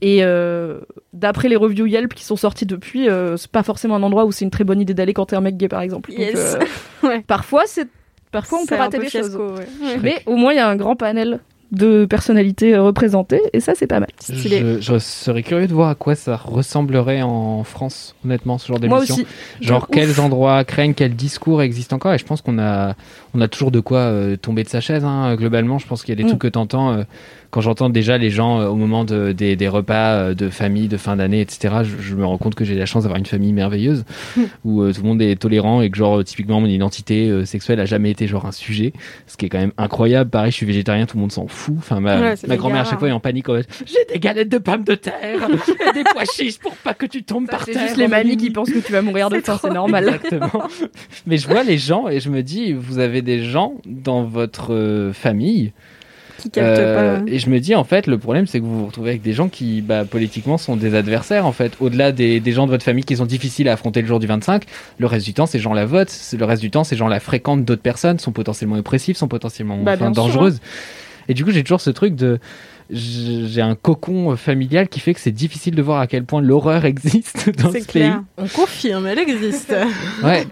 S1: et euh, d'après les reviews Yelp qui sont sorties depuis, euh, c'est pas forcément un endroit où c'est une très bonne idée d'aller quand t'es un mec gay par exemple. Donc,
S5: Yes.
S1: euh, <laughs>
S5: Ouais.
S1: Parfois c'est parfois on peut rater des choses,
S5: ouais.
S1: mais au moins il y a un grand panel de personnalités euh, représentées et ça c'est pas mal.
S3: Je, je serais curieux de voir à quoi ça ressemblerait en France, honnêtement, ce genre
S1: Moi
S3: d'émission.
S1: aussi.
S3: Genre quels endroits craignent, quels discours existent encore. Et je pense qu'on a, on a toujours de quoi euh, tomber de sa chaise. Hein, globalement, je pense qu'il y a des
S1: Mm.
S3: trucs que t'entends. euh, quand j'entends déjà les gens euh, au moment de, des, des repas euh, de famille, de fin d'année, etc., je, je me rends compte que j'ai la chance d'avoir une famille merveilleuse <laughs> où euh, tout le monde est tolérant et que genre typiquement mon identité sexuelle a jamais été genre un sujet, ce qui est quand même incroyable. Pareil, je suis végétarien, tout le monde s'en fout. Enfin, ma,
S5: Ouais, c'est
S3: ma
S5: méga
S3: grand-mère à chaque fois est en panique. en J'ai des galettes de pommes de terre et des pois chiches pour pas que tu tombes par
S1: C'est
S3: terre.
S1: juste les mamies qui pensent que tu vas mourir de faim, c'est normal.
S3: Exactement. Mais je vois les gens et je me dis, vous avez des gens dans votre famille.
S5: Qui
S3: euh,
S5: pas.
S3: et je me dis en fait le problème c'est que vous vous retrouvez avec des gens qui bah, politiquement sont des adversaires en fait au-delà des, des gens de votre famille qui sont difficiles à affronter le jour du 25 le reste du temps ces gens la votent le reste du temps ces gens la fréquentent d'autres personnes sont potentiellement oppressifs sont potentiellement
S1: Bah,
S3: enfin,
S1: sûr,
S3: dangereuses et du coup j'ai toujours ce truc de j'ai un cocon euh, familial qui fait que c'est difficile de voir à quel point l'horreur <laughs> existe dans ce
S4: clair. On confirme, elle existe.
S3: pays ouais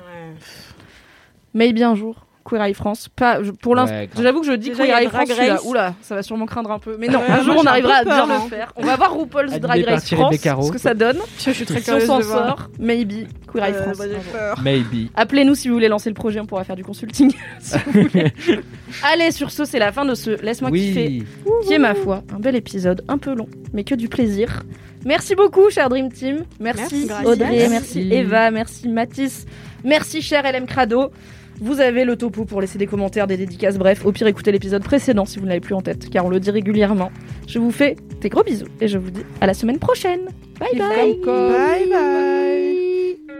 S1: Maybe un jour. Queer Eye France. Pas, je- pour l'instant,
S3: Ouais,
S1: j'avoue que je dis
S5: Déjà,
S1: Queer Eye France. Là. Oula, ça va sûrement craindre un peu. Mais non,
S4: Ouais,
S1: un jour on arrivera à bien le
S4: hein.
S1: faire. On va voir RuPaul's Drag Race France, ce que ça donne.
S5: Je suis très
S1: Si on s'en sort, maybe Queer Eye
S5: Euh,
S1: France.
S5: bah,
S3: maybe
S1: Appelez-nous si vous voulez lancer le projet, on pourra faire du consulting. <laughs> si vous voulez. <laughs> Allez, sur ce, c'est la fin de ce Laisse-moi kiffer, qui est ma foi un bel épisode, un peu long, mais que du plaisir. Merci beaucoup, cher Dream Team. Merci,
S5: Merci.
S1: Audrey,
S3: Merci.
S1: merci Eva, merci Mathis, merci cher LM Crado. Vous avez le topo pour laisser des commentaires, des dédicaces, bref, au pire écoutez l'épisode précédent si vous ne l'avez plus en tête, car on le dit régulièrement. Je vous fais des gros bisous et je vous dis à la semaine prochaine. Bye bye.
S4: Bye bye.